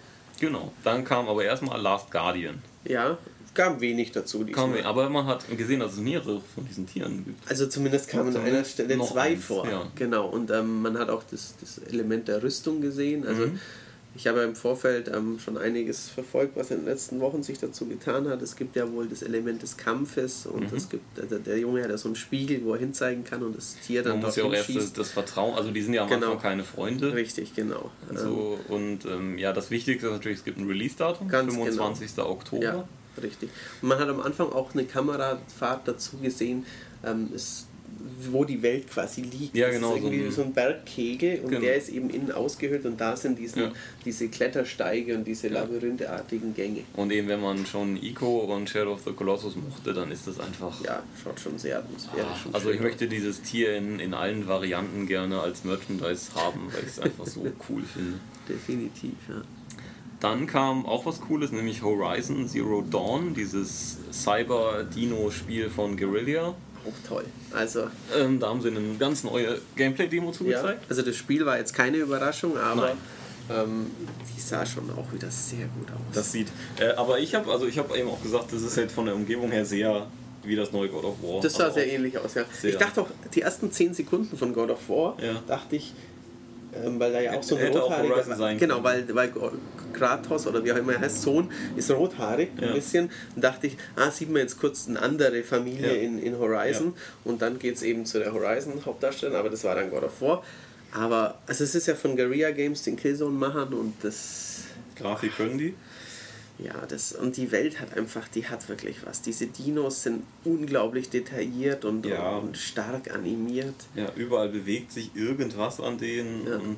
Genau. Dann kam aber erstmal Last Guardian. Ja, es gab wenig dazu. Kam, diesmal. aber man hat gesehen, dass es mehrere von diesen Tieren gibt. Also zumindest kamen an einer Stelle zwei eins, vor. ja. Genau. Und ähm, man hat auch das, das Element der Rüstung gesehen. Also Mhm. ich habe im Vorfeld ähm, schon einiges verfolgt, was in den letzten Wochen sich dazu getan hat. Es gibt ja wohl das Element des Kampfes und Mhm. es gibt der, der Junge hat ja so einen Spiegel, wo er hinzeigen kann und das Tier dann Man muss ja auch erst das, das Vertrauen, also die sind ja am Genau. Anfang keine Freunde. Richtig, genau. Ähm, So, und ähm, ja, das Wichtigste ist natürlich, es gibt ein Release-Datum, Ganz genau. 25. Oktober. Ja, richtig. Und man hat am Anfang auch eine Kamerafahrt dazu gesehen, ähm, es, wo die Welt quasi liegt. Ja, Das genau, Ist irgendwie so so ein- ein, Bergkegel und Genau. der ist eben innen ausgehöhlt und da sind diesen, Ja. diese Klettersteige und diese Ja. labyrinthartigen Gänge. Und eben, wenn man schon Ico und Shadow of the Colossus mochte, dann ist das einfach. Ja, schaut schon sehr atmosphärisch und Also ich möchte dieses Tier in, in allen Varianten gerne als Merchandise haben, weil ich es einfach so cool finde. Definitiv, ja. Dann kam auch was Cooles, nämlich Horizon Zero Dawn, dieses Cyber-Dino-Spiel von Guerrilla. Auch toll. Also, Ähm, da haben sie eine ganz neue Gameplay-Demo ja, zugezeigt. also das Spiel war jetzt keine Überraschung, aber ähm, die sah schon auch wieder sehr gut aus. Das sieht. Äh, aber ich habe also ich habe eben auch gesagt, das ist halt von der Umgebung her sehr wie das neue God of War. Das sah Also sehr ähnlich aus, ja. Ich dachte auch, die ersten 10 Sekunden von God of War, Ja. dachte ich, ähm, weil da ja auch so ein Hätte rothaariger sein genau, weil, weil Kratos oder wie auch immer er heißt, Sohn ist rothaarig ein Ja. bisschen und dachte ich, ah, sieht man jetzt kurz eine andere Familie Ja. in, in Horizon und dann geht es eben zu der Horizon Hauptdarstellerin, aber das war dann God of War. Aber also es ist ja von Guerilla Games, den Killzone machen und das Grafik können die. Ja, das und die Welt hat einfach, die hat wirklich was. Diese Dinos sind unglaublich detailliert und, Ja. und stark animiert. Ja, überall bewegt sich irgendwas an denen. Ja. Und,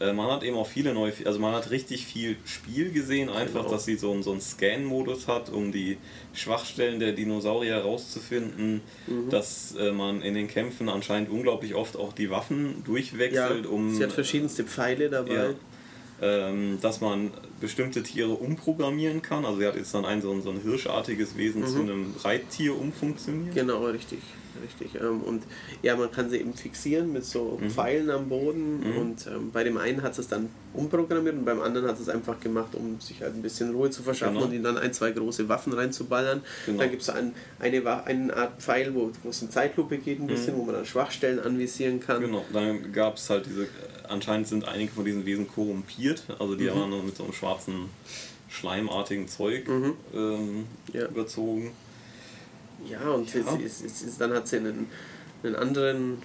äh, man hat eben auch viele neue, also man hat richtig viel Spiel gesehen, einfach, Genau. dass sie so, einen- so einen Scan-Modus hat, um die Schwachstellen der Dinosaurier herauszufinden, Mhm. dass äh, man in den Kämpfen anscheinend unglaublich oft auch die Waffen Ja, durchwechselt, um sie hat verschiedenste Pfeile dabei. ja, ähm, dass man bestimmte Tiere umprogrammieren kann. Also sie hat jetzt dann ein so ein, so ein hirschartiges Wesen zu einem Reittier umfunktioniert. Genau, richtig. Richtig. Ähm, Und ja, man kann sie eben fixieren mit so Mhm. Pfeilen am Boden. Und ähm, bei dem einen hat es dann umprogrammiert und beim anderen hat es einfach gemacht, um sich halt ein bisschen Ruhe zu verschaffen Genau. und ihn dann ein, zwei große Waffen reinzuballern. Genau. Dann gibt es ein, eine, eine Art Pfeil, wo, wo es in Zeitlupe geht ein bisschen, wo man dann Schwachstellen anvisieren kann. Mhm. Genau, dann gab es halt diese, anscheinend sind einige von diesen Wesen korrumpiert, also Mhm. die haben dann mit so einem schwarzen, schleimartigen Zeug ähm, Mhm. Ja. überzogen. Ja, und Ja. Es, es, es, dann hat sie einen, einen anderen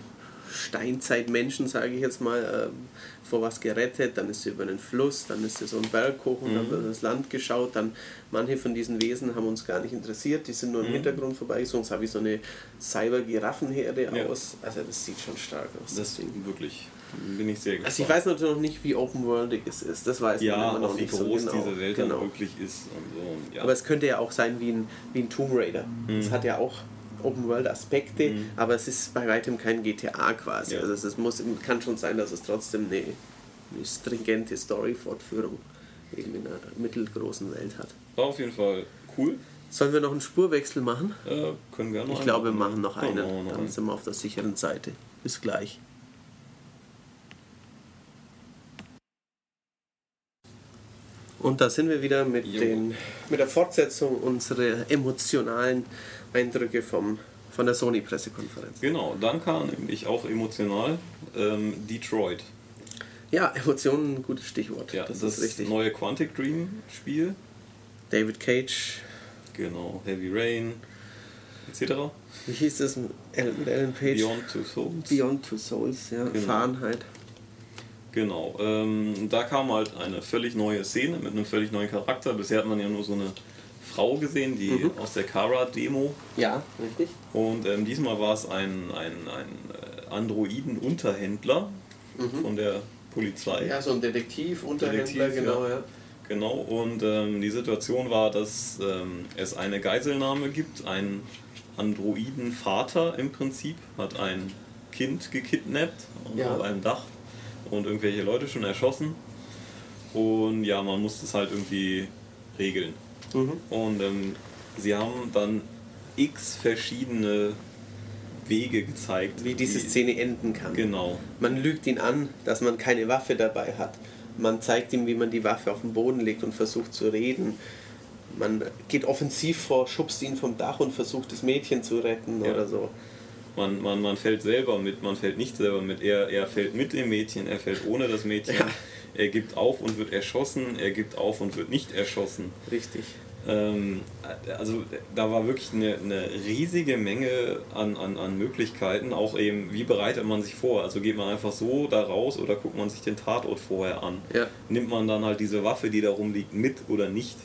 Steinzeitmenschen, sage ich jetzt mal, ähm, vor was gerettet. Dann ist sie über einen Fluss, dann ist sie so einen Berg hoch und Mhm. hat über das Land geschaut. Dann manche von diesen Wesen haben uns gar nicht interessiert, die sind nur im Mhm. Hintergrund vorbeigezogen. Es sah wie so eine Cyber-Giraffenherde Ja. aus. Also das sieht schon stark aus. Das wirklich, bin ich sehr gespannt. also ich weiß natürlich noch nicht, wie open-worldig es ist. Das weiß ja, man immer noch wie nicht so groß genau. diese Welt genau. dann wirklich ist und so. Ja. Aber es könnte ja auch sein wie ein, wie ein Tomb Raider. Mhm. Es hat ja auch Open-World-Aspekte, aber es ist bei weitem kein GTA quasi. Ja. Also es muss, kann schon sein, dass es trotzdem eine, eine stringente Story-Fortführung eben in einer mittelgroßen Welt hat. War auf jeden Fall cool. Sollen wir noch einen Spurwechsel machen? Äh, können wir noch Ich glaube, wir machen noch Ja, einen. Dann sind wir auf der sicheren Seite. Bis gleich. Und da sind wir wieder mit, den, mit der Fortsetzung unserer emotionalen Eindrücke vom, von der Sony-Pressekonferenz. Genau, dann kam nämlich auch emotional ähm, Detroit. Ja, Emotionen, ein gutes Stichwort. Ja, das, das, ist richtig. neue Quantic Dream Spiel. David Cage, Genau, Heavy Rain etc. wie hieß das mit Alan Page? Beyond Two Souls. Beyond Two Souls, ja. Genau. Fahrenheit. Genau, ähm, da kam halt eine völlig neue Szene mit einem völlig neuen Charakter. Bisher hat man ja nur so eine Frau gesehen, die Mhm. aus der Kara-Demo. Ja, richtig. Und ähm, diesmal war es ein, ein, ein äh, Androiden-Unterhändler von der Polizei. Ja, so ein Detektiv, Unterhändler, Detektiv, genau, ja. ja. Genau, und ähm, die Situation war, dass ähm, es eine Geiselnahme gibt. Ein Androidenvater im Prinzip hat ein Kind gekidnappt Ja. auf einem Dach und irgendwelche Leute schon erschossen. Und ja, man muss das halt irgendwie regeln. Mhm. Und ähm, sie haben dann x verschiedene Wege gezeigt. Wie diese die- Szene enden kann. Genau. Man lügt ihn an, dass man keine Waffe dabei hat. Man zeigt ihm, wie man die Waffe auf den Boden legt und versucht zu reden. Man geht offensiv vor, schubst ihn vom Dach und versucht das Mädchen zu retten Ja. oder so. Man, man, man fällt selber mit, man fällt nicht selber mit. Er, er fällt mit dem Mädchen, er fällt ohne das Mädchen. Ja. Er gibt auf und wird erschossen, er gibt auf und wird nicht erschossen. Richtig. Ähm, also da war wirklich eine, eine riesige Menge an, an, an Möglichkeiten. Auch eben, wie bereitet man sich vor? Also geht man einfach so da raus oder guckt man sich den Tatort vorher an? Ja. Nimmt man dann halt diese Waffe, die da rumliegt, mit oder nicht?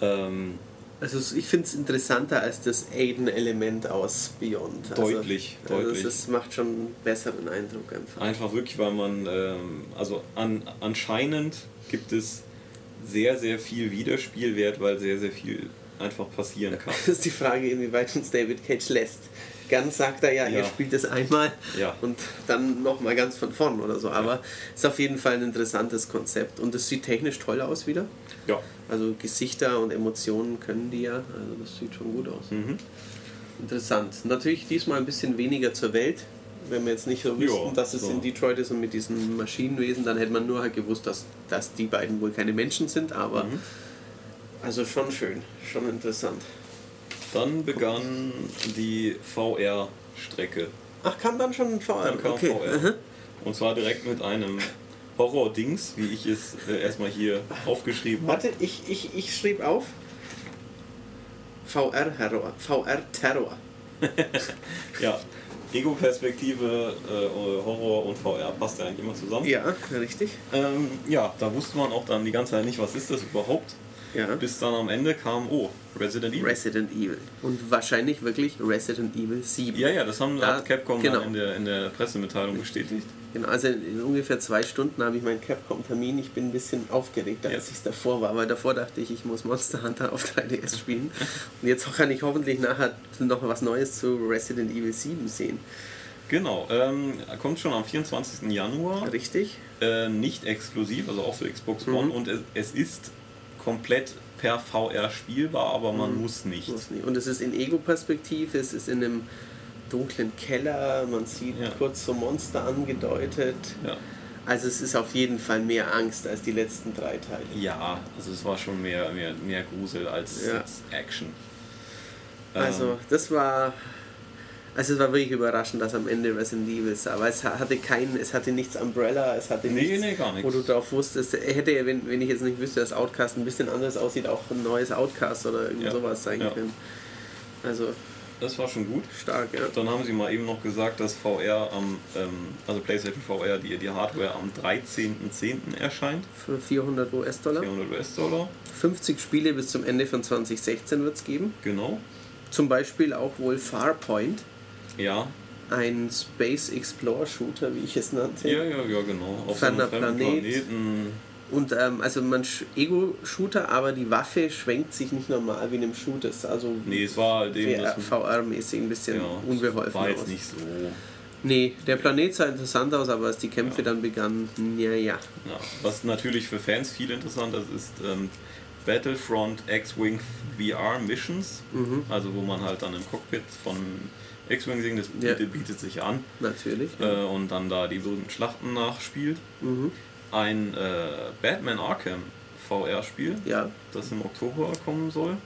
Ähm, Also ich finde es interessanter als das Aiden-Element aus Beyond. Also, Deutlich, also deutlich. Das macht schon einen besseren Eindruck einfach. Einfach wirklich, weil man, ähm, also an, anscheinend gibt es sehr, sehr viel Wiederspielwert, weil sehr, sehr viel einfach passieren kann. Das ist die Frage, inwieweit uns David Cage lässt. Ganz sagt er ja, Ja. er spielt es einmal Ja. und dann nochmal ganz von vorn oder so. Aber ist auf jeden Fall ein interessantes Konzept und es sieht technisch toll aus wieder. Ja. Also Gesichter und Emotionen können die ja. Also das sieht schon gut aus. Mhm. Interessant. Natürlich diesmal ein bisschen weniger zur Welt. Wenn wir jetzt nicht so wüssten, Ja, dass es so. in Detroit ist und mit diesen Maschinenwesen, dann hätte man nur halt gewusst, dass, dass die beiden wohl keine Menschen sind. Aber Mhm. also schon schön, schon interessant. Dann begann die VR-Strecke. Ach, kam dann schon VR? Dann kam okay. VR. Mhm. Und zwar direkt mit einem Horror-Dings, wie ich es äh, erstmal hier aufgeschrieben habe. Warte, ich, ich, ich schrieb auf VR-Terror. VR-Terror. Ja, Ego-Perspektive, äh, Horror und VR passt ja eigentlich immer zusammen. Ja, richtig. Ähm, ja, da wusste man auch dann die ganze Zeit nicht, was ist das überhaupt. Ja. Bis dann am Ende kam, oh, Resident Evil. Resident Evil. Und wahrscheinlich wirklich Resident Evil 7. ja, ja, das haben Da- hat Capcom genau. dann in der, in der Pressemitteilung bestätigt. Genau, also in ungefähr zwei Stunden habe ich meinen Capcom-Termin. Ich bin ein bisschen aufgeregter, als ich es davor war, weil davor dachte ich, ich muss Monster Hunter auf 3DS spielen. Und jetzt kann ich hoffentlich nachher noch was Neues zu Resident Evil 7 sehen. Genau, ähm, kommt schon am 24. Januar. Richtig? Äh, nicht exklusiv, also auch für Xbox One. Mhm. Und es, es ist komplett per VR spielbar, aber man muss nicht. Muss nicht. Und es ist in Ego-Perspektive, es ist in einem dunklen Keller, man sieht Ja. kurz so Monster angedeutet. Ja. Also es ist auf jeden Fall mehr Angst als die letzten drei Teile. ja, also es war schon mehr, mehr, mehr Grusel als Ja. jetzt Action. Ähm, Also das war, also es war wirklich überraschend, dass am Ende Resident Evil sah, weil es hatte kein, es hatte nichts Umbrella, es hatte Nee, nichts, nee, gar nichts. wo du drauf wusstest, hätte, wenn, wenn ich jetzt nicht wüsste, dass Outcast ein bisschen anders aussieht, auch ein neues Outcast oder irgend Ja. sowas sein Ja. können. Also das war schon gut. stark, ja. Dann haben sie mal eben noch gesagt, dass VR am, ähm, also PlayStation VR, die, die Hardware am 13.10. erscheint. Für 400 US-Dollar. 400 US-Dollar. 50 Spiele bis zum Ende von 2016 wird es geben. Genau. Zum Beispiel auch wohl Farpoint, Ja. ein Space Explorer Shooter, wie ich es nannte. Ja, ja, ja, genau. Auf einem Planet. Planeten. Und ähm, also man Ego-Shooter, aber die Waffe schwenkt sich nicht normal wie in einem Shooter. Also Nee, es war halt eben. VR-mäßig ein bisschen Ja, unbeholfen war jetzt aus. nicht so. Nee, der Planet sah interessant aus, aber als die Kämpfe dann begannen, ja, ja. Ja. Was natürlich für Fans viel interessanter ist, ist ähm, Battlefront X-Wing VR Missions. Mhm. Also, wo man halt dann im Cockpit von X-Wing singt, das Ja. bietet, bietet sich an. Natürlich. Äh, und dann da die berühmten Schlachten nachspielt. Mhm. Ein äh, Batman Arkham VR-Spiel, Ja, das im Oktober kommen soll.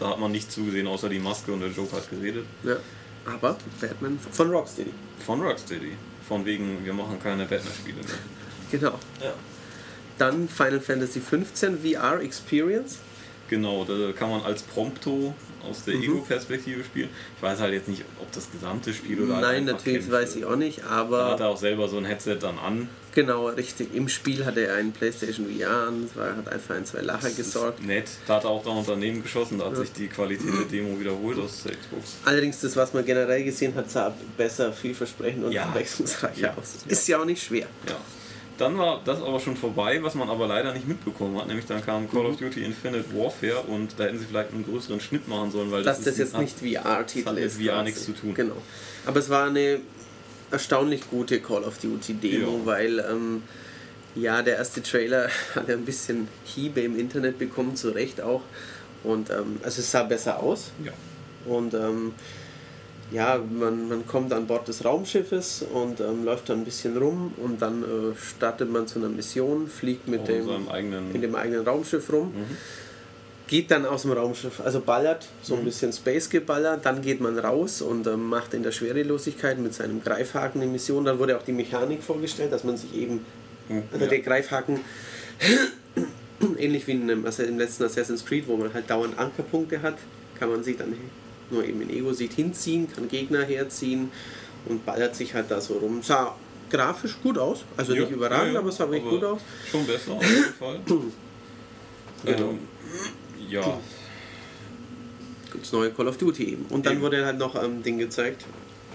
Da hat man nichts zugesehen, außer die Maske und der Joker hat geredet. ja. Aber Batman von Rocksteady. Von Rocksteady. Von wegen, wir machen keine Batman-Spiele mehr. Genau. Ja. Dann Final Fantasy 15 VR Experience. Genau, da kann man als Prompto aus der Mhm. Ego-Perspektive spielen. Ich weiß halt jetzt nicht, ob das gesamte Spiel oder Nein, natürlich weiß ich auch nicht, Da aber hat er auch selber so ein Headset dann an. genau, richtig. Im Spiel hat er einen PlayStation VR an, war, hat einfach ein, zwei Lacher Das gesorgt. Nett. Da hat er auch noch daneben geschossen, da hat sich die Qualität der Demo wiederholt aus der Xbox. Allerdings, das, was man generell gesehen hat, sah besser, vielversprechend und Ja. abwechslungsreicher Ja. aus. Ist ja auch nicht schwer. Ja. Dann war das aber schon vorbei, was man aber leider nicht mitbekommen hat. Nämlich dann kam Call of Mhm. Duty Infinite Warfare und da hätten sie vielleicht einen größeren Schnitt machen sollen, weil Dass das, das ist, jetzt nicht VR-Titel hat mit ist. VR quasi. nichts zu tun. Genau. Aber es war eine erstaunlich gute Call of Duty Demo, Ja. weil ähm, ja, der erste Trailer hat ja ein bisschen Hiebe im Internet bekommen, zu Recht auch. Und ähm, also es sah besser aus. Ja. Und ähm, ja, man, man kommt an Bord des Raumschiffes und ähm, läuft dann ein bisschen rum und dann äh, startet man zu einer Mission, fliegt mit dem, eigenen. in dem eigenen Raumschiff rum, Mhm. geht dann aus dem Raumschiff, also ballert, so ein bisschen Space geballert, dann geht man raus und ähm, macht in der Schwerelosigkeit mit seinem Greifhaken eine Mission. Dann wurde auch die Mechanik vorgestellt, dass man sich eben, Mhm. also Ja. der Greifhaken, ähnlich wie in einem, also im letzten Assassin's Creed, wo man halt dauernd Ankerpunkte hat, kann man sich dann nur eben in Ego sieht hinziehen, kann Gegner herziehen und ballert sich halt da so rum. Sah grafisch gut aus, also Ja, nicht überragend, ja, aber es sah wirklich gut aus. Schon besser auf jeden Fall. Genau. ähm, ja, das neue Call of Duty eben. Und dann Eben. wurde halt noch ein Ding gezeigt,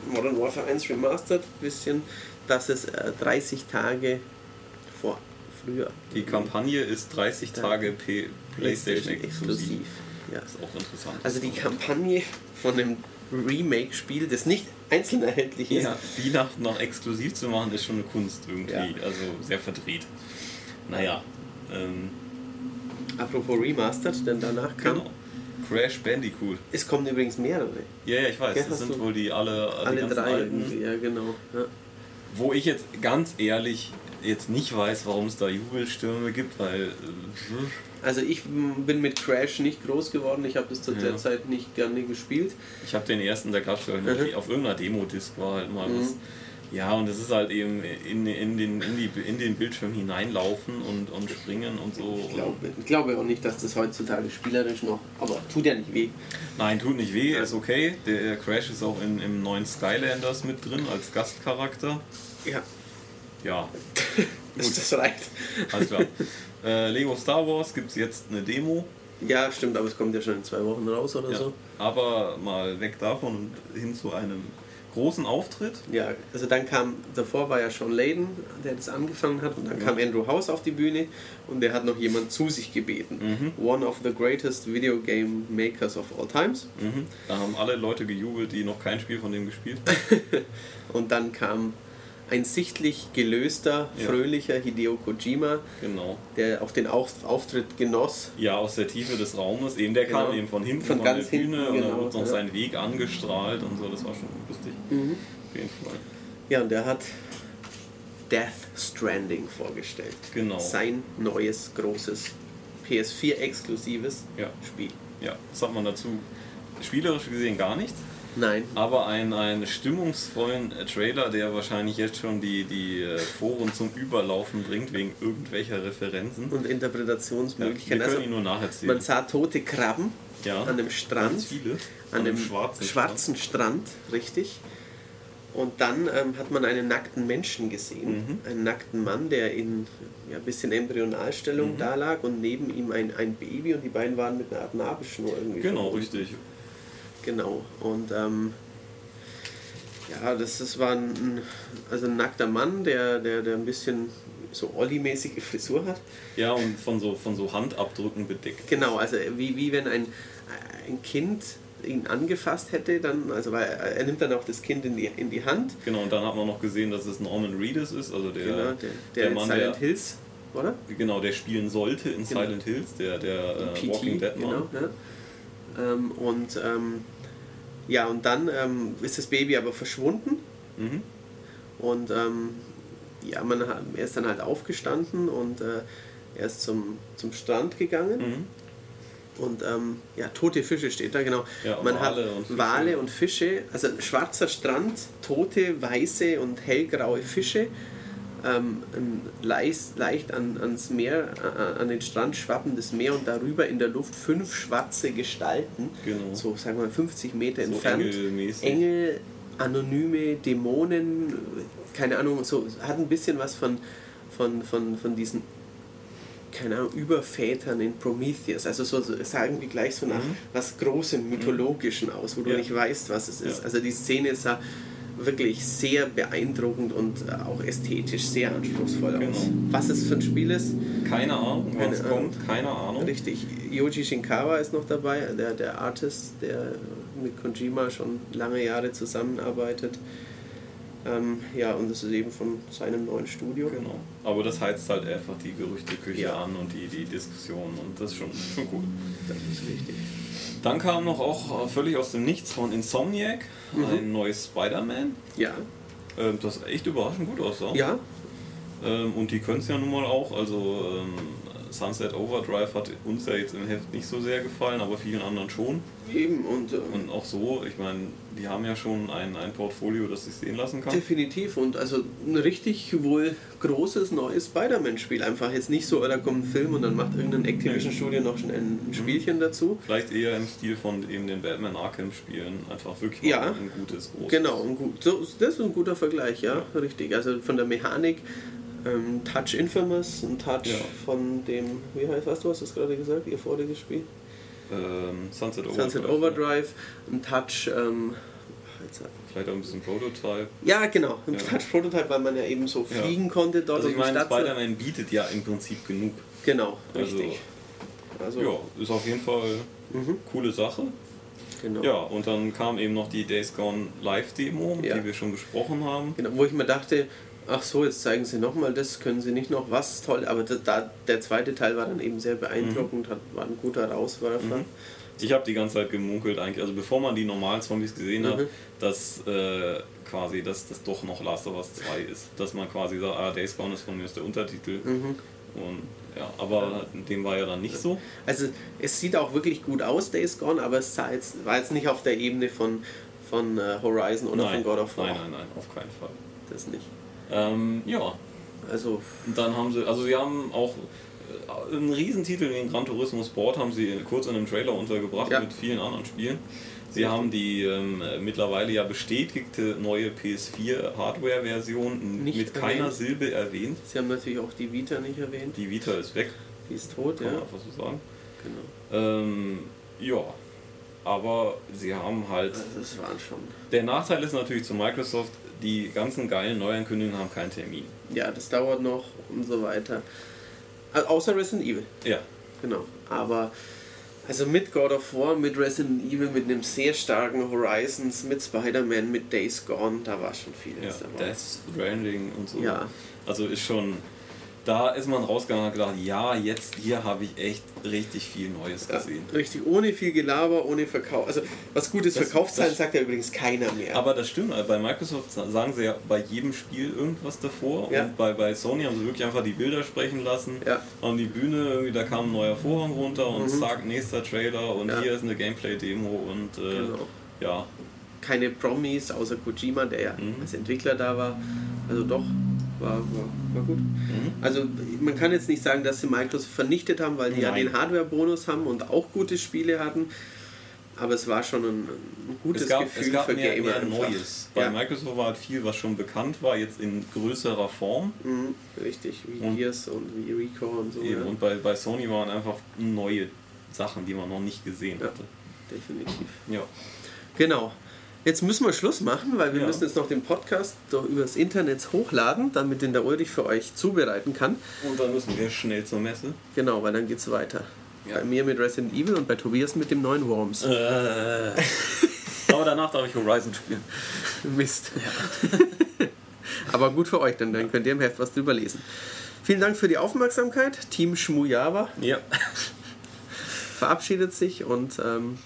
Modern Warfare 1 Remastered, bisschen, dass es äh, 30 Tage vor früher die Kampagne ist 30 Tage P PlayStation exklusiv. Ja. Das ist auch interessant. Also die Kampagne von dem Remake-Spiel, das nicht einzeln erhältlich ist, ja, die nach, nach exklusiv zu machen, ist schon eine Kunst irgendwie. Ja. Also sehr verdreht. Naja, ähm, apropos Remastered, denn danach kam, genau. Crash Bandicoot. es kommen übrigens mehrere, Ja, ja, ich weiß, Ja, das sind wohl die alle, die alle ganzen drei alten. ja genau. Ja. Wo ich jetzt ganz ehrlich jetzt nicht weiß, warum es da Jubelstürme gibt, weil äh, Also ich bin mit Crash nicht groß geworden, ich habe das zu der Ja. Zeit nicht gerne gespielt. ich habe den ersten, da gab es ja Mhm. auf irgendeiner Demo-Disc war halt mal was. Ja, und es ist halt eben in, in, den, in, die, in den Bildschirm hineinlaufen und, und springen und so. Ich glaube, ich glaube auch nicht, dass das heutzutage spielerisch noch, aber tut ja nicht weh. Nein, tut nicht weh, ist okay. Der Crash ist auch in, im neuen Skylanders mit drin als Gastcharakter. Ja. Ja, das, das reicht. alles klar. äh, Lego Star Wars gibt es jetzt eine Demo. Ja, stimmt, aber es kommt ja schon in zwei Wochen raus oder Ja. so. Aber mal weg davon und hin zu einem großen Auftritt. Ja, also dann kam, davor war ja Sean Layden, der das angefangen hat, und dann Ja. kam Andrew House auf die Bühne und der hat noch jemand zu sich gebeten. One of the greatest video game makers of all times. Mhm. Da haben alle Leute gejubelt, die noch kein Spiel von dem gespielt haben. Und dann kam ein sichtlich gelöster, Ja. fröhlicher Hideo Kojima, Genau. der auch den Auf Auftritt genoss. Ja, aus der Tiefe des Raumes. Eben, der kam Genau. eben von hinten, Von von, ganz der Bühne hinten, und genau, da wurde noch ja. sein Weg angestrahlt und so. Das war schon lustig. Auf jeden Fall. Ja, und der hat Death Stranding vorgestellt. Genau. Sein neues, großes, PS4-exklusives Ja. Spiel. Ja, was hat man dazu? Spielerisch gesehen gar nichts, Nein, aber einen, einen stimmungsvollen Trailer, der wahrscheinlich jetzt schon die, die äh, Foren zum Überlaufen bringt, wegen irgendwelcher Referenzen. und Ja, wir Interpretationsmöglichkeiten. können also, ihn nur nacherzählen. man sah tote Krabben ja, an dem Strand, viele. an dem schwarzen, schwarzen Strand, richtig. Und dann ähm, hat man einen nackten Menschen gesehen, Mhm. einen nackten Mann, der in ja, ein bisschen Embryonalstellung Mhm. da lag und neben ihm ein, ein Baby und die beiden waren mit einer Art Nabelschnur irgendwie. Genau, verbunden. richtig. Genau. Und ähm, ja, das, das war ein, also ein nackter Mann, der, der, der ein bisschen so Olli-mäßige Frisur hat. Ja, und von so, von so Handabdrücken bedeckt. Genau, also wie, wie wenn ein, ein Kind ihn angefasst hätte, dann, also weil er nimmt dann auch das Kind in die, in die Hand. Genau, und dann hat man noch gesehen, dass es Norman Reedus ist, also der, genau, der, der, in Mann, Silent der, Hills, oder? genau, der spielen sollte in Genau. Silent Hills, der, der äh, PT, Walking Dead Mann. genau. Ja. Ähm, und ähm, ja, und dann ähm, ist das Baby aber verschwunden. Mhm. Und ähm, ja, man hat, er ist dann halt aufgestanden und äh, er ist zum, zum Strand gegangen. Mhm. Und ähm, ja, tote Fische steht da, genau. Ja, man Wale hat und Fische. Wale und Fische, also ein schwarzer Strand, tote, weiße und hellgraue Fische. Ähm, ein leicht, leicht an, ans Meer, äh, an den Strand schwappendes Meer und darüber in der Luft fünf schwarze Gestalten, Genau. so sagen wir mal 50 Meter So entfernt. engelmäßig. Engel, anonyme Dämonen, keine Ahnung, so hat ein bisschen was von, von, von, von diesen, keine Ahnung, Übervätern in Prometheus. Also so, sagen wir gleich so nach was Großem, Mythologischen aus, wo du Mhm. Ja. nicht weißt, was es ist. Ja. Also die Szene sah wirklich sehr beeindruckend und äh, auch ästhetisch sehr anspruchsvoll aus. Genau. Was es für ein Spiel ist, Keine Ahnung, wann es kommt, keine Ahnung. richtig. Yoji Shinkawa ist noch dabei, der, der Artist, der mit Kojima schon lange Jahre zusammenarbeitet. Ähm, ja, und das ist eben von seinem neuen Studio. Genau. Aber das heizt halt einfach die Gerüchteküche Ja. an und die, die Diskussion und das ist schon, schon cool. Das ist richtig. Dann kam noch auch äh, völlig aus dem Nichts von Insomniac Mhm. ein neues Spider-Man, Ja, ähm, das echt überraschend gut aussah. ja, Ähm, und die können es ja nun mal auch. Also ähm, Sunset Overdrive hat uns ja jetzt im Heft nicht so sehr gefallen, aber vielen anderen schon. eben. Und, äh, Und auch so, ich meine, die haben ja schon ein, ein Portfolio, das sich sehen lassen kann. definitiv. Und also ein richtig wohl großes neues Spider-Man-Spiel. Einfach jetzt nicht so, da kommt ein Film und dann macht irgendein Activision-Studio noch schon ein ein Spielchen dazu. Vielleicht eher im Stil von eben den Batman Arkham Spielen. Einfach wirklich Ja. ein gutes, großes. Genau, ein gut, so, das ist ein guter Vergleich, ja, richtig. Also von der Mechanik, ähm, Touch Infamous, ein Touch Ja. von dem, wie heißt was, du hast es gerade gesagt, ihr voriges Spiel? Ähm, Sunset Overdrive. Sunset Overdrive, ein Touch, ähm, Vielleicht auch ein bisschen Prototype. ja genau, ein Ja. Touch Prototype, weil man ja eben so fliegen konnte dort Also ich meine. Spider-Man bietet ja im Prinzip genug. Genau, Also, richtig. Also, Ja, ist auf jeden Fall Mhm. coole Sache. genau. Ja, und dann kam eben noch die Days Gone Live-Demo, Ja. die wir schon besprochen haben. Genau, wo ich mir dachte, ach so, jetzt zeigen sie nochmal das, können sie nicht noch was, toll, aber da, da, der zweite Teil war dann eben sehr beeindruckend, hat, war ein guter Rauswerfer. Mhm. Ich habe die ganze Zeit gemunkelt eigentlich, also bevor man die normalen Zombies gesehen hat, Mhm. dass äh, quasi dass das doch noch Last of Us 2 ist. Dass man quasi sagt, ah, Days Gone ist von mir ist der Untertitel. Mhm. Und ja, aber dem war ja dann nicht so. Also es sieht auch wirklich gut aus, Days Gone, aber es sah jetzt, war jetzt nicht auf der Ebene von, von äh, Horizon oder von God of War. Nein, nein, nein, auf keinen Fall. das nicht. Ähm, ja, Also, und dann haben sie, also sie haben auch äh, einen Riesentitel in Gran Turismo Sport haben sie kurz in einem Trailer untergebracht Ja. mit vielen anderen Spielen. Sie haben die ähm, mittlerweile ja bestätigte neue PS4 Hardware-Version Nicht mit keiner erwähnt. Silbe erwähnt. sie haben natürlich auch die Vita nicht erwähnt. Die Vita ist weg, Die ist tot, kann ja. man einfach so sagen. Genau. Ähm, ja, aber sie haben halt. Also, das waren schon. Der Nachteil ist natürlich zu Microsoft, die ganzen geilen Neuankündigungen haben keinen Termin. Ja, das dauert noch und so weiter. Außer Resident Evil, Ja, genau. Aber also mit God of War, mit Resident Evil, mit einem sehr starken Horizons, mit Spider-Man, mit Days Gone, da war schon viel ja dabei. Death Stranding und so. Ja. Also ist schon. Da ist man rausgegangen und hat gedacht, ja, jetzt hier habe ich echt richtig viel Neues Ja, gesehen. richtig, ohne viel Gelaber, ohne Verkauf. Also was gut ist, Das- Verkaufszahlen das- sagt ja übrigens keiner mehr. Aber das stimmt, also bei Microsoft sagen sie ja bei jedem Spiel irgendwas davor Ja. und bei, bei Sony haben sie wirklich einfach die Bilder sprechen lassen, Ja. an die Bühne, irgendwie da kam ein neuer Vorhang runter und zack, nächster Trailer und Mhm. Ja. hier ist eine Gameplay-Demo und äh, Genau. ja, Keine Promis, außer Kojima, der ja Mhm. als Entwickler da war. Also doch, war, war, war gut. Mhm. Also man kann jetzt nicht sagen, dass sie Microsoft vernichtet haben, weil die ja Nein. den Hardware-Bonus haben und auch gute Spiele hatten. Aber es war schon ein, ein gutes es gab, Gefühl es gab für mehr, Gamer. mehr. Neues. Bei Ja. Microsoft war halt viel, was schon bekannt war, jetzt in größerer Form. Mhm, richtig, wie Und- Gears und wie Rico und so. Eben. Ja. Und bei, bei Sony waren einfach neue Sachen, die man noch nicht gesehen Ja. hatte. Definitiv. Ja. Genau. Jetzt müssen wir Schluss machen, weil wir Ja. müssen jetzt noch den Podcast doch übers Internet hochladen, damit den der Ulrich für euch zubereiten kann. Und dann müssen wir schnell zur Messe. Genau, weil dann geht's weiter. Ja. Bei mir mit Resident Evil und bei Tobias mit dem neuen Worms. Äh. Aber danach darf ich Horizon spielen. Mist. Aber gut für euch, denn dann könnt ihr im Heft was drüber lesen. Vielen Dank für die Aufmerksamkeit. Team Schmujava Ja. verabschiedet sich und ähm,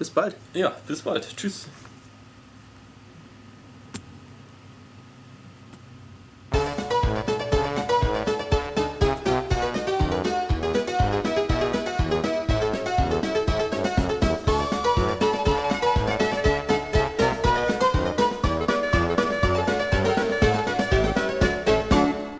bis bald. Ja, bis bald. Tschüss.